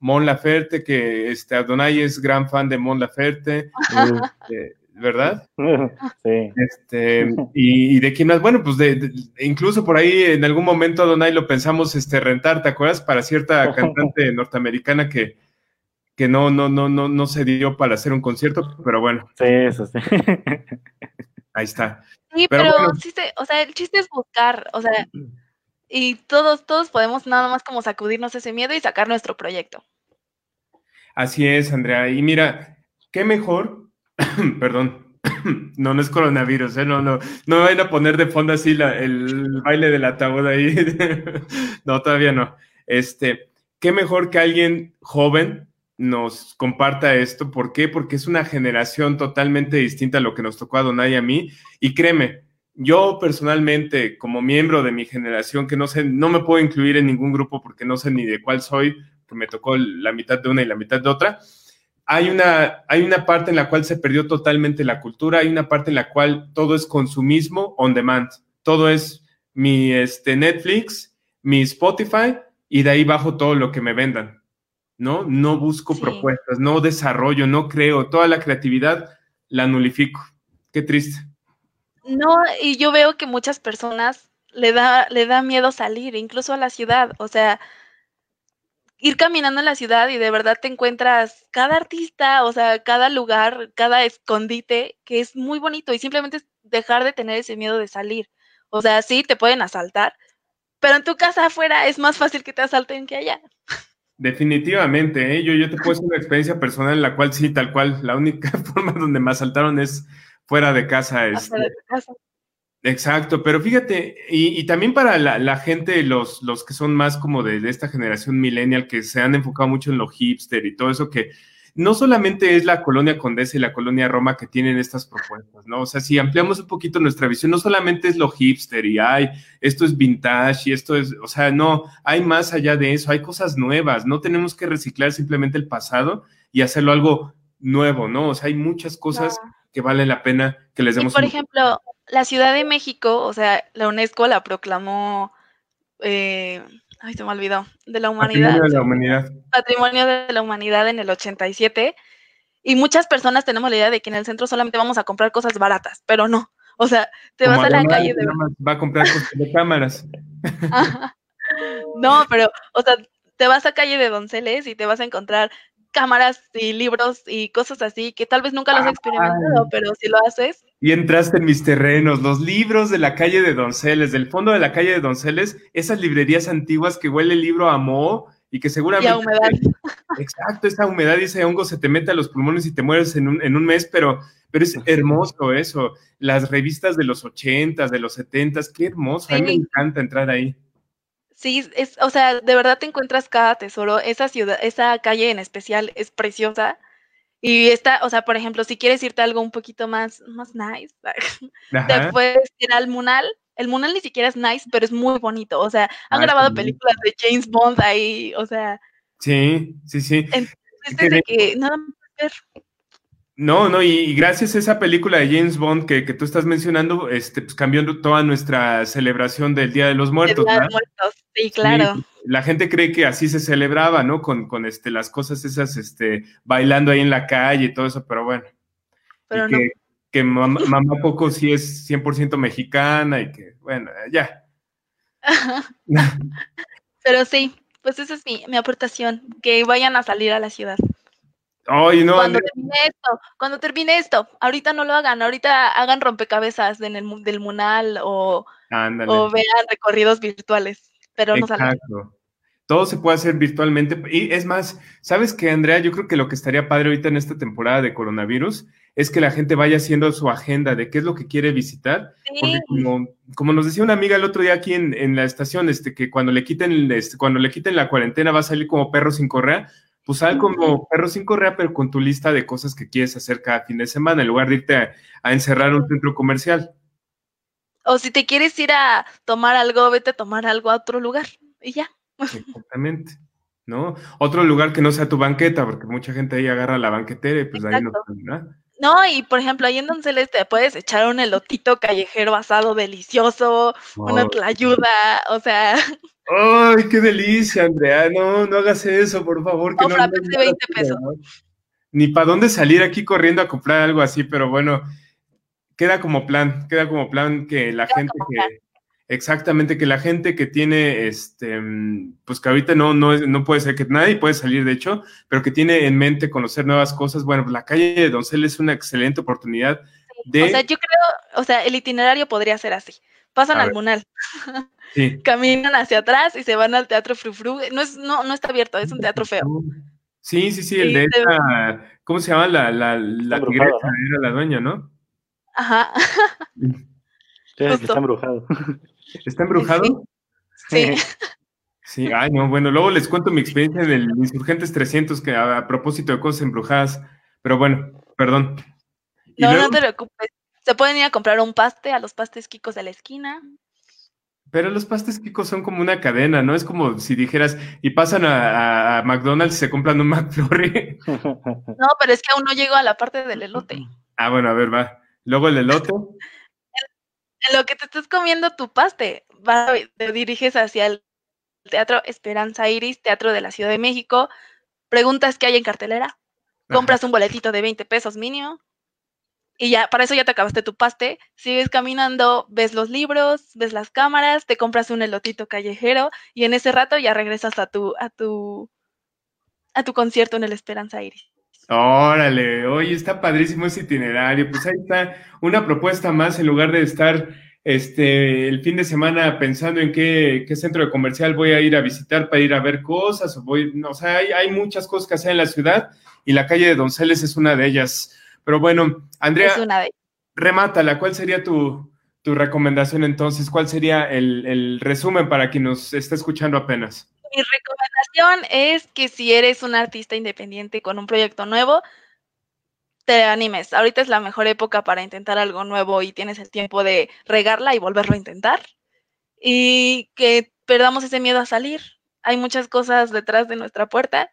Mon Laferte, que este, Adonai es gran fan de Mon Laferte, este, ¿verdad? Sí. Este, y, de quién más, bueno, pues de, incluso por ahí en algún momento Adonai lo pensamos este, rentar, ¿te acuerdas? Para cierta cantante norteamericana que, que no, no, no, no, no se dio para hacer un concierto, pero bueno. Sí, eso sí. Ahí está. Sí, pero, o sea, el chiste es buscar, o sea, y todos, todos podemos nada más como sacudirnos ese miedo y sacar nuestro proyecto. Así es, Andrea. Y mira, qué mejor, perdón, no, es coronavirus, ¿eh? no, no, no vayan a poner de fondo así el baile del ataúd ahí. no, todavía no. Este, qué mejor que alguien joven nos comparta esto. ¿Por qué? Porque es una generación totalmente distinta a lo que nos tocó a Donay y a mí. Y créeme, yo personalmente, como miembro de mi generación, que no sé, no me puedo incluir en ningún grupo porque no sé ni de cuál soy, que me tocó la mitad de una y la mitad de otra, hay una, hay una parte en la cual se perdió totalmente la cultura, hay una parte en la cual todo es consumismo on demand, todo es mi este, Netflix, mi Spotify y de ahí bajo todo lo que me vendan, ¿no? No busco propuestas, no desarrollo, no creo, toda la creatividad la nulifico. Qué triste. No, y yo veo que muchas personas le da, le da miedo salir, incluso a la ciudad. O sea, ir caminando en la ciudad y de verdad te encuentras cada artista, o sea, cada lugar, cada escondite, que es muy bonito y simplemente es dejar de tener ese miedo de salir. O sea, sí, te pueden asaltar, pero en tu casa afuera es más fácil que te asalten que allá. Definitivamente, ¿eh? yo, yo te puedo decir una experiencia personal en la cual sí, tal cual, la única forma donde me asaltaron es fuera de casa. es este, Exacto, pero fíjate, y, también para la, gente, los, los que son más como de, esta generación millennial, que se han enfocado mucho en lo hipster y todo eso, que no solamente es la colonia Condesa y la colonia Roma que tienen estas propuestas, ¿no? O sea, si ampliamos un poquito nuestra visión, no solamente es lo hipster y hay, esto es vintage y esto es, o sea, no, hay más allá de eso, hay cosas nuevas, no tenemos que reciclar simplemente el pasado y hacerlo algo nuevo, ¿no? O sea, hay muchas cosas que vale la pena que les demos. por ejemplo, la Ciudad de México, o sea, la UNESCO la proclamó, eh, ay, se me olvidó, de la humanidad. Patrimonio de la humanidad. Patrimonio de la humanidad en el 87. Y muchas personas tenemos la idea de que en el centro solamente vamos a comprar cosas baratas, pero no. O sea, te vas a la calle de... Va a comprar cosas de cámaras. No, pero, o sea, te vas a calle de Donceles y te vas a encontrar cámaras y libros y cosas así que tal vez nunca los has experimentado, pero si lo haces. Y entraste en mis terrenos, los libros de la calle de Donceles, del fondo de la calle de Donceles, esas librerías antiguas que huele el libro a moho y que seguramente... Y humedad. Exacto, esa humedad y ese hongo se te mete a los pulmones y te mueres en un, en un mes, pero, pero es hermoso eso. Las revistas de los ochentas, de los setentas, qué hermoso, a mí me encanta entrar ahí. Sí, es, o sea, de verdad te encuentras cada tesoro. Esa ciudad, esa calle en especial es preciosa. Y está, o sea, por ejemplo, si quieres irte a algo un poquito más, más nice, te puedes ir al Munal. El Munal ni siquiera es nice, pero es muy bonito. O sea, han ah, grabado películas de James Bond ahí, o sea. Sí, sí, sí. Entonces, de que nada más ver. No, no, y, gracias a esa película de James Bond que, tú estás mencionando, este, pues cambió toda nuestra celebración del Día de los Muertos. Día de los Muertos, sí, claro. la gente cree que así se celebraba, ¿no? Con, con este, las cosas esas, este, bailando ahí en la calle y todo eso, pero bueno. Pero no. Que, mamá, Poco sí es 100% mexicana y que, bueno, ya. pero sí, pues esa es mi, mi aportación, que vayan a salir a la ciudad cuando termine esto, cuando termine esto, ahorita no lo hagan, ahorita hagan rompecabezas en el, del Munal o, o vean recorridos virtuales, pero no salgan. Todo se puede hacer virtualmente. Y es más, ¿sabes qué, Andrea? Yo creo que lo que estaría padre ahorita en esta temporada de coronavirus es que la gente vaya haciendo su agenda de qué es lo que quiere visitar. Porque como, como, nos decía una amiga el otro día aquí en, en la estación, este, que cuando le quiten, este, cuando le quiten la cuarentena va a salir como perro sin correa pues sal como perro sin correa, pero con tu lista de cosas que quieres hacer cada fin de semana, en lugar de irte a, encerrar un centro comercial. O si te quieres ir a tomar algo, vete a tomar algo a otro lugar y ya. Exactamente. ¿No? Otro lugar que no sea tu banqueta, porque mucha gente ahí agarra la banquetera y pues ahí no. No, y por ejemplo, ahí en Donceles te puedes echar un elotito callejero asado delicioso, una tlayuda, o sea. ¡Ay, qué delicia, Andrea! No, no hagas eso, por favor. Que no, no de 20 pesos. Ni para dónde salir aquí corriendo a comprar algo así, pero bueno, queda como plan, queda como plan que la gente que. Exactamente, que la gente que tiene, este, pues que ahorita no, no, no puede ser que nadie puede salir, de hecho, pero que tiene en mente conocer nuevas cosas, bueno, pues la calle de Doncel es una excelente oportunidad de... O sea, yo creo, o sea, el itinerario podría ser así. Pasan al Munal, caminan hacia atrás y se van al Teatro Frufru. No, es, no, no está abierto, es un teatro feo. Sí, sí, sí, el de esta, ¿cómo se llama? La, la, la tigresa era la dueña, ¿no? Ajá. está embrujado. ¿Está embrujado? Sí. Sí, ay, no, bueno, luego les cuento mi experiencia del Insurgentes 300 que a, propósito de cosas embrujadas, pero bueno, perdón. No, no te preocupes. Se pueden ir a comprar un paste a los pastes Kikos de la esquina. Pero los pastes Kikos son como una cadena, ¿no? Es como si dijeras, y pasan a, McDonald's y se compran un McFlurry. No, pero es que aún no llego a la parte del elote. Ah, bueno, a ver, va. Luego el elote en lo que te estás comiendo tu paste, te diriges hacia el Teatro Esperanza Iris, Teatro de la Ciudad de México, preguntas qué hay en cartelera, compras un boletito de 20 pesos mínimo y ya, para eso ya te acabaste tu paste, sigues caminando, ves los libros, ves las cámaras, te compras un elotito callejero y en ese rato ya regresas a tu, a tu, a tu concierto en el Esperanza Iris. Órale, oye, está padrísimo ese itinerario. Pues ahí está una propuesta más en lugar de estar este, el fin de semana pensando en qué, centro de comercial voy a ir a visitar para ir a ver cosas. O, voy, no, o sea, hay, muchas cosas que hacer en la ciudad y la calle de Donceles es una de ellas. Pero bueno, Andrea, remátala. ¿Cuál sería tu, recomendación entonces? ¿Cuál sería el, el resumen para quien nos está escuchando apenas? mi recomendación es que si eres un artista independiente con un proyecto nuevo, te animes. Ahorita es la mejor época para intentar algo nuevo y tienes el tiempo de regarla y volverlo a intentar. Y que perdamos ese miedo a salir. Hay muchas cosas detrás de nuestra puerta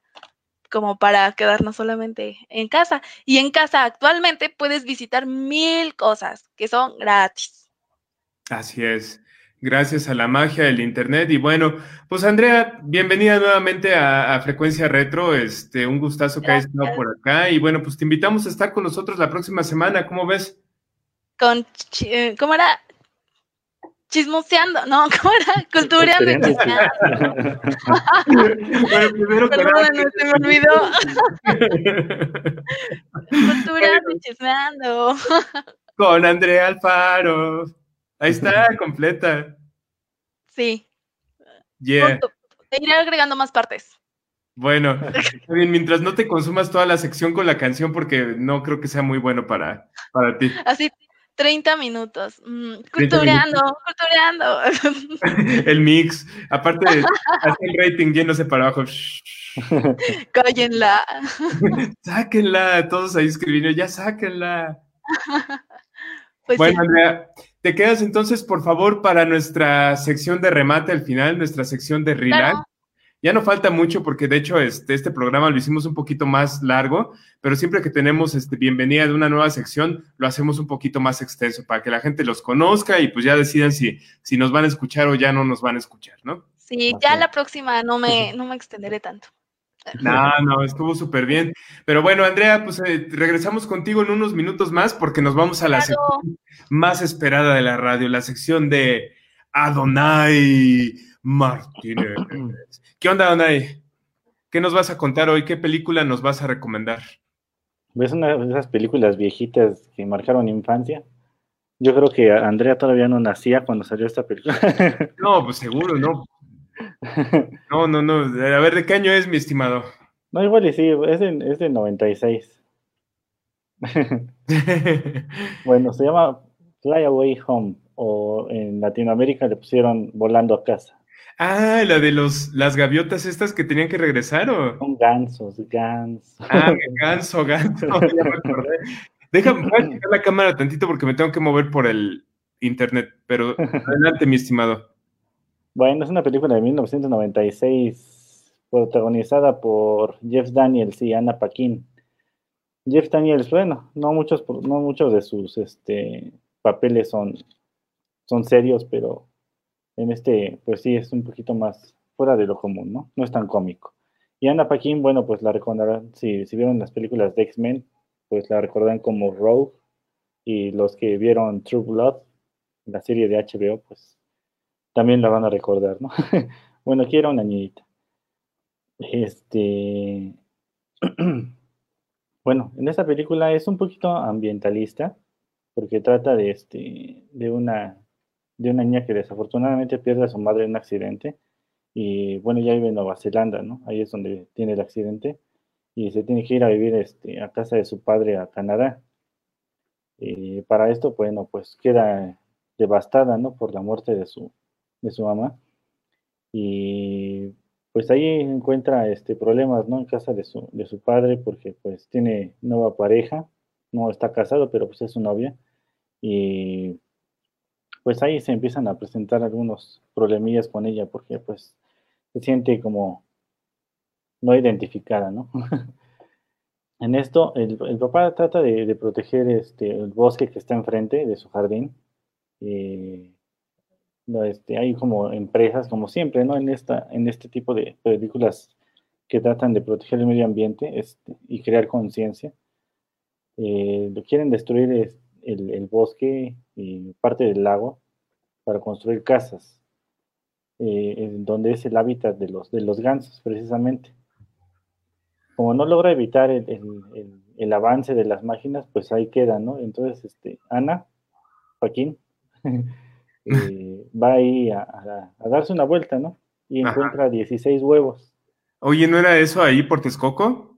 como para quedarnos solamente en casa. Y en casa actualmente puedes visitar mil cosas que son gratis. Así es gracias a la magia del internet. Y bueno, pues Andrea, bienvenida nuevamente a, Frecuencia Retro. Este, un gustazo que hayas estado por acá. Y bueno, pues te invitamos a estar con nosotros la próxima semana. ¿Cómo ves? Con, eh, ¿cómo era? Chismoseando, no, ¿cómo era? Cultureando y chismeando. bueno, Perdón, no se me olvidó. Cultureando y chismeando. Con Andrea Alfaro. Ahí está, completa. Sí. Yeah. Te iré agregando más partes. Bueno, bien, mientras no te consumas toda la sección con la canción, porque no creo que sea muy bueno para, para ti. Así, 30 minutos. Mm, cultureando, cultureando. el mix. Aparte, hace el rating yéndose para abajo. Cállenla. sáquenla, todos ahí escribiendo, ya sáquenla. Pues bueno, Andrea, te quedas entonces, por favor, para nuestra sección de remate al final, nuestra sección de relax. Ya no falta mucho porque de hecho este, este programa lo hicimos un poquito más largo, pero siempre que tenemos este, bienvenida de una nueva sección, lo hacemos un poquito más extenso para que la gente los conozca y pues ya decidan si, si nos van a escuchar o ya no nos van a escuchar, ¿no? Sí, ya la próxima no me, no me extenderé tanto. No, no, estuvo súper bien. Pero bueno, Andrea, pues eh, regresamos contigo en unos minutos más porque nos vamos a la sección más esperada de la radio, la sección de Adonai Martínez. ¿Qué onda, Donay? ¿Qué nos vas a contar hoy? ¿Qué película nos vas a recomendar? Es una de esas películas viejitas que marcaron infancia. Yo creo que Andrea todavía no nacía cuando salió esta película. No, pues seguro, no. No, no, no. A ver, ¿de qué año es, mi estimado? No, igual y sí, es de, es de 96. bueno, se llama Fly Away Home, o en Latinoamérica le pusieron Volando a casa. Ah, la de los, las gaviotas estas que tenían que regresar, ¿o? Son gansos, gansos. Ah, ganso, ganso, ya me acordé. Déjame checar la cámara tantito porque me tengo que mover por el internet, pero adelante, mi estimado. Bueno, es una película de 1996 protagonizada por Jeff Daniels y Anna Paquin. Jeff Daniels, bueno, no muchos, no muchos de sus este, papeles son, son serios, pero en este, pues sí, es un poquito más fuera de lo común, ¿no? No es tan cómico. Y Anna Paquin, bueno, pues la recordarán, si, si vieron las películas de X-Men, pues la recordarán como Rogue, y los que vieron True Blood, la serie de HBO, pues también la van a recordar, ¿no? bueno, aquí era una niñita. Este, bueno, en esta película es un poquito ambientalista, porque trata de, este, de una de una niña que desafortunadamente pierde a su madre en un accidente y bueno, ya vive en Nueva Zelanda, ¿no? Ahí es donde tiene el accidente y se tiene que ir a vivir este, a casa de su padre a Canadá. Y para esto, bueno, pues queda devastada, ¿no? Por la muerte de su, de su mamá. Y pues ahí encuentra este, problemas, ¿no? En casa de su, de su padre porque pues tiene nueva pareja, no está casado, pero pues es su novia. Y pues ahí se empiezan a presentar algunos problemillas con ella porque pues se siente como no identificada, ¿no? en esto, el, papá trata de, proteger este, el bosque que está enfrente de su jardín. Eh, este, hay como empresas, como siempre, ¿no? En, esta, en este tipo de películas que tratan de proteger el medio ambiente este, y crear conciencia. Eh, quieren destruir el, bosque y parte del lago para construir casas, eh, donde es el hábitat de los, de los gansos, precisamente. Como no logra evitar el, avance de las máquinas, pues ahí queda, ¿no? Entonces, este, Ana, Joaquín, eh, va ahí a, darse una vuelta, ¿no? Y encuentra 16 huevos. Oye, ¿no era eso ahí por Texcoco?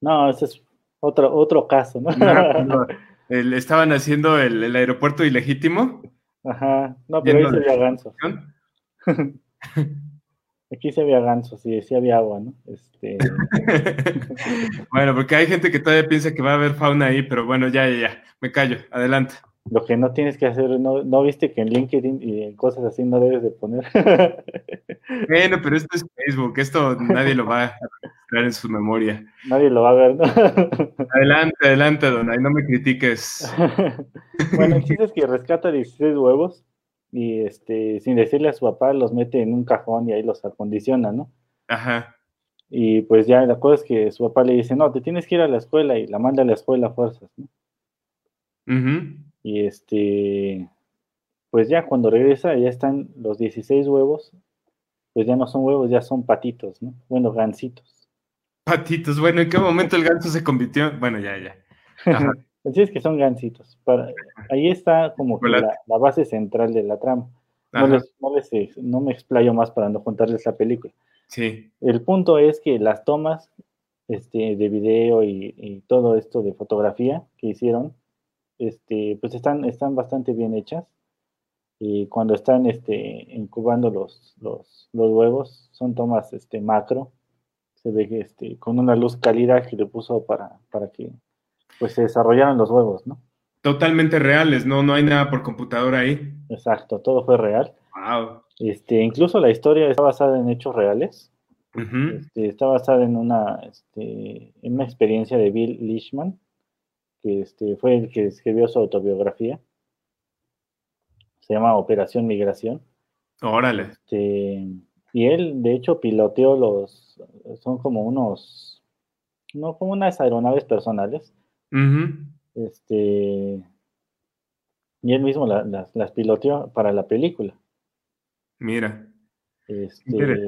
No, ese es otro, otro caso, ¿no? estaban haciendo el, aeropuerto ilegítimo. Ajá, no, pero ahí se había gansos. Aquí se había gansos, sí, sí había agua, ¿no? Este... bueno, porque hay gente que todavía piensa que va a haber fauna ahí, pero bueno, ya, ya, ya, me callo, adelante. Lo que no tienes que hacer, no, no viste que en LinkedIn y en cosas así no debes de poner. bueno, pero esto es Facebook, esto nadie lo va a registrar en su memoria. Nadie lo va a ver, ¿no? adelante, adelante, Donay, no me critiques. bueno, el chiste es que rescata 16 huevos y este, sin decirle a su papá, los mete en un cajón y ahí los acondiciona, ¿no? Ajá. Y pues ya la cosa es que su papá le dice, no, te tienes que ir a la escuela y la manda a la escuela a fuerzas, ¿no? Y este, pues ya cuando regresa ya están los 16 huevos, pues ya no son huevos, ya son patitos, ¿no? Bueno, gancitos. Patitos, bueno, ¿en qué momento el ganso se convirtió? Bueno, ya, ya. Así es que son gancitos. Para, ahí está como la, base central de la trama. No, les, no, les, no, me explayo más para no contarles la película. Sí. El punto es que las tomas este, de video y todo esto de fotografía que hicieron, este, pues están, están bastante bien hechas. Y cuando están este, incubando los, los, los huevos, son tomas este, macro. Se ve que este, con una luz cálida que le puso para, para que pues, se desarrollaran los huevos, ¿no? Totalmente reales, ¿no? No hay nada por computadora ahí. Exacto, todo fue real. Wow. Este, incluso la historia está basada en hechos reales. este, está basada en una, este, en una experiencia de Bill Leishman, que este, fue el que escribió su autobiografía se llama Operación Migración. Órale. Este, y él, de hecho, piloteó los, son como unos, no como unas aeronaves personales. Este, y él mismo las, las piloteó para la película. Mira. Este,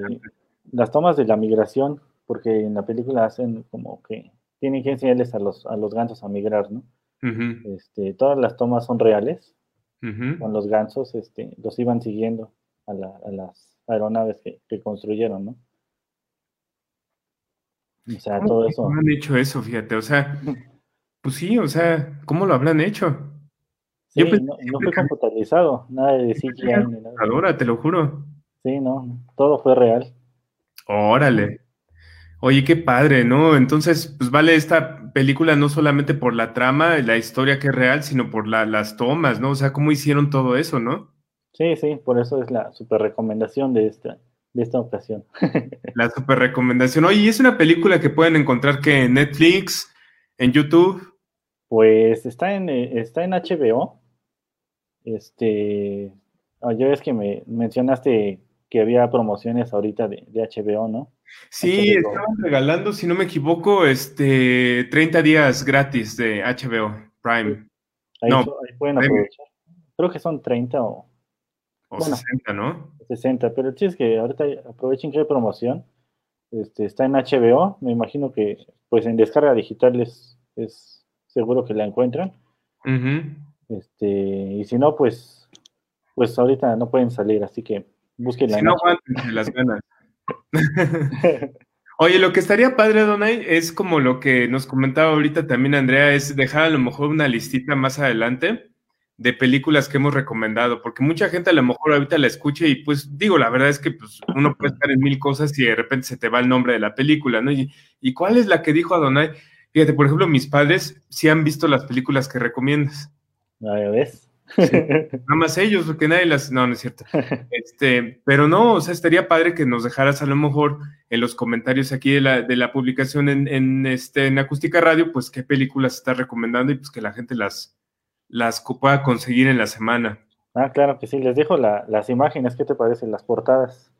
las tomas de la migración, porque en la película hacen como que tienen que enseñarles a los, a los gansos a migrar, ¿no? este, todas las tomas son reales con los gansos, este, los iban siguiendo a, las aeronaves que, construyeron, ¿no? O sea, todo eso. ¿Cómo han hecho eso, fíjate? O sea, pues sí, o sea, ¿cómo lo habrán hecho? Sí, no, fue computarizado, nada de CGI Ahora, te lo juro. Sí, no, todo fue real. Órale. Oye, qué padre, ¿no? Entonces, pues vale esta película no solamente por la trama, la historia que es real, sino por las tomas, ¿no? O sea, cómo hicieron todo eso, ¿no? Sí, sí, por eso es la super recomendación de esta, de esta ocasión. la super recomendación. Oye, ¿es una película que pueden encontrar que en Netflix, en YouTube? Pues está en, eh, está en HBO. Este, ah, ya ves que me mencionaste que había promociones ahorita de, de HBO, ¿no? Sí, estaban regalando, si no me equivoco, este 30 días gratis de HBO Prime. Ahí, no, ahí pueden aprovechar. Creo que son 30 o... O 60, ¿no? 60, pero el chiste es que ahorita aprovechen que hay promoción. Este, está en HBO, me imagino que pues en descarga digital es, es seguro que la encuentran. Este, y si no, pues, pues ahorita no pueden salir, así que búsquenla. Si no, aguanten las ganas. Oye, lo que estaría padre, Donay, es como lo que nos comentaba ahorita también Andrea, es dejar a lo mejor una listita más adelante de películas que hemos recomendado, porque mucha gente a lo mejor ahorita la escucha y pues digo, la verdad es que pues, uno puede estar en mil cosas y de repente se te va el nombre de la película, ¿no? ¿Y, y cuál es la que dijo Adonai? Fíjate, por ejemplo, mis padres sí han visto las películas que recomiendas. ¿Ya ves? nada más ellos, porque nadie las. No, no es cierto. Este, pero no, o sea, estaría padre que nos dejaras a lo mejor en los comentarios aquí de la, de la publicación en, en, este, en Acústica Radio, pues qué películas estás recomendando y pues que la gente las, las pueda conseguir en la semana. Ah, claro que sí, les dejo las imágenes, ¿qué te parecen? Las portadas.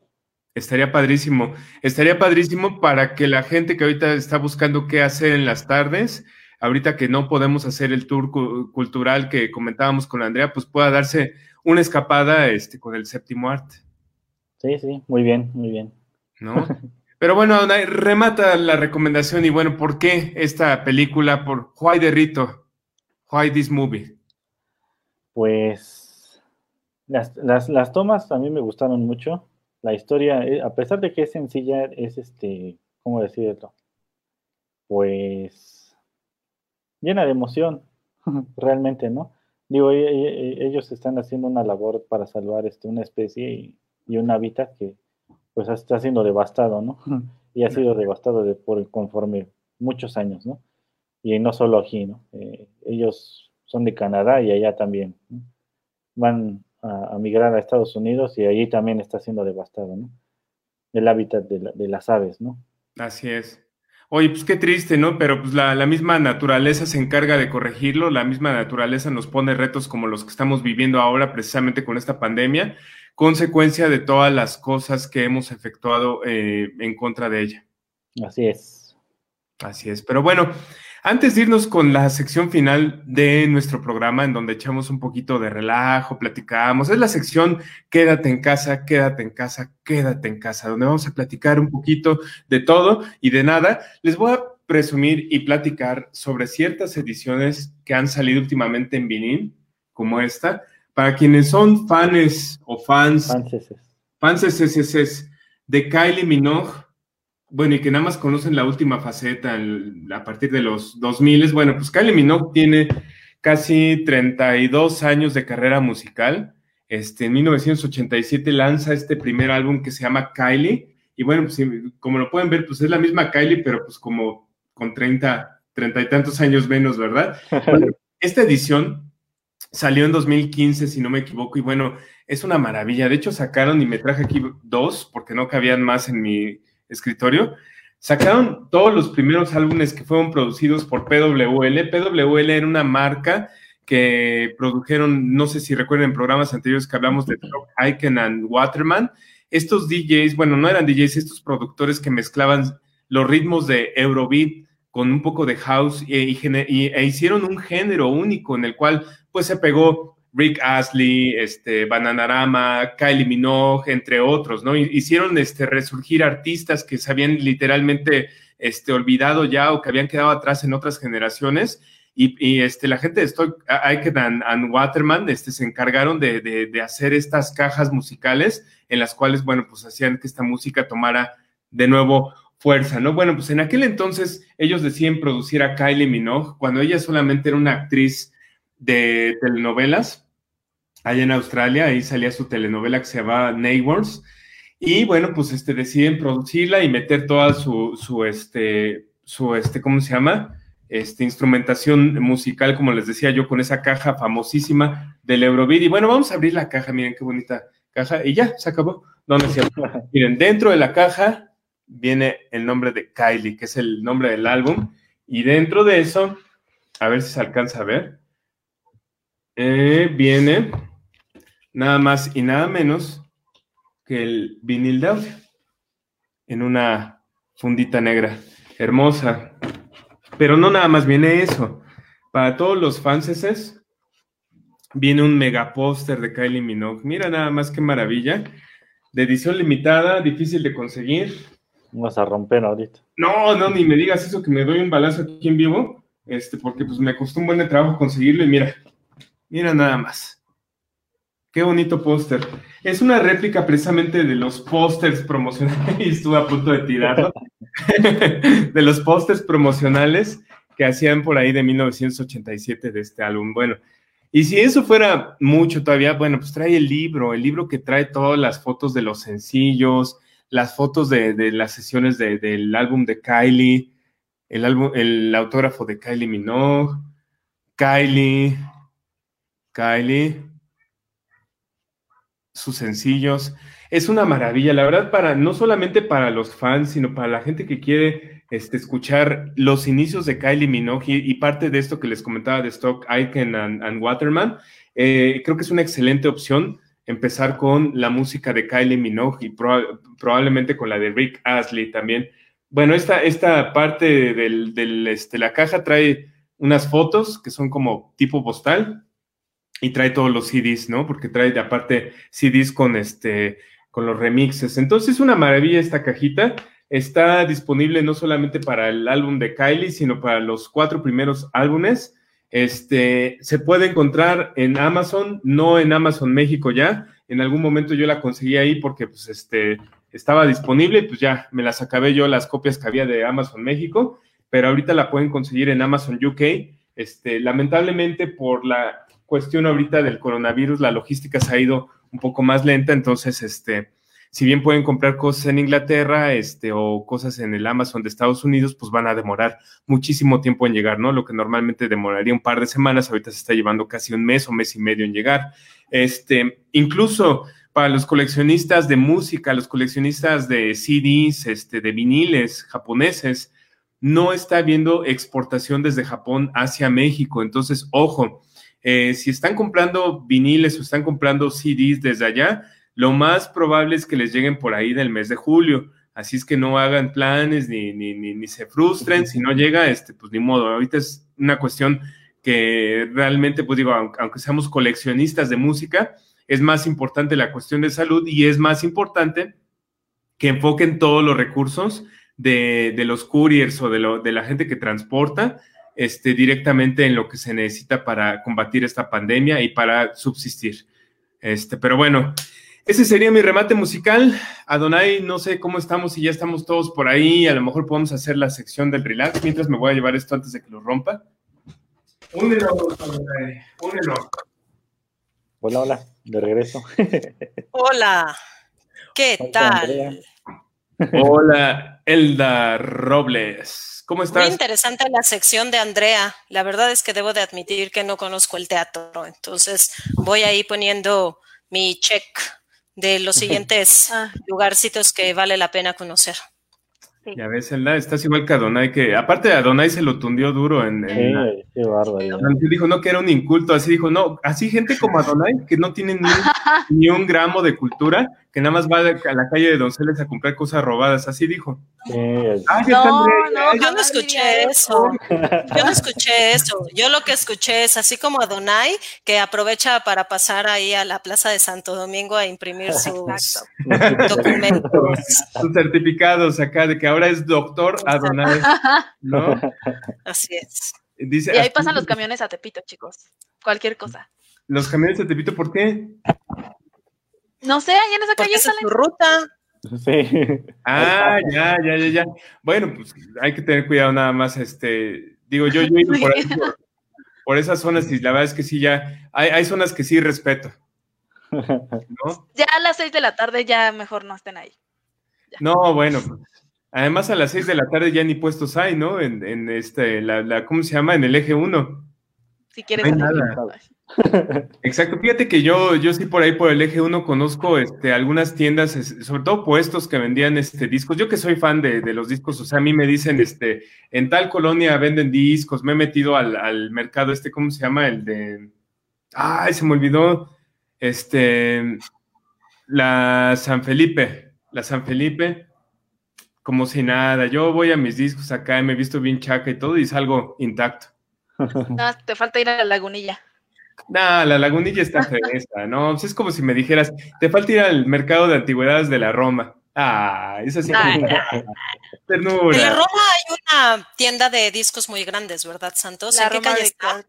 Estaría padrísimo. Estaría padrísimo para que la gente que ahorita está buscando qué hacer en las tardes, ahorita que no podemos hacer el tour cultural que comentábamos con Andrea, pues pueda darse una escapada este, con el séptimo arte. Sí, sí, muy bien, muy bien. ¿No? Pero bueno, remata la recomendación y bueno, ¿por qué esta película? ¿Por Why de Rito? Why this movie? Pues las, las, tomas a mí me gustaron mucho. La historia, eh, a pesar de que es sencilla, es este, ¿cómo decirlo? Pues llena de emoción, realmente, ¿no? Digo, e, e, e, ellos están haciendo una labor para salvar este, una especie y, un hábitat que pues está siendo devastado, ¿no? Y ha sido devastado de, por conforme muchos años, ¿no? Y no solo aquí, ¿no? Eh, ellos son de Canadá y allá también. Van a, migrar a Estados Unidos y allí también está siendo devastado, ¿no? El hábitat de, de las aves, ¿no? Así es. Oye, pues qué triste, ¿no? Pero pues la, misma naturaleza se encarga de corregirlo, la misma naturaleza nos pone retos como los que estamos viviendo ahora precisamente con esta pandemia, consecuencia de todas las cosas que hemos efectuado eh, en contra de ella. Así es. Así es, pero bueno, antes de irnos con la sección final de nuestro programa, en donde echamos un poquito de relajo, platicamos, es la sección Quédate en casa, quédate en casa, quédate en casa, donde vamos a platicar un poquito de todo y de nada. Les voy a presumir y platicar sobre ciertas ediciones que han salido últimamente en vinil, como esta. Para quienes son fans o fans, fans, de Kylie Minogue, bueno, y que nada más conocen la última faceta a partir de los 2000, bueno, pues Kylie Minogue tiene casi 32 años de carrera musical. Este, en 1987 lanza este primer álbum que se llama Kylie. Y bueno, pues, como lo pueden ver, pues es la misma Kylie, pero pues como con 30, 30 y tantos años menos, ¿verdad? esta edición salió en 2015, si no me equivoco, y bueno, es una maravilla. De hecho, sacaron, y me traje aquí dos, porque no cabían más en mi escritorio, sacaron todos los primeros álbumes que fueron producidos por PWL. PWL era una marca que produjeron, no sé si recuerden programas anteriores que hablamos de Icon and Waterman. Estos DJs, bueno, no eran DJs, estos productores que mezclaban los ritmos de Eurobeat con un poco de house y, e hicieron un género único en el cual pues se pegó Rick Astley, este, Bananarama, Kylie Minogue, entre otros, ¿no? Hicieron este, resurgir artistas que se habían literalmente este, olvidado ya o que habían quedado atrás en otras generaciones. Y, este, la gente de Stock Aiken and, Waterman este, se encargaron de, de, hacer estas cajas musicales en las cuales, bueno, pues hacían que esta música tomara de nuevo fuerza, ¿no? Bueno, pues en aquel entonces ellos deciden producir a Kylie Minogue cuando ella solamente era una actriz de telenovelas allá en Australia, ahí salía su telenovela que se llamaba Neighbors, y bueno, pues este, deciden producirla y meter toda su, su, este, su, este, ¿cómo se llama? Este, instrumentación musical, como les decía yo, con esa caja famosísima del Eurobeat. Y bueno, vamos a abrir la caja, miren qué bonita caja, y ya, se acabó. No, no Miren, dentro de la caja viene el nombre de Kylie, que es el nombre del álbum, y dentro de eso, a ver si se alcanza a ver, eh, viene nada más y nada menos que el vinil de audio en una fundita negra, hermosa. Pero no nada más viene eso. Para todos los fanses viene un mega póster de Kylie Minogue. Mira nada más qué maravilla. De edición limitada, difícil de conseguir. Vamos a romper ahorita. No, no, ni me digas eso que me doy un balazo aquí en vivo, este, porque pues me costó un buen trabajo conseguirlo y mira, Mira nada más. Qué bonito póster. Es una réplica precisamente de los pósters promocionales, y estuve a punto de tirarlo, de los pósters promocionales que hacían por ahí de 1987 de este álbum. Bueno, y si eso fuera mucho todavía, bueno, pues trae el libro, el libro que trae todas las fotos de los sencillos, las fotos de, las sesiones del álbum de Kylie, el, álbum, el autógrafo de Kylie Minogue, Kylie, Kylie, sus sencillos. Es una maravilla, la verdad, para no solamente para los fans, sino para la gente que quiere este, escuchar los inicios de Kylie Minogue y, parte de esto que les comentaba de Stock, Icon and, Waterman. Eh, creo que es una excelente opción empezar con la música de Kylie Minogue y probablemente con la de Rick Astley también. Bueno, esta, esta parte de este, la caja trae unas fotos que son como tipo postal y trae todos los CDs, ¿no? Porque trae aparte CDs con este con los remixes. Entonces, una maravilla esta cajita. Está disponible no solamente para el álbum de Kylie, sino para los cuatro primeros álbumes. Este se puede encontrar en Amazon, no en Amazon México ya. En algún momento yo la conseguí ahí porque pues este estaba disponible, pues ya me las acabé yo las copias que había de Amazon México, pero ahorita la pueden conseguir en Amazon UK. Este, lamentablemente por la cuestión ahorita del coronavirus, la logística se ha ido un poco más lenta, entonces, este, si bien pueden comprar cosas en Inglaterra, este, o cosas en el Amazon de Estados Unidos, pues van a demorar muchísimo tiempo en llegar, ¿no? Lo que normalmente demoraría un par de semanas, ahorita se está llevando casi un mes o mes y medio en llegar. Este, incluso para los coleccionistas de música, los coleccionistas de CDs, este, de viniles japoneses, no está habiendo exportación desde Japón hacia México. Entonces, ojo, eh, si están comprando viniles o están comprando CDs desde allá, lo más probable es que les lleguen por ahí del mes de julio. Así es que no hagan planes ni, ni, ni, se frustren. Si no llega, este, pues ni modo. Ahorita es una cuestión que realmente, pues digo, aunque, seamos coleccionistas de música, es más importante la cuestión de salud y es más importante que enfoquen todos los recursos de, de los couriers o de, lo, de la gente que transporta este, directamente en lo que se necesita para combatir esta pandemia y para subsistir. Este, pero bueno, ese sería mi remate musical. Adonai, no sé cómo estamos, si ya estamos todos por ahí, a lo mejor podemos hacer la sección del relax, mientras me voy a llevar esto antes de que lo rompa. Únelo, Adonai, únelo. Hola, hola, de regreso. Hola, ¿qué tal? Hola, Elda Robles. ¿Cómo estás? Muy interesante la sección de Andrea. La verdad es que debo de admitir que no conozco el teatro, entonces voy ahí poniendo mi check de los siguientes ah. lugarcitos que vale la pena conocer. Ya ves, Elda, estás igual que Adonai, que aparte de Adonai se lo tundió duro en... sí, qué bárbaro. Dijo, no, que era un inculto, así dijo, no, así gente como Adonai, que no tiene ni un gramo de cultura, que nada más va a la calle de Donceles a comprar cosas robadas, así dijo. Ah, no, no, yo no escuché eso. Yo no escuché eso. Yo lo que escuché es así como Adonai, que aprovecha para pasar ahí a la Plaza de Santo Domingo a imprimir sus documentos. Sus certificados acá de que ahora es doctor Adonai, ¿no? Así es. y ahí pasan los camiones a Tepito, chicos. Cualquier cosa. ¿Los camiones a Tepito por qué? No sé, ahí en esa calle sale. su ruta. Sí. Ah, ya, ya, ya, ya. Bueno, pues hay que tener cuidado nada más. Este, digo, yo, yo he ido por, por, esas zonas y la verdad es que sí, ya hay, hay zonas que sí respeto. ¿no? Ya a las seis de la tarde ya mejor no estén ahí. No, bueno, pues, además a las seis de la tarde ya ni puestos hay, ¿no? En, en este, la, la, ¿cómo se llama? En el eje 1. Si quieres. No Exacto, fíjate que yo, yo sí por ahí por el eje 1 conozco este, algunas tiendas, sobre todo puestos que vendían este, discos. Yo que soy fan de, los discos, o sea, a mí me dicen, este, en tal colonia venden discos, me he metido al, mercado este, ¿cómo se llama? El de... Ay, se me olvidó. Este, la San Felipe, la San Felipe, como si nada. Yo voy a mis discos acá y me he visto bien chaca y todo y salgo intacto. No, te falta ir a la lagunilla. No, la lagunilla está fresca, ¿no? Pues es como si me dijeras, te falta ir al mercado de antigüedades de la Roma. Ah, es así. Ternura. En la Roma hay una tienda de discos muy grandes, ¿verdad, Santos? ¿En qué calle está?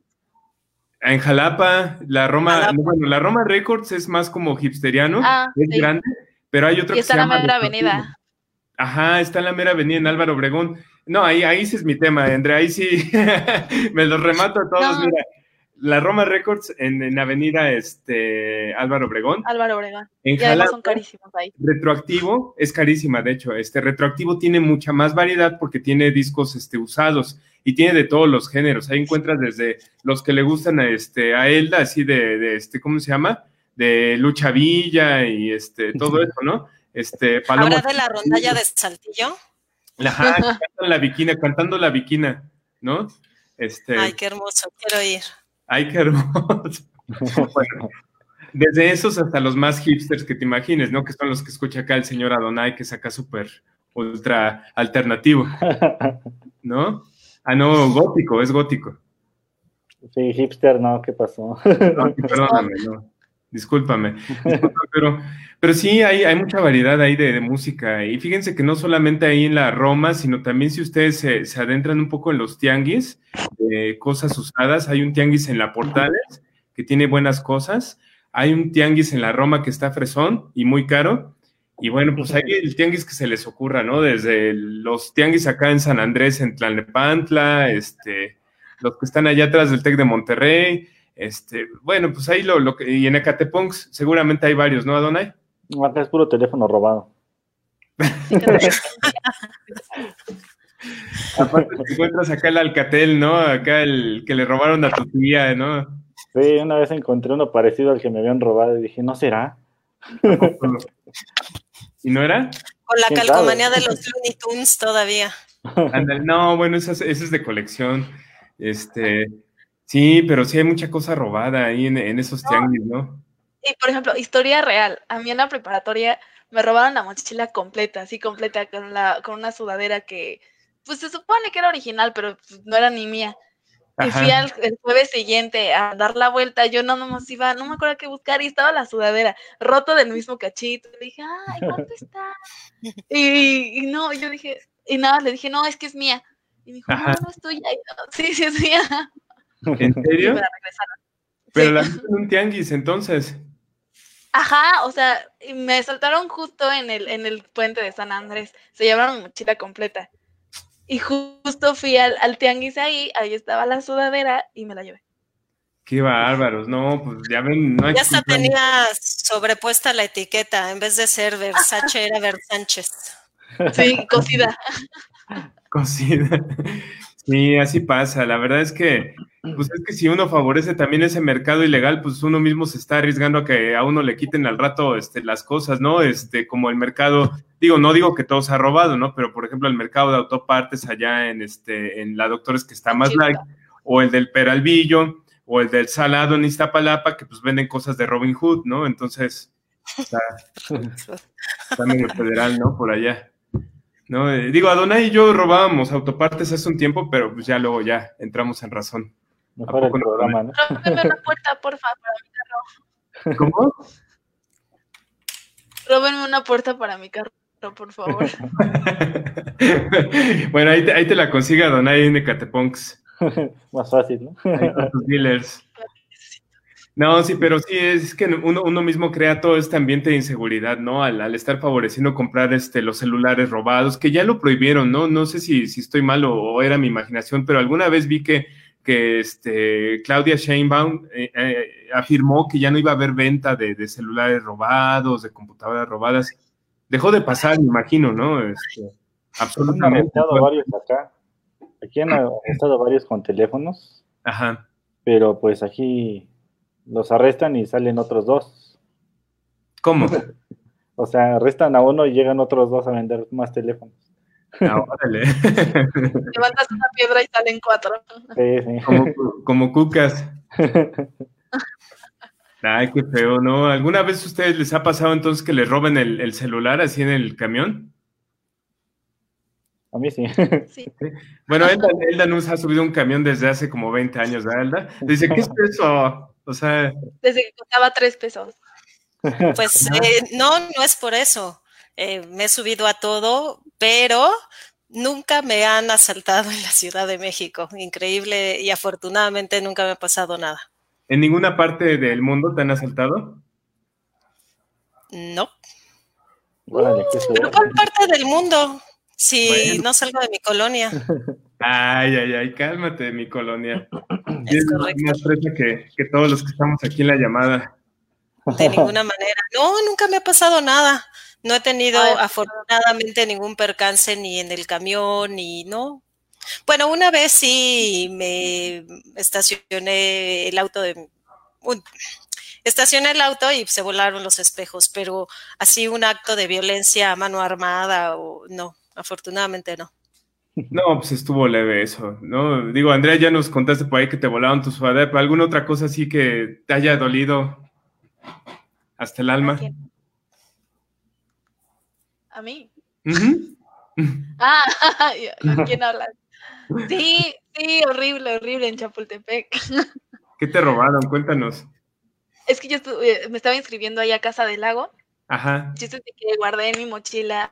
En Jalapa, la Roma, bueno, la Roma Records es más como hipsteriano, ah, es grande, pero hay otro y está en la mera avenida. Ajá, está en la mera avenida en Álvaro Obregón. No, ahí, ahí sí es mi tema, Andrea, ahí sí me los remato a todos, mira la Roma Records en, Avenida este, Álvaro Obregón. Álvaro Obregón. En y son carísimos ahí. Retroactivo es carísima, de hecho. Este retroactivo tiene mucha más variedad porque tiene discos este, usados y tiene de todos los géneros. Ahí encuentras desde los que le gustan a, este, a Elda, así de, este, ¿cómo se llama? De Lucha Villa y este, todo eso, ¿no? Este, Paloma ¿Habrá de la rondalla de Saltillo? Ajá, cantando la viquina, cantando la viquina, ¿no? Este, Ay, qué hermoso, quiero ir. Ay, qué hermoso. bueno, desde esos hasta los más hipsters que te imagines, ¿no? Que son los que escucha acá el señor Adonai, que saca súper ultra alternativo. ¿No? Ah, no, gótico, es gótico. Sí, hipster, no, ¿qué pasó? No, perdóname, no. Discúlpame. pero, pero sí, hay, hay mucha variedad ahí de, música. Y fíjense que no solamente ahí en la Roma, sino también si ustedes se, se adentran un poco en los tianguis, de cosas usadas, hay un tianguis en la Portales que tiene buenas cosas. Hay un tianguis en la Roma que está fresón y muy caro. Y bueno, pues hay el tianguis que se les ocurra, ¿no? Desde los tianguis acá en San Andrés, en Tlalnepantla, este, los que están allá atrás del TEC de Monterrey, este, bueno, pues ahí lo, lo que, y en Ecateponks seguramente hay varios, ¿no, Adonai? Acá es puro teléfono robado. Aparte te encuentras acá el Alcatel, ¿no? Acá el que le robaron a tu tía, ¿no? Sí, una vez encontré uno parecido al que me habían robado y dije, ¿no será? ¿Y no era? Con la calcomanía de los Looney Tunes todavía. no, bueno, eso es de colección. Este, Sí, pero sí hay mucha cosa robada ahí en, esos tianguis, ¿no? Y por ejemplo, historia real. A mí en la preparatoria me robaron la mochila completa, así completa, con, la, con una sudadera que, pues se supone que era original, pero pues, no era ni mía. Y fui al, el jueves siguiente a dar la vuelta, yo no nomás iba, no me acuerdo qué buscar, y estaba la sudadera, roto del mismo cachito. Le dije, ay, ¿cuánto está? Y, y, no, yo dije, y nada, le dije, no, es que es mía. Y me dijo, no, no estoy ahí. Sí, sí es mía. ¿En serio? Pero la en un tianguis, entonces. Ajá, o sea, me saltaron justo en el, en el puente de San Andrés. Se llevaron mochila completa. Y justo fui al, al tianguis ahí, ahí estaba la sudadera y me la llevé. Qué bárbaros, no, pues ya ven, no hay Ya hasta tenía sobrepuesta la etiqueta, en vez de ser Versace era Versánchez. Sí, cocida. Cocida. Sí, así pasa. La verdad es que, pues es que si uno favorece también ese mercado ilegal, pues uno mismo se está arriesgando a que a uno le quiten al rato este, las cosas, ¿no? Este, como el mercado, digo, no digo que todo se ha robado, ¿no? Pero por ejemplo, el mercado de autopartes allá en este, en la Doctores que está más like, o el del Peralvillo, o el del Salado en Iztapalapa, que pues venden cosas de Robin Hood, ¿no? Entonces, está, medio federal, ¿no? Por allá. ¿No? Eh, digo, Adonai y yo robábamos autopartes hace un tiempo, pero pues ya luego ya entramos en razón. Mejor el programa, ¿no? Róbenme una puerta, porfa, para mi carro. ¿Cómo? Róbenme una puerta para mi carro, por favor. bueno, ahí te, ahí te la consigue Adonai en Ecateponks. Más fácil, ¿no? dealers. No, sí, pero sí, es que uno, uno, mismo crea todo este ambiente de inseguridad, ¿no? Al, estar favoreciendo comprar este, los celulares robados, que ya lo prohibieron, ¿no? No sé si, si estoy mal o, era mi imaginación, pero alguna vez vi que, que este, Claudia Sheinbaum eh, eh, afirmó que ya no iba a haber venta de, celulares robados, de computadoras robadas. Dejó de pasar, me imagino, ¿no? Este, absolutamente. varios acá. Aquí han estado varios con teléfonos. Ajá. Pero pues aquí los arrestan y salen otros dos. ¿Cómo? o sea, arrestan a uno y llegan otros dos a vender más teléfonos. Ah, Levantas una piedra y salen cuatro. Sí, sí. Como, como cucas. Ay, qué feo, ¿no? ¿Alguna vez a ustedes les ha pasado entonces que les roben el, el celular así en el camión? A mí sí. Bueno, Elda, Elda nos ha subido un camión desde hace como 20 años, ¿verdad, Elda? Dice, ¿qué es eso? O sea... Desde que costaba tres pesos. Pues eh, no, no es por eso. Eh, me he subido a todo, pero nunca me han asaltado en la Ciudad de México. Increíble y afortunadamente nunca me ha pasado nada. ¿En ninguna parte del mundo te han asaltado? No. ¿Pero cuál parte del mundo? Sí, no salgo de mi colonia. Ay, ay, ay, cálmate de mi colonia. Es, más fresa que, que todos los que estamos aquí en la llamada. De ninguna manera. No, nunca me ha pasado nada. No he tenido afortunadamente ningún percance ni en el camión, ni no. Bueno, una vez sí me estacioné el auto de... estacioné el auto y se volaron los espejos, pero así un acto de violencia a mano armada o no, afortunadamente no. No, pues estuvo leve eso, ¿no? Digo, Andrea, ya nos contaste por ahí que te volaron tu sudadera, pero alguna otra cosa así que te haya dolido hasta el alma. ¿A, mí? ah, ¿con quién hablas? Sí, sí, horrible, horrible en Chapultepec. ¿Qué te robaron? Cuéntanos. Es que yo me estaba inscribiendo ahí a Casa del Lago. Ajá. Yo que guardé en mi mochila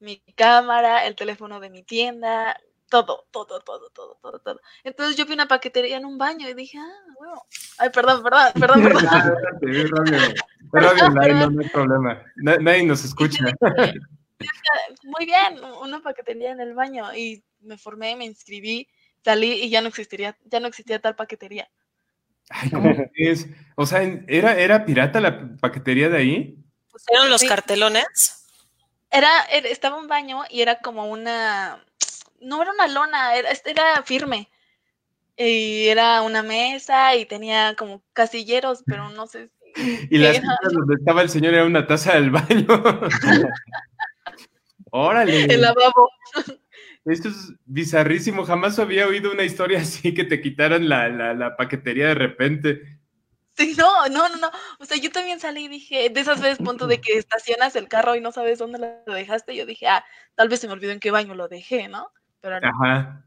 mi cámara, el teléfono de mi tienda, todo, todo, todo, todo, todo, todo. Entonces yo vi una paquetería en un baño y dije, ah, bueno. Ay, perdón, perdón, perdón, perdón. radio, radio no, hay problema. Nadie nos escucha. Muy bien, una paquetería en el baño y me formé, me inscribí, salí y ya no existiría, ya no existía tal paquetería. Ay, ¿cómo es? O sea, ¿era, ¿era pirata la paquetería de ahí? ¿Pusieron los cartelones? Era, estaba un baño y era como una, no era una lona, era, era firme. Y era una mesa y tenía como casilleros, pero no sé si. Y las donde estaba el señor era una taza del baño. Órale. El lavabo. Esto es bizarrísimo. Jamás había oído una historia así que te quitaran la, la, la paquetería de repente. No, no, no, no. O sea, yo también salí y dije, de esas veces, punto de que estacionas el carro y no sabes dónde lo dejaste. Yo dije, ah, tal vez se me olvidó en qué baño lo dejé, ¿no? Pero no. Ajá.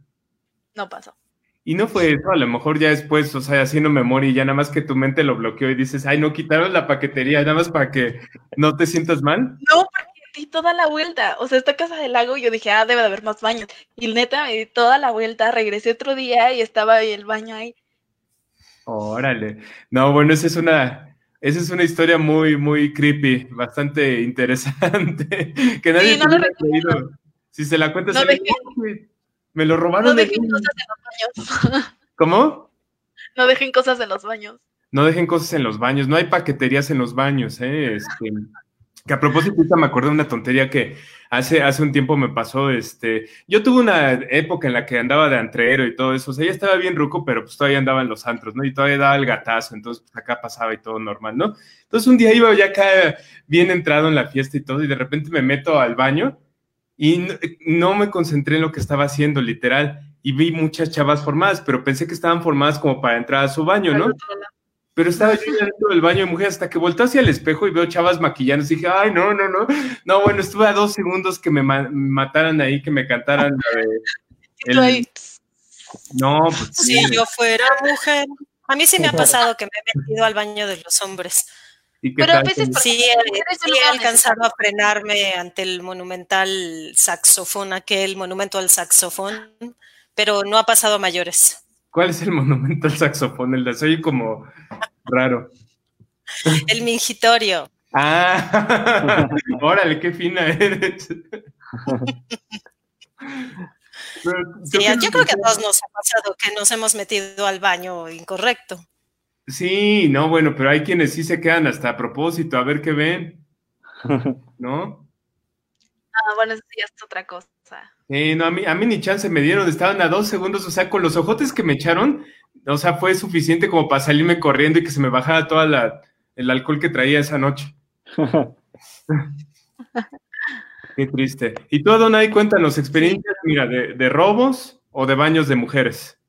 No pasó. Y no fue eso, a lo mejor ya después, o sea, haciendo memoria ya nada más que tu mente lo bloqueó y dices, ay, no quitaron la paquetería, nada más para que no te sientas mal. No, porque di toda la vuelta. O sea, esta casa del lago, yo dije, ah, debe de haber más baños. Y neta, me di toda la vuelta, regresé otro día y estaba ahí el baño ahí. Órale. No, bueno, esa es una, esa es una historia muy, muy creepy, bastante interesante. que nadie sí, no Si se la cuentas, Me lo robaron. No dejen cosas en los baños. ¿Cómo? No dejen cosas en los baños. No dejen cosas en los baños. No hay paqueterías en los baños, ¿eh? Este, que a propósito, me acordé de una tontería que hace, hace un tiempo me pasó. Este, yo tuve una época en la que andaba de antrero y todo eso. O sea, ya estaba bien ruco, pero pues todavía andaba en los antros, ¿no? Y todavía daba el gatazo. Entonces, pues acá pasaba y todo normal, ¿no? Entonces, un día iba ya acá bien entrado en la fiesta y todo, y de repente me meto al baño y no, me concentré en lo que estaba haciendo, literal. Y vi muchas chavas formadas, pero pensé que estaban formadas como para entrar a su baño, ¿no? Pero estaba yo dentro del baño de mujeres hasta que volteé hacia el espejo y veo chavas maquillando. Y dije, ay, no, no, no. No, bueno, estuve a dos segundos que me mataran ahí, que me cantaran. No, pues, Si yo fuera mujer. A mí sí me ha pasado que me he metido al baño de los hombres. Pero a veces sí, sí he alcanzado a frenarme ante el monumental saxofón, aquel monumento al saxofón, pero no ha pasado a mayores. ¿Cuál es el monumento al saxofón? El de soy como raro. El mingitorio. Ah, órale, qué fina eres. sí, yo creo que a todos nos ha pasado que nos hemos metido al baño incorrecto. Sí, no, bueno, pero hay quienes sí se quedan hasta a propósito, a ver qué ven. ¿No? Ah, bueno, eso ya es otra cosa. Sí, no, a mí, a mí ni chance me dieron, estaban a dos segundos, o sea, con los ojotes que me echaron, o sea, fue suficiente como para salirme corriendo y que se me bajara toda la, el alcohol que traía esa noche. Qué triste. Y tú, Adonai, cuéntanos experiencias, mira, de, de robos o de baños de mujeres.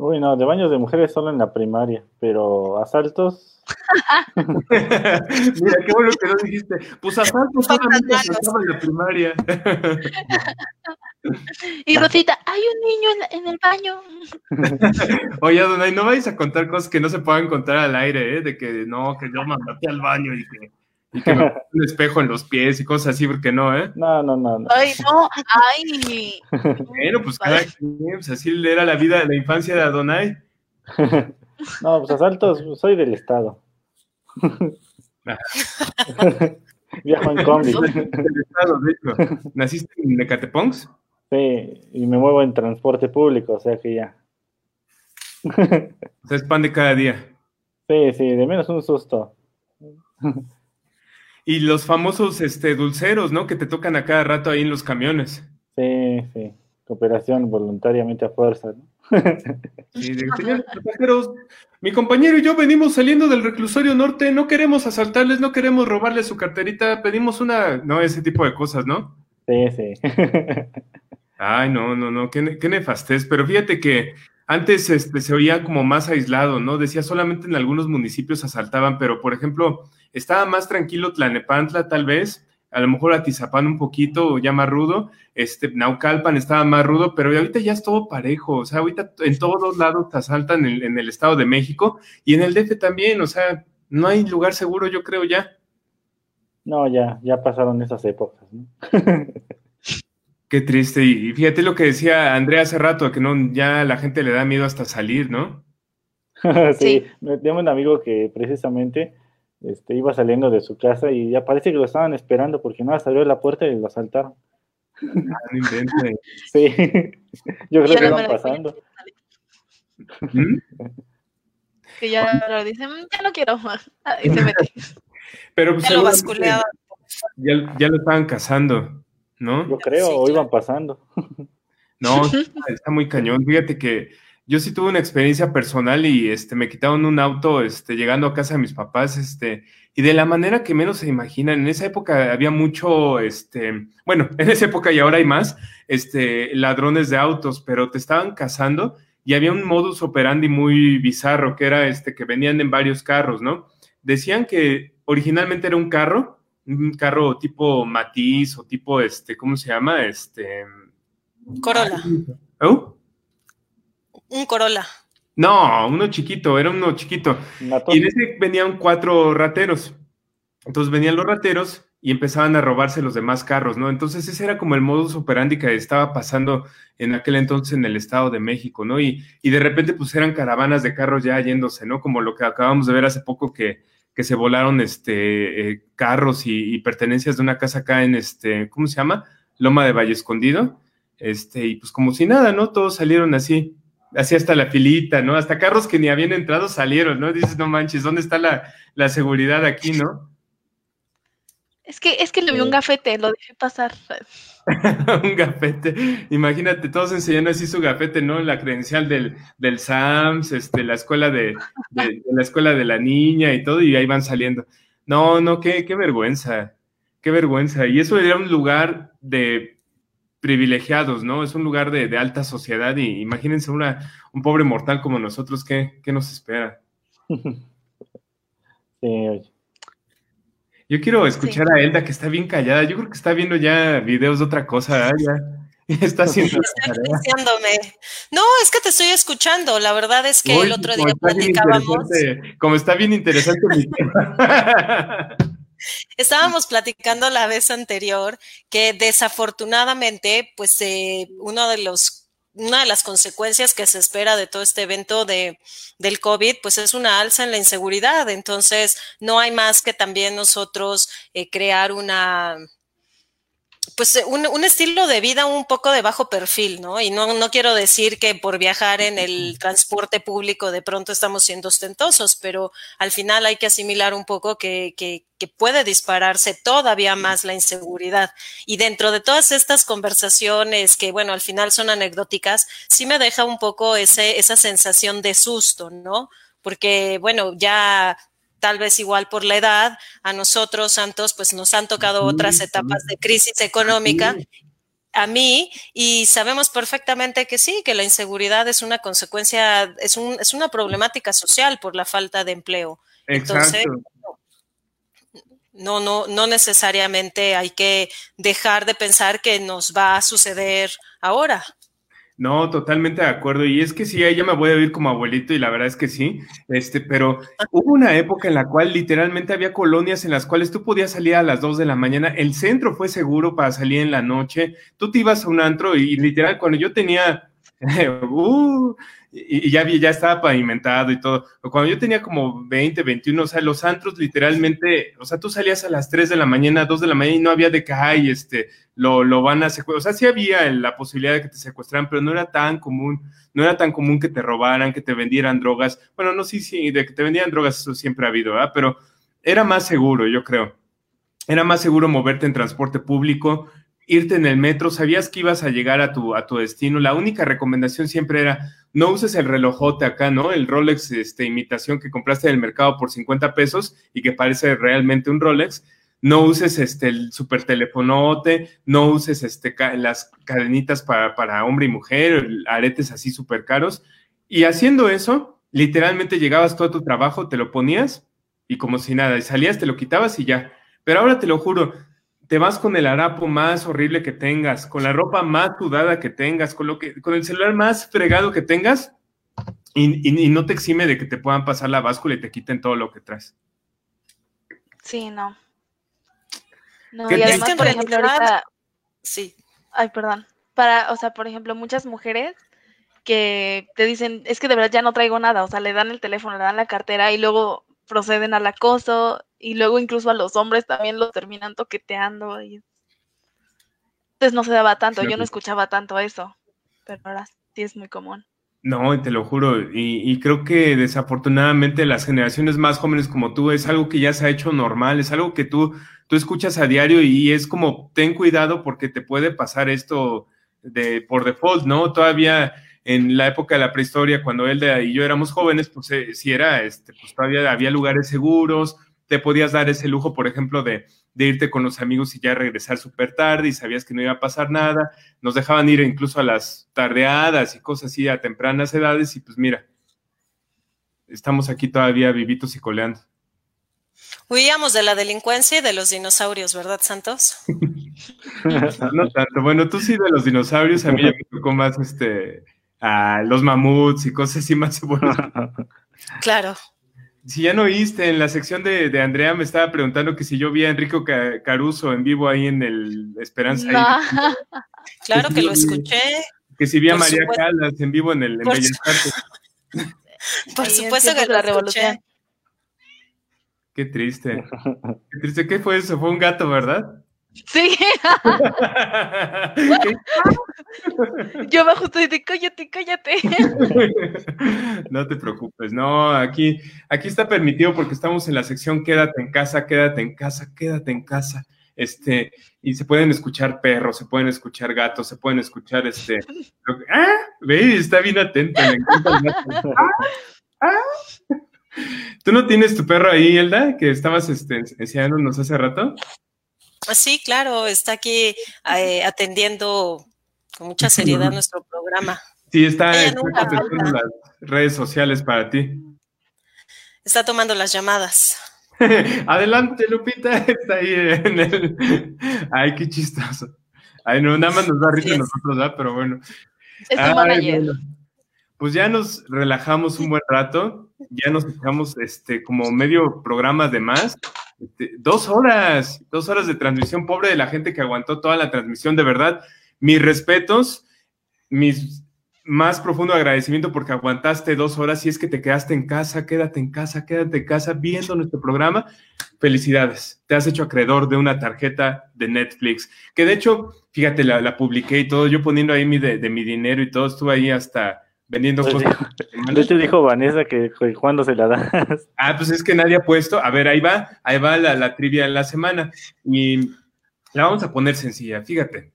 Uy, no, de baños de mujeres solo en la primaria, pero asaltos. Mira, qué bueno que no dijiste. Pues asaltos solamente en la primaria. y Rosita, hay un niño en, el baño. Oye, Donay, no vais a contar cosas que no se puedan contar al aire, ¿eh? De que no, que yo mandate al baño y que y que me un espejo en los pies y cosas así, porque no, ¿eh? No, no, no. no. Ay, no, ay. Bueno, pues cada quien, pues así era la vida, la infancia de Adonai. no, pues asaltos, soy del Estado. Viajo en combi. Del Estado, de hecho. ¿Naciste en Ecatepongs? Sí, y me muevo en transporte público, o sea que ya. o sea, es pan de cada día. Sí, sí, de menos un susto. Y los famosos este, dulceros, ¿no? Que te tocan a cada rato ahí en los camiones. Sí, sí. Cooperación voluntariamente a fuerza, ¿no? sí, de, pasajeros, mi compañero y yo venimos saliendo del reclusorio norte, no queremos asaltarles, no queremos robarles su carterita, pedimos una, no, ese tipo de cosas, ¿no? Sí, sí. Ay, no, no, no, qué, qué nefastez, pero fíjate que antes este, se oía como más aislado, ¿no? Decía solamente en algunos municipios asaltaban, pero por ejemplo, estaba más tranquilo Tlanepantla tal vez, a lo mejor Atizapán un poquito, ya más rudo, este, Naucalpan estaba más rudo, pero ahorita ya es todo parejo, o sea, ahorita en todos lados te asaltan en, el Estado de México y en el DF también, o sea, no hay lugar seguro, yo creo ya. No, ya, ya pasaron esas épocas, ¿no? Qué triste. Y fíjate lo que decía Andrea hace rato, que no, ya la gente le da miedo hasta salir, ¿no? sí, tengo un amigo que precisamente este, iba saliendo de su casa y ya parece que lo estaban esperando porque no salió de la puerta y lo asaltaron. Ah, sí, yo creo que iban pasando. ¿Mm? Que ya lo dicen, mm, ya no quiero más. Y se mete. Pero pues, ya, lo ya, ya lo estaban cazando. ¿no? Yo creo, o iban pasando. No, está muy cañón. Fíjate que yo sí tuve una experiencia personal y este, me quitaron un auto este, llegando a casa de mis papás, este, y de la manera que menos se imaginan. En esa época había mucho, este, bueno, en esa época y ahora hay más, este, ladrones de autos, pero te estaban cazando y había un modus operandi muy bizarro que era este, que venían en varios carros, ¿no? Decían que originalmente era un carro, un carro tipo Matiz o tipo, este, ¿cómo se llama? Este... Corolla. ¿Oh? Un Corolla. No, uno chiquito, era uno chiquito. Y en ese venían cuatro rateros. Entonces venían los rateros y empezaban a robarse los demás carros, ¿no? Entonces ese era como el modus operandi que estaba pasando en aquel entonces en el Estado de México, ¿no? Y, y de repente pues eran caravanas de carros ya yéndose, ¿no? Como lo que acabamos de ver hace poco que que se volaron este, eh, carros y, pertenencias de una casa acá en, este, ¿cómo se llama? Loma de Valle Escondido. este, y pues como si nada, ¿no? Todos salieron así, así hasta la filita, ¿no? Hasta carros que ni habían entrado salieron, ¿no? Dices, no manches, ¿dónde está la, la seguridad aquí, no? Es que, es que le vi un gafete, lo dejé pasar. un gafete. Imagínate, todos enseñando así su gafete, ¿no? La credencial del, del SAMS, este, la escuela de, la escuela de la niña y todo, y ahí van saliendo. No, no, qué, qué vergüenza, qué vergüenza. Y eso era un lugar de privilegiados, ¿no? Es un lugar de, alta sociedad y imagínense una, un pobre mortal como nosotros, ¿qué, qué nos espera? Sí, yo quiero escuchar a Elda, que está bien callada. Yo creo que está viendo ya videos de otra cosa. ¿eh? Ya, está haciendo. No, es que te estoy escuchando. La verdad es que el otro día platicábamos. Como está bien interesante mi tema. Estábamos platicando la vez anterior que desafortunadamente, pues eh, uno de los una de las consecuencias que se espera de todo este evento de, del COVID, pues es una alza en la inseguridad. Entonces, no hay más que también nosotros eh, crear una, pues eh, un, un, estilo de vida un poco de bajo perfil, ¿no? Y no, no quiero decir que por viajar en el transporte público de pronto estamos siendo ostentosos, pero al final hay que asimilar un poco que, que, que puede dispararse todavía más la inseguridad. Y dentro de todas estas conversaciones que, bueno, al final son anecdóticas, sí me deja un poco ese, esa sensación de susto, ¿no? Porque, bueno, ya tal vez igual por la edad, a nosotros, Santos, pues nos han tocado otras etapas de crisis económica a mí y sabemos perfectamente que sí, que la inseguridad es una consecuencia, es, un, es una problemática social por la falta de empleo. Entonces, no, no, no necesariamente hay que dejar de pensar que nos va a suceder ahora. No, totalmente de acuerdo. Y es que sí, ya me voy a vivir como abuelito y la verdad es que sí. Este, pero hubo una época en la cual literalmente había colonias en las cuales tú podías salir a las 2 de la mañana. El centro fue seguro para salir en la noche. Tú te ibas a un antro y, literal, cuando yo tenía, uh, y, ya, ya estaba pavimentado y todo. Cuando yo tenía como 20, 21, o sea, los antros literalmente, o sea, tú salías a las 3 de la mañana, 2 de la mañana y no había de que, ay, este, lo, lo van a secuestrar. O sea, sí había la posibilidad de que te secuestraran, pero no era tan común, no era tan común que te robaran, que te vendieran drogas. Bueno, no, sí, sí, de que te vendieran drogas, eso siempre ha habido, ¿verdad? Pero era más seguro, yo creo. Era más seguro moverte en transporte público, irte en el metro, sabías que ibas a llegar a tu, a tu destino. La única recomendación siempre era, no uses el relojote acá, ¿no? El Rolex, este, imitación que compraste en el mercado por 50 pesos y que parece realmente un Rolex. No uses este, el super no uses este, las cadenitas para, para hombre y mujer, aretes así súper caros. Y haciendo eso, literalmente llegabas todo a tu trabajo, te lo ponías y como si nada, y salías, te lo quitabas y ya. Pero ahora te lo juro, te vas con el harapo más horrible que tengas, con la ropa más sudada que tengas, con, lo que, con el celular más fregado que tengas, y, no te exime de que te puedan pasar la báscula y te quiten todo lo que traes. Sí, no. No, y además, por ejemplo, ahorita... Sí. Ay, perdón. Para, o sea, por ejemplo, muchas mujeres que te dicen, es que de verdad ya no traigo nada, o sea, le dan el teléfono, le dan la cartera y luego proceden al acoso y luego incluso a los hombres también lo terminan toqueteando. Y... Entonces no se daba tanto, yo no escuchaba tanto eso, pero ahora sí es muy común. No, te lo juro, y, creo que desafortunadamente las generaciones más jóvenes como tú es algo que ya se ha hecho normal, es algo que tú, tú escuchas a diario y es como ten cuidado porque te puede pasar esto de por default, ¿no? Todavía en la época de la prehistoria, cuando él y yo éramos jóvenes, pues eh, si era, este, pues todavía había lugares seguros, te podías dar ese lujo, por ejemplo, de, irte con los amigos y ya regresar súper tarde y sabías que no iba a pasar nada. Nos dejaban ir incluso a las tardeadas y cosas así a tempranas edades y pues mira, estamos aquí todavía vivitos y coleando. Huíamos de la delincuencia y de los dinosaurios, ¿verdad, Santos? no tanto. Bueno, tú sí de los dinosaurios, a mí ya me tocó más este, a los mamuts y cosas así más Claro si ya no oíste, en la sección de, Andrea me estaba preguntando que si yo vi a Enrico Caruso en vivo ahí en el Esperanza. claro que, lo escuché. Que si vi a María Calas en vivo en el en Por, Por supuesto que la revolución. Qué triste. Qué triste. ¿Qué fue eso? Fue un gato, ¿verdad? Sí. Yo bajo justo de cállate, cállate. No te preocupes, no, aquí, aquí está permitido porque estamos en la sección quédate en casa, quédate en casa, quédate en casa. Este, y se pueden escuchar perros, se pueden escuchar gatos, se pueden escuchar este. ¡Ah! Ve, está bien atento, le encanta el ¡Ah! ¡Ah! ¿Tú no tienes tu perro ahí, Elda, que estabas este, enseñándonos hace rato? Sí, claro, está aquí eh, atendiendo con mucha seriedad nuestro programa. Sí, está, en las redes sociales para ti. Está tomando las llamadas. Adelante, Lupita, está ahí en el... Ay, qué chistoso. Ay, no, nada más nos da risa a nosotros, ¿verdad? Pero bueno. Es Ay, Pues ya nos relajamos un buen rato, ya nos echamos este, como medio programa de más. Este, dos horas, dos horas de transmisión, pobre de la gente que aguantó toda la transmisión, de verdad. Mis respetos, mis más profundo agradecimiento porque aguantaste dos horas y es que te quedaste en casa, quédate en casa, quédate en casa viendo nuestro programa. Felicidades, te has hecho acreedor de una tarjeta de Netflix, que de hecho, fíjate, la, publiqué y todo, yo poniendo ahí mi de, mi dinero y todo, estuve ahí hasta vendiendo pues cosas. de hecho dijo Vanessa que, cuando se la das. Ah, pues es que nadie ha puesto, a ver, ahí va, ahí va la, la trivia en la semana y la vamos a poner sencilla, fíjate.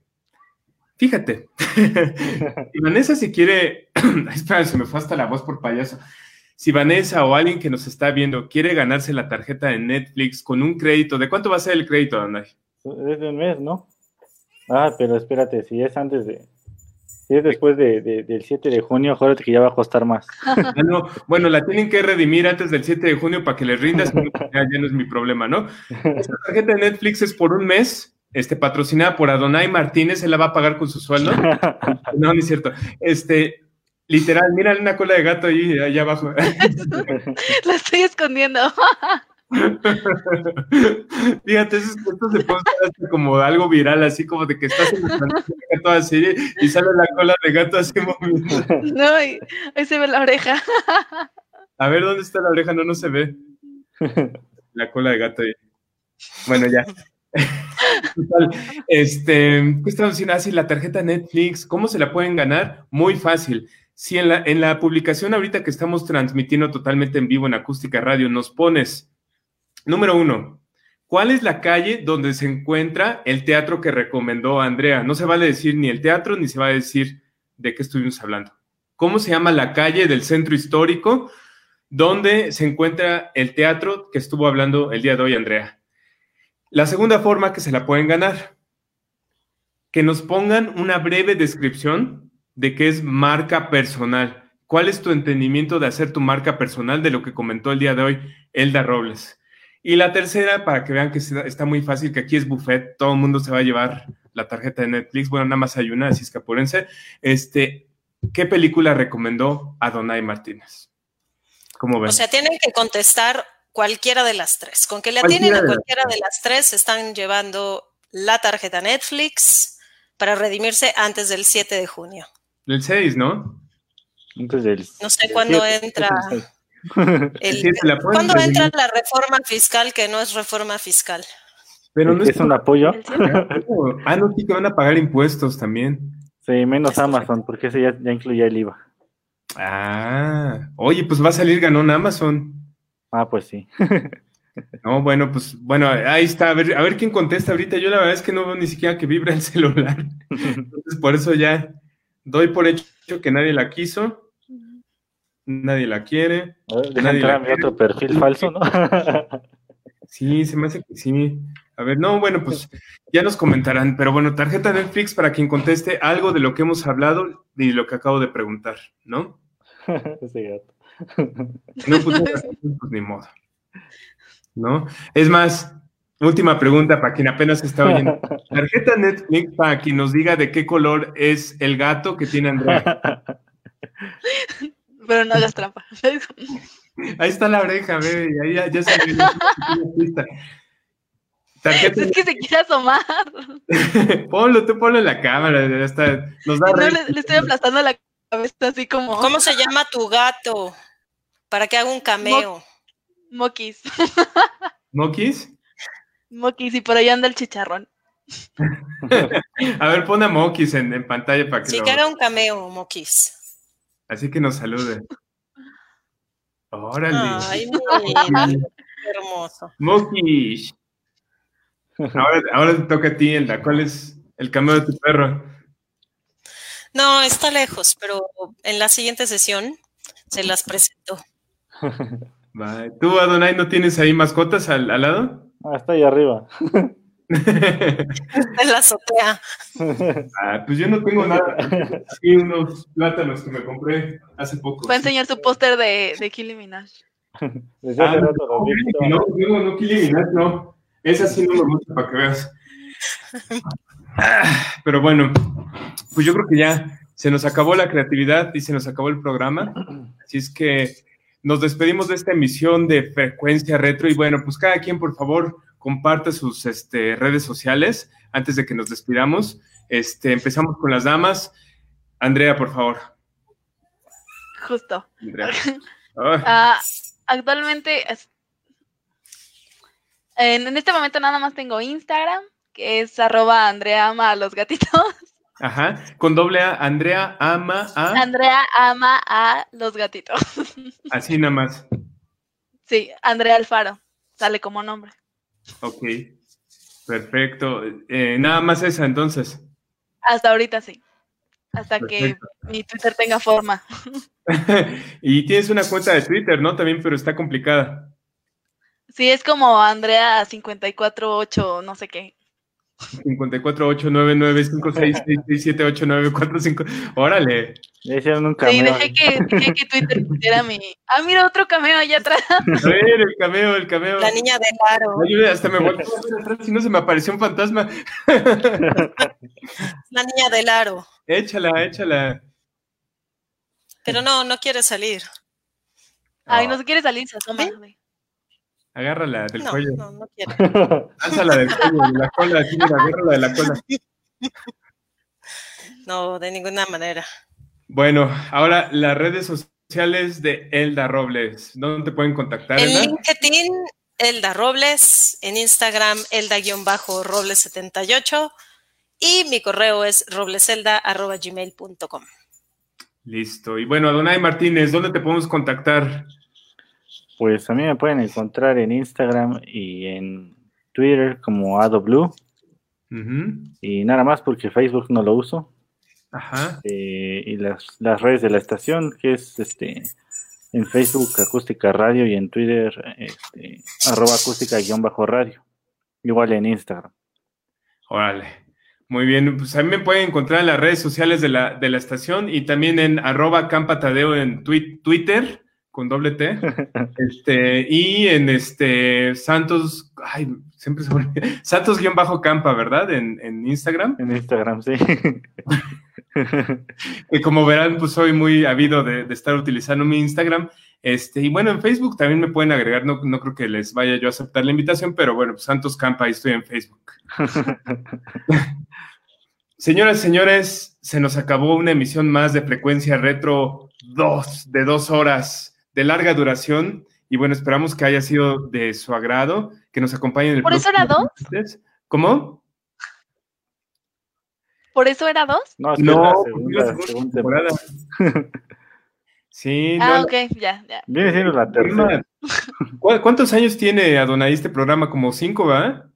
Fíjate, Vanessa si quiere, espera, se me fue hasta la voz por payaso. Si Vanessa o alguien que nos está viendo quiere ganarse la tarjeta de Netflix con un crédito, ¿de cuánto va a ser el crédito, Andai? Es de un mes, ¿no? Ah, pero espérate, si es antes de, si es después de, del 7 de junio, acuérdate que ya va a costar más. Ah, no, bueno, la tienen que redimir antes del 7 de junio para que les rindas, ya, ya no es mi problema, ¿no? Esta tarjeta de Netflix es por un mes, este, patrocinada por Adonai Martínez, él la va a pagar con su sueldo. no, no es cierto. Este, literal, mira una cola de gato ahí, allá abajo. la estoy escondiendo. Fíjate, esto se puede hacer como algo viral, así como de que estás en la gato así y sale la cola de gato así moviendo. No, ahí, se ve la oreja. A ver, ¿dónde está la oreja? No, no se ve. La cola de gato ahí. Bueno, ya este, ¿qué estamos diciendo? Así, ah, la tarjeta Netflix, ¿cómo se la pueden ganar? Muy fácil. Si en la, en la publicación ahorita que estamos transmitiendo totalmente en vivo en Acústica Radio, nos pones, número uno, ¿cuál es la calle donde se encuentra el teatro que recomendó Andrea? No se vale decir ni el teatro, ni se va a decir de qué estuvimos hablando. ¿Cómo se llama la calle del centro histórico donde se encuentra el teatro que estuvo hablando el día de hoy Andrea? La segunda forma que se la pueden ganar, que nos pongan una breve descripción de qué es marca personal. ¿Cuál es tu entendimiento de hacer tu marca personal de lo que comentó el día de hoy Elda Robles? Y la tercera, para que vean que está muy fácil, que aquí es buffet, todo el mundo se va a llevar la tarjeta de Netflix, bueno, nada más hay una, así es que apúrense. Este, ¿Qué película recomendó a Donay Martínez? ¿Cómo ven? O sea, tienen que contestar cualquiera de las tres. Con que le tienen a cualquiera de las tres, están llevando la tarjeta Netflix para redimirse antes del 7 de junio. El 6, ¿no? Antes del, no sé cuándo entra. ¿Cuándo entra la reforma fiscal que no es reforma fiscal? Pero no es, un apoyo. ah, no, sí que van a pagar impuestos también. Sí, menos Amazon, porque ese ya, ya incluía el IVA. Ah, oye, pues va a salir ganón Amazon. Ah, pues sí. No, bueno, pues bueno, ahí está. A ver, a ver quién contesta ahorita. Yo la verdad es que no veo ni siquiera que vibra el celular. Entonces, por eso ya doy por hecho que nadie la quiso. Nadie la quiere. nadie la otro perfil falso, ¿no? Sí, se me hace que sí. A ver, no, bueno, pues ya nos comentarán. Pero bueno, tarjeta Netflix para quien conteste algo de lo que hemos hablado y lo que acabo de preguntar, ¿no? Sí, gato. No, pues, pues, ni modo. ¿No? Es más, última pregunta para quien apenas está oyendo. Tarjeta Netflix para quien nos diga de qué color es el gato que tiene Andrea. Pero no hagas trampa. Ahí está la oreja, bebé, ahí ya, ya se Tarjeta es que se quiere asomar. ponlo, tú ponlo en la cámara. nos da no, le, le, estoy aplastando la cabeza así como. ¿Cómo se llama tu gato? Para que haga un cameo. Mokis. ¿Mokis? Mokis, y por ahí anda el chicharrón. a ver, pon a Mokis en, pantalla para que Sí, que haga un cameo, Mokis. Así que nos salude. Órale. Ay, mira, hermoso. Mokis. Ahora, ahora te toca a ti, Elda. ¿Cuál es el cameo de tu perro? No, está lejos, pero en la siguiente sesión se las presento. ¿Tú, Adonai, no tienes ahí mascotas al, lado? Ah, está ahí arriba. en la azotea. Ah, pues yo no tengo nada. Aquí unos plátanos que me compré hace poco. Va a enseñar su póster de, de Minaj. Desde hace ah, rato no, no, no, no, Killy Minaj, no. Esa sí no me gusta para que veas. Pero bueno, pues yo creo que ya se nos acabó la creatividad y se nos acabó el programa. Así es que nos despedimos de esta emisión de Frecuencia Retro y bueno, pues cada quien por favor comparte sus este, redes sociales antes de que nos despidamos. Este, empezamos con las damas. Andrea, por favor. Justo. Ah, actualmente, en, este momento nada más tengo Instagram, que es arroba Andrea ama a los gatitos. Ajá, con doble A, Andrea ama a... Andrea ama a los gatitos. Así nada más. Sí, Andrea Alfaro, sale como nombre. Ok, perfecto. Eh, nada más esa entonces. Hasta ahorita sí, hasta que mi Twitter tenga forma. y tienes una cuenta de Twitter, ¿no? También, pero está complicada. Sí, es como Andrea 548, no sé qué. 5489956678945. Órale. Hicieron un cameo. Sí, dejé que, dejé que Twitter pusiera mi. Ah, mira, otro cameo allá atrás. A ver, el cameo, el cameo. La niña del aro. Ayude, hasta me volteé atrás si no se me apareció un fantasma. La niña del aro. Échala, échala. Pero no, no quiere salir. Ay, no se quiere salir, se asoma. Agárrala del cuello. No, no quiero. Álzala del cuello, de la cola, agárrala de la cola. No, de ninguna manera. Bueno, ahora las redes sociales de Elda Robles. ¿Dónde te pueden contactar? En LinkedIn, Elda Robles. En Instagram, Elda-Robles78. Y mi correo es robleselda.gmail.com. Listo. Y bueno, Adonai Martínez, ¿dónde te podemos contactar? Pues a mí me pueden encontrar en Instagram y en Twitter como AdoBlue. Y nada más porque Facebook no lo uso. Ajá. Eh, y las, las, redes de la estación, que es este en Facebook Acústica Radio y en Twitter este, arroba acústica-radio. Igual en Instagram. Órale. Muy bien, pues a mí me pueden encontrar en las redes sociales de la, de la estación y también en arroba campatadeo en Twitter con doble T. este, y en este Santos, ay, siempre se Santos-Campa, ¿verdad? En, en, Instagram. En Instagram, sí. que como verán, pues soy muy habido de, estar utilizando mi Instagram. Este, y bueno, en Facebook también me pueden agregar, no, no creo que les vaya yo a aceptar la invitación, pero bueno, pues Santos Campa, ahí estoy en Facebook. Señoras y señores, se nos acabó una emisión más de Frecuencia Retro 2, de dos horas de larga duración y bueno, esperamos que haya sido de su agrado, que nos acompañen en el ¿Por eso era dos? ¿Cómo? ¿Por eso era dos? No, es la segunda, temporada. sí, ah, ok, ya, ya. Viene siendo la tercera. ¿Cuántos años tiene Adonai este programa? Como cinco, ¿va?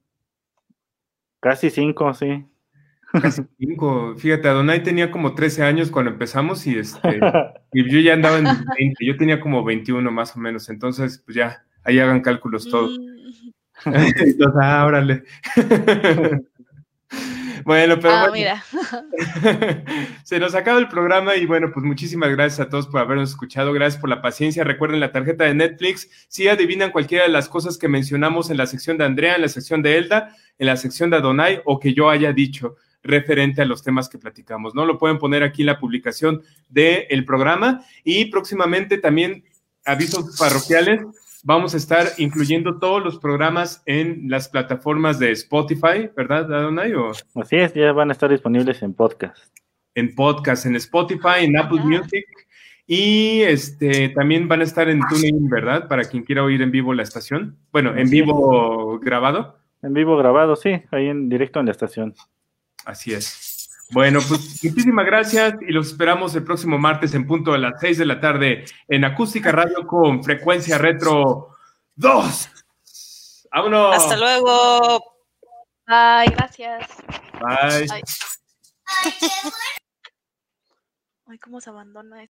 Casi cinco, sí. Casi cinco. Fíjate, Adonai tenía como 13 años cuando empezamos y este y yo ya andaba en 20, yo tenía como 21 más o menos, entonces pues ya, ahí hagan cálculos todo. Mm. entonces, ah, órale. bueno, pero ah, mira. se nos acaba el programa y bueno, pues muchísimas gracias a todos por habernos escuchado, gracias por la paciencia. Recuerden la tarjeta de Netflix, si adivinan cualquiera de las cosas que mencionamos en la sección de Andrea, en la sección de Elda, en la sección de Adonai o que yo haya dicho referente a los temas que platicamos, ¿no? Lo pueden poner aquí en la publicación del programa y próximamente también avisos parroquiales. Vamos a estar incluyendo todos los programas en las plataformas de Spotify, ¿verdad, Adonai? Así es, ya van a estar disponibles en podcast. En podcast, en Spotify, en Apple Music. Y este también van a estar en TuneIn, ¿verdad? Para quien quiera oír en vivo la estación. Bueno, en vivo grabado. En vivo grabado, sí, ahí en directo en la estación. Así es. Bueno, pues muchísimas gracias y los esperamos el próximo martes en punto a las 6 de la tarde en Acústica Radio con frecuencia retro 2. ¡Vámonos! Hasta luego. Bye, gracias. Bye. Ay, cómo se abandona esto.